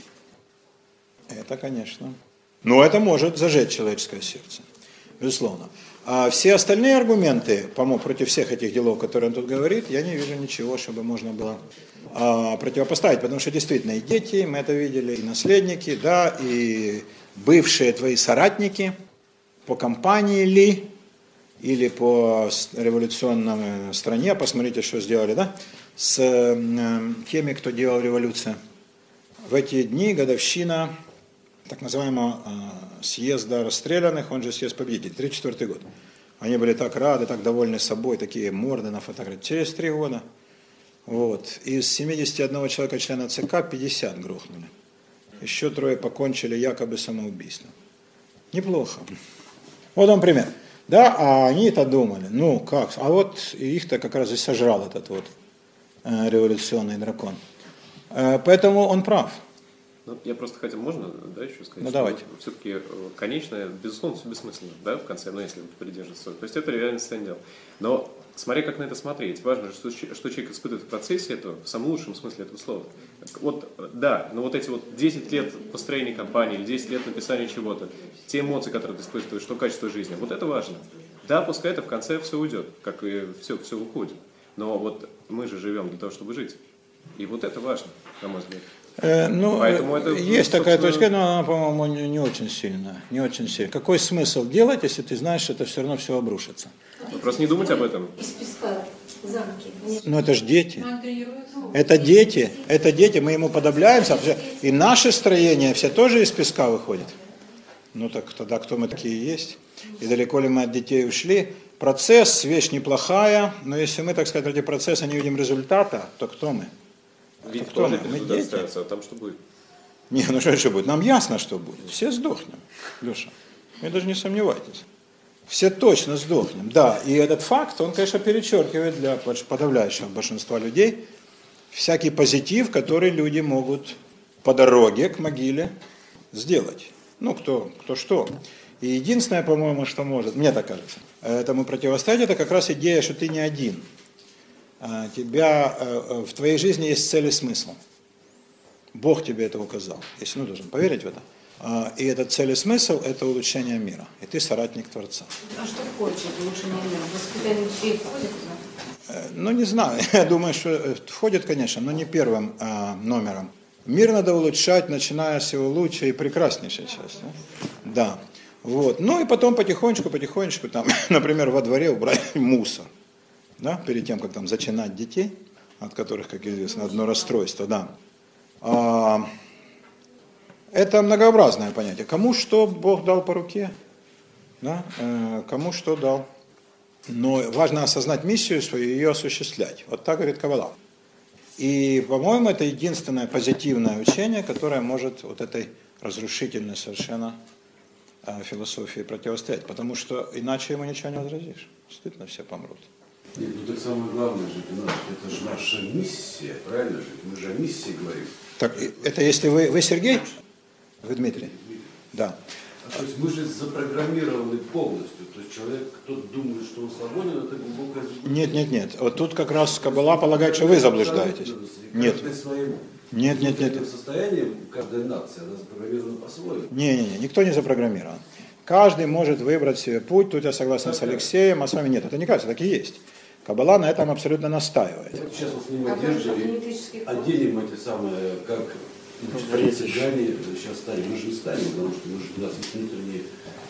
Это, конечно. Но это может зажечь человеческое сердце. безусловно. А все остальные аргументы, против всех этих делов, которые он тут говорит, я не вижу ничего, чтобы можно было а, противопоставить, потому что действительно и дети, мы это видели, и наследники, да, и бывшие твои соратники по компании ли, или по революционной стране, посмотрите, что сделали, да, с э, теми, кто делал революцию. В эти дни годовщина так называемого э, съезда расстрелянных, он же съезд победителей, 34 год. Они были так рады, так довольны собой, такие морды на фотографии. Через три года вот, из 71 человека члена ЦК 50 грохнули. Еще трое покончили якобы самоубийством. Неплохо. Вот вам пример. Да, а они-то думали, ну как, а вот их-то как раз и сожрал этот вот э, революционный дракон. Э, поэтому он прав. Ну, я просто хотел, можно, да, еще сказать? Ну, давайте. Все-таки э, конечное, безусловно, все бессмысленно, да, в конце, ну, если придерживаться. То есть это реально состояние дел. Но смотря как на это смотреть, важно, что, что человек испытывает в процессе этого, в самом лучшем смысле этого слова. Вот, да, но вот эти вот 10 лет построения компании, или 10 лет написания чего-то, те эмоции, которые ты испытываешь, что качество жизни, вот это важно. Да, пускай это в конце все уйдет, как и все, все уходит. Но вот мы же живем для того, чтобы жить. И вот это важно, на мой взгляд. Э, ну, Поэтому это, есть такая точка, но она, по-моему, не, не очень сильная. Не очень сильная. Какой смысл делать, если ты знаешь, что это все равно все обрушится? Ну, просто не думать об этом. Из песка замки. Ну это же дети. Это дети. Это дети. Мы ему подобляемся. И наши строения все тоже из песка выходят. Ну так тогда кто мы такие есть? И далеко ли мы от детей ушли? Процесс, вещь неплохая, но если мы, так сказать, ради процесса не видим результата, то кто мы? Ведь кто же мы дети? А там что будет? Не, ну что еще будет? Нам ясно, что будет. Все сдохнем, Леша. Вы даже не сомневайтесь. Все точно сдохнем. Да, и этот факт, он, конечно, перечеркивает для подавляющего большинства людей всякий позитив, который люди могут по дороге к могиле сделать. Ну, кто, кто что. И единственное, по-моему, что может, мне так кажется, этому противостоять, это как раз идея, что ты не один. А, тебя, э, э, в твоей жизни есть цель и смысл. Бог тебе это указал. Если ну, должен поверить в это. А, и этот цель и смысл – это улучшение мира. И ты соратник Творца. А что входит в улучшение мира? Воспитание детей входит? Э, ну, не знаю. Я думаю, что входит, конечно, но не первым а, номером. Мир надо улучшать, начиная с его лучшей и прекраснейшей части. Да. Вот. Ну и потом потихонечку, потихонечку, там, например, во дворе убрать мусор да, перед тем, как там зачинать детей, от которых, как известно, одно расстройство, да. А, это многообразное понятие. Кому что Бог дал по руке, да, э, кому что дал. Но важно осознать миссию свою и ее осуществлять. Вот так говорит Кавала. И, по-моему, это единственное позитивное учение, которое может вот этой разрушительной совершенно э, философии противостоять. Потому что иначе ему ничего не возразишь. Стыдно все помрут. Нет, ну так самое главное же, это же наша миссия, правильно же? Мы же о миссии говорим. Так, это если вы, вы Сергей? Вы Дмитрий? Да. А, то есть мы же запрограммированы полностью. То есть человек, кто думает, что он свободен, это глубокое. Нет, нет, нет. Вот тут как раз Кабала полагает, что вы заблуждаетесь. Нет. Нет, нет, нет. состоянием каждая нация, она запрограммирована по-своему. Не, не, не, никто не запрограммирован. Каждый может выбрать себе путь, тут я согласен с Алексеем, а с вами нет. Это не кажется, так и есть. Кабала на этом абсолютно настаивает. Сейчас вот с ним одержали, отделим эти самые, как цыгане сейчас стали. Мы же не станем, потому что мы же, у нас есть внутренние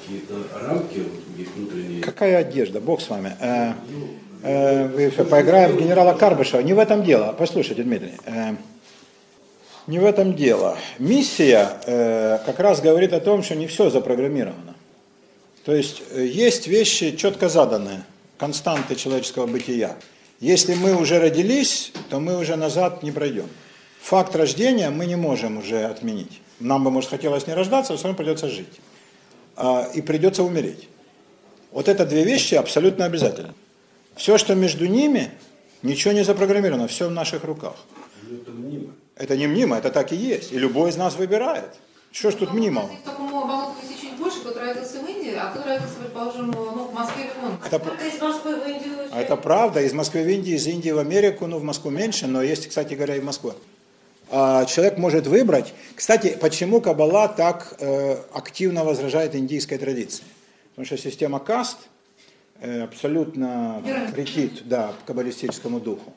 какие-то рамки, есть внутренние... Какая одежда, Бог с вами. Э, э, вы поиграем в генерала Карбышева. Не в этом дело. Послушайте, Дмитрий. Э, не в этом дело. Миссия э, как раз говорит о том, что не все запрограммировано. То есть э, есть вещи четко заданные константы человеческого бытия. Если мы уже родились, то мы уже назад не пройдем. Факт рождения мы не можем уже отменить. Нам бы, может, хотелось не рождаться, но все равно придется жить. А, и придется умереть. Вот это две вещи абсолютно обязательно. Все, что между ними, ничего не запрограммировано, все в наших руках. Это мнимо. Это не мнимо, это так и есть. И любой из нас выбирает. Что ж тут мнимого? больше, кто родился в Индии, а кто родился, предположим, ну, в Москве. Это, из Москвы в Индию а это правда. Из Москвы в Индию, из Индии в Америку, ну, в Москву меньше, но есть, кстати говоря, и в Москву. А человек может выбрать. Кстати, почему Каббала так э, активно возражает индийской традиции? Потому что система каст э, абсолютно претит да, каббалистическому духу.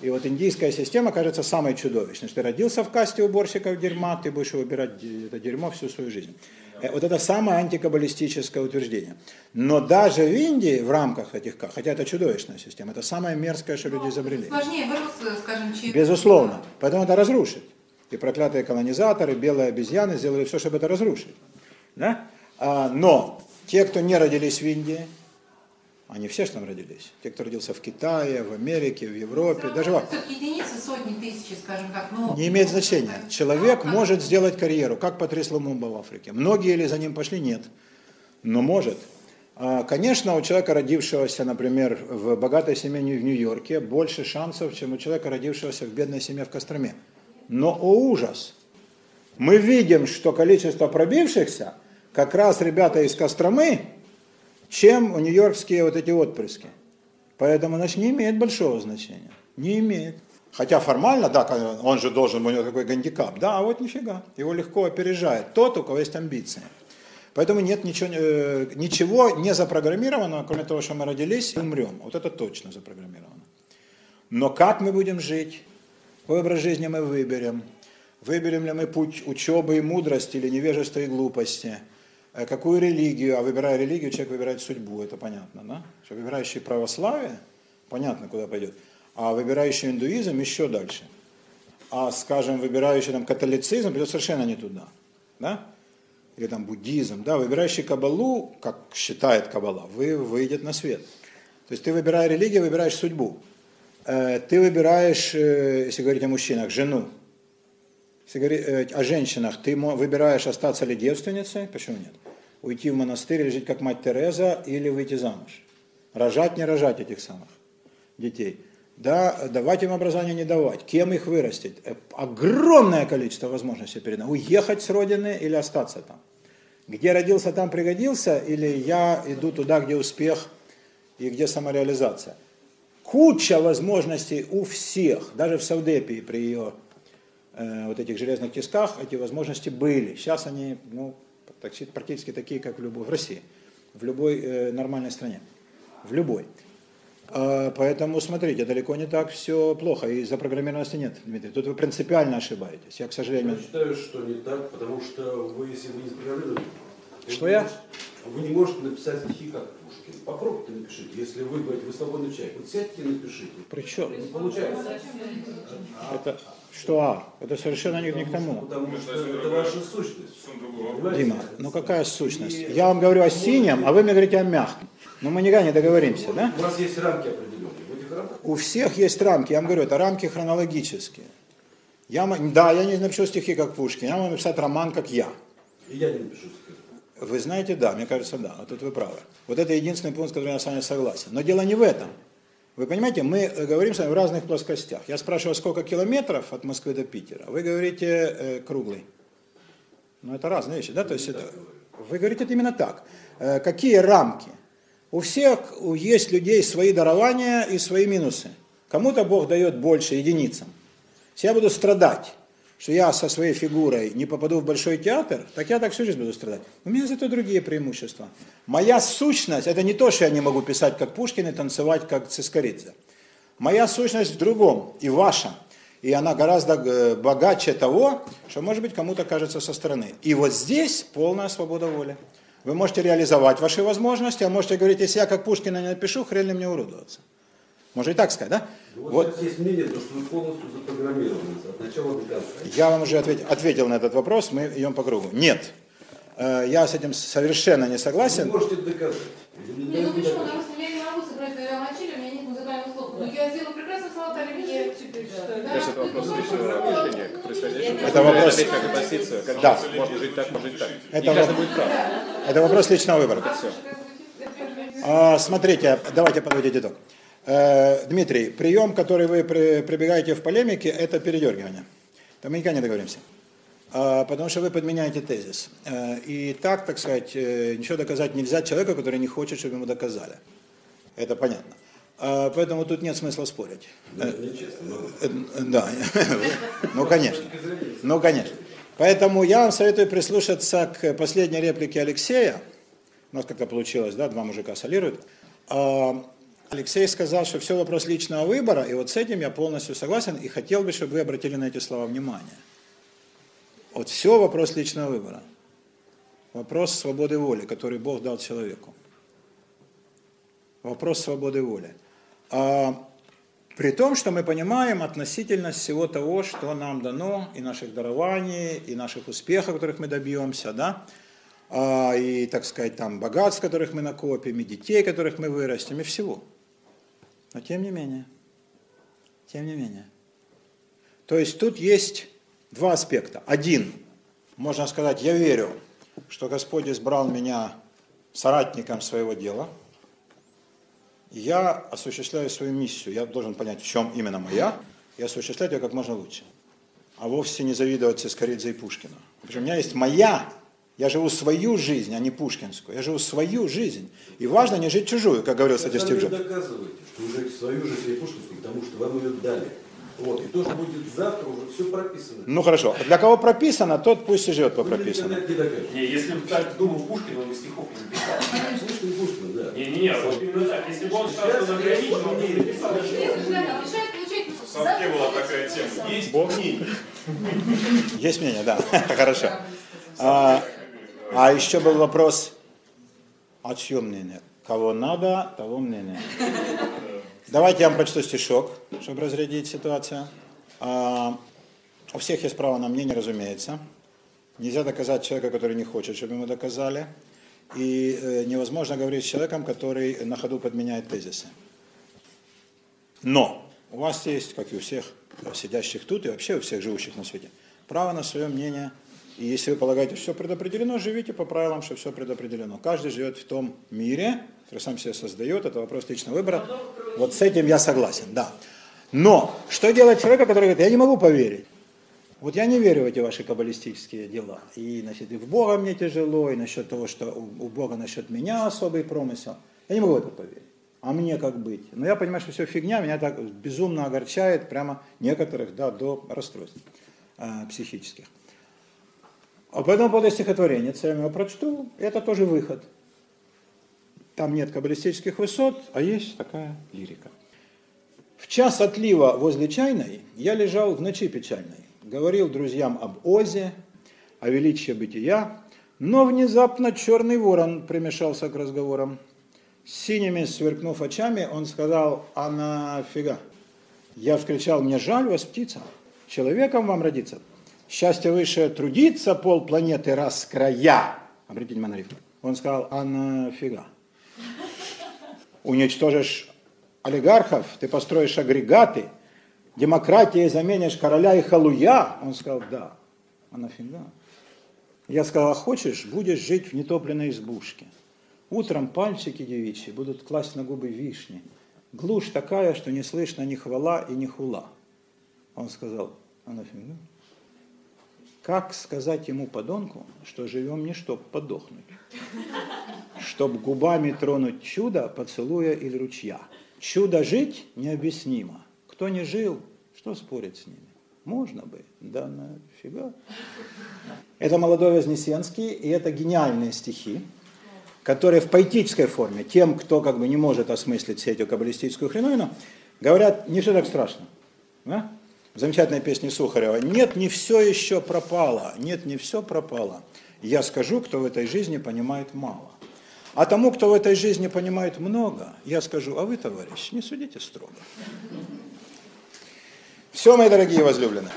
И вот индийская система кажется самой чудовищной. Что ты родился в касте уборщиков дерьма, ты будешь выбирать это дерьмо всю свою жизнь. Э, вот это самое антикаббалистическое утверждение. Но даже в Индии, в рамках этих, хотя это чудовищная система, это самое мерзкое, что люди изобрели. Сложнее вырос, скажем, чем... Безусловно. Поэтому это разрушит. И проклятые колонизаторы, белые обезьяны сделали все, чтобы это разрушить. Да? А, но те, кто не родились в Индии, они все же там родились. Те, кто родился в Китае, в Америке, в Европе, даже в Единицы, сотни, тысячи, скажем так. Но... Не имеет значения. Человек может сделать карьеру, как Патрис Лумумба в Африке. Многие ли за ним пошли? Нет. Но может. А, конечно, у человека, родившегося, например, в богатой семье в Нью-Йорке, больше шансов, чем у человека, родившегося в бедной семье в Костроме. Но, о ужас, мы видим, что количество пробившихся, как раз ребята из Костромы, чем у нью-йоркские вот эти отпрыски. Поэтому, значит, не имеет большого значения. Не имеет. Хотя формально, да, он же должен, у него такой гандикап, да, а вот нифига, его легко опережает тот, у кого есть амбиции. Поэтому нет ничего, э, ничего не запрограммированного, кроме того, что мы родились и умрем. Вот это точно запрограммировано. Но как мы будем жить, какой образ жизни мы выберем, выберем ли мы путь учебы и мудрости или невежества и глупости – какую религию, а выбирая религию, человек выбирает судьбу, это понятно, да? Что выбирающий православие, понятно, куда пойдет, а выбирающий индуизм еще дальше. А, скажем, выбирающий там католицизм пойдет совершенно не туда, да? Или там буддизм, да, выбирающий кабалу, как считает кабала, вы выйдет на свет. То есть ты, выбирая религию, выбираешь судьбу. Э, ты выбираешь, э, если говорить о мужчинах, жену. Если говорить о женщинах, ты выбираешь остаться ли девственницей, почему нет? уйти в монастырь или жить как мать Тереза, или выйти замуж. Рожать, не рожать этих самых детей. Да, давать им образование, не давать. Кем их вырастить? Э, огромное количество возможностей перед нами. Уехать с родины или остаться там. Где родился, там пригодился, или я иду туда, где успех и где самореализация. Куча возможностей у всех, даже в Саудепии при ее э, вот этих железных тисках эти возможности были. Сейчас они, ну, практически такие, как в любой, в России, в любой э, нормальной стране, в любой. А, поэтому, смотрите, далеко не так все плохо, и запрограммированности нет, Дмитрий. Тут вы принципиально ошибаетесь. Я, к сожалению... Я считаю, что не так, потому что вы, если вы не запрограммированы... Что я? Вы не можете написать стихи, как Пушкин. Попробуйте напишите. Если вы говорите, вы свободный человек, вот сядьте и напишите. При чем? Не получается. Это, что А? Это совершенно не, не к тому. Потому что это ваша сущность. Дима, ну какая сущность? Я вам говорю о синем, а вы мне говорите о мягком. Ну мы никогда не договоримся, да? У вас есть рамки определенные. У всех есть рамки. Я вам говорю, это рамки хронологические. Я, да, я не напишу стихи, как Пушкин. Я могу написать роман, как я. И я не напишу стихи. Вы знаете, да, мне кажется, да. Вот тут вы правы. Вот это единственный пункт, с которым я с вами согласен. Но дело не в этом. Вы понимаете, мы э, говорим с вами в разных плоскостях. Я спрашиваю, сколько километров от Москвы до Питера. Вы говорите э, круглый. Ну, это разные вещи, да? То есть это, вы говорите это именно так. Э, какие рамки? У всех есть людей свои дарования и свои минусы. Кому-то Бог дает больше единицам. Если я буду страдать, что я со своей фигурой не попаду в большой театр, так я так всю жизнь буду страдать. У меня зато другие преимущества. Моя сущность, это не то, что я не могу писать как Пушкин и танцевать как Цискоридзе. Моя сущность в другом, и ваша. И она гораздо э, богаче того, что, может быть, кому-то кажется со стороны. И вот здесь полная свобода воли. Вы можете реализовать ваши возможности, а можете говорить, если я как Пушкина не напишу, хрен ли мне уродоваться. Можно и так сказать, да? Вот, вот. есть мнение, что вы полностью запрограммированы от начала до конца. Я вам уже ответил, ответил на этот вопрос, мы идем по кругу. Нет, э, я с этим совершенно не согласен. Вы можете доказать. Не, ну почему? Потому что я не могу сыграть на виолончели, у меня нет музыкальных слов. Но я сделала прекрасно с алтарем. Конечно, это вопрос личного отношения к происходящему. Это вопрос... Как относиться, как да. можно жить так, можно жить так. Это, каждый будет прав. Это вопрос личного выбора. Все. А, смотрите, давайте подводить итог. Э, Дмитрий, прием, который вы прибегаете в полемике, это передергивание. Там мы никогда не договоримся. А, потому что вы подменяете тезис. Э, и так, так сказать, э, ничего доказать нельзя человеку, который не хочет, чтобы ему доказали. Это понятно. А, поэтому тут нет смысла спорить. Да, ну конечно. Ну конечно. Поэтому я вам советую прислушаться к последней реплике Алексея, У нас как-то получилось, да, два мужика солируют. Алексей сказал, что все вопрос личного выбора, и вот с этим я полностью согласен, и хотел бы, чтобы вы обратили на эти слова внимание. Вот все вопрос личного выбора. Вопрос свободы воли, который Бог дал человеку. Вопрос свободы воли. А, при том, что мы понимаем относительность всего того, что нам дано, и наших дарований, и наших успехов, которых мы добьемся, да, а, и, так сказать, там, богатств, которых мы накопим, и детей, которых мы вырастим, и всего. Но тем не менее, тем не менее. То есть тут есть два аспекта. Один, можно сказать, я верю, что Господь избрал меня соратником своего дела. Я осуществляю свою миссию. Я должен понять, в чем именно моя, и осуществлять ее как можно лучше. А вовсе не завидовать Цискоридзе и Пушкину. Причем у меня есть моя, я живу свою жизнь, а не пушкинскую. Я живу свою жизнь. И важно не жить чужую, как говорил, кстати, Стив Джобс. Вы доказываете, что вы живете свою жизнь, а не пушкинскую, потому что вам ее дали. Вот. И то, что будет завтра, уже все прописано. Ну хорошо. Для кого прописано, тот пусть и живет по прописанному. Не, если бы так думал Пушкин, он бы стихов не написал. Пушкин, Пушкин, да. Не-не-не, вот именно так. Если бы он считал, что он ограничен, он бы написал. В совке была такая тема. Есть мнение. Есть мнение, да. Хорошо. А, еще был вопрос, а чье мнение? Кого надо, того мнение. Давайте я вам прочту стишок, чтобы разрядить ситуацию. А, у всех есть право на мнение, разумеется. Нельзя доказать человека, который не хочет, чтобы ему доказали. И э, невозможно говорить с человеком, который на ходу подменяет тезисы. Но у вас есть, как и у всех сидящих тут, и вообще у всех живущих на свете, право на свое мнение. И если вы полагаете, что все предопределено, живите по правилам, что все предопределено. Каждый живет в том мире, который сам себя создает, это вопрос личного выбора. Вот с этим я согласен, да. Но что делать человека, который говорит, я не могу поверить. Вот я не верю в эти ваши каббалистические дела. И, значит, и в Бога мне тяжело, и насчет того, что у Бога насчет меня особый промысел. Я не могу в это поверить. А мне как быть? Но я понимаю, что все фигня, меня так безумно огорчает, прямо некоторых, да, до расстройств э, психических. А по этому поводу стихотворение, я его прочту, это тоже выход. Там нет каббалистических высот, а есть такая лирика. В час отлива возле чайной я лежал в ночи печальной, говорил друзьям об Озе, о величии бытия, но внезапно черный ворон примешался к разговорам. Синими сверкнув очами, он сказал, а нафига? Я вскричал, мне жаль вас, птица, человеком вам родиться. Счастье выше трудиться пол планеты раз края. Обратите внимание на рифму. Он сказал, а нафига? уничтожишь олигархов, ты построишь агрегаты, демократией заменишь короля и халуя? Он сказал, да. А нафига? Я сказал, а хочешь, будешь жить в нетопленной избушке. Утром пальчики девичьи будут класть на губы вишни. Глушь такая, что не слышно ни хвала и ни хула. Он сказал, а нафига? Как сказать ему, подонку, что живем не чтоб подохнуть, чтоб губами тронуть чудо, поцелуя или ручья. Чудо жить необъяснимо. Кто не жил, что спорить с ними? Можно бы, да нафига. Это молодой Вознесенский, и это гениальные стихи, которые в поэтической форме, тем, кто как бы не может осмыслить все эту каббалистическую хреновину, говорят, не все так страшно. Да? Замечательной песни Сухарева. Нет, не все еще пропало. Нет, не все пропало. Я скажу, кто в этой жизни понимает мало. А тому, кто в этой жизни понимает много, я скажу, а вы, товарищ, не судите строго. Все, мои дорогие возлюбленные.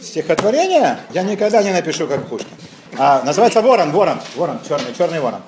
Стихотворение я никогда не напишу, как Пушкин. А, называется «Ворон», «Ворон», «Ворон», черный, черный ворон.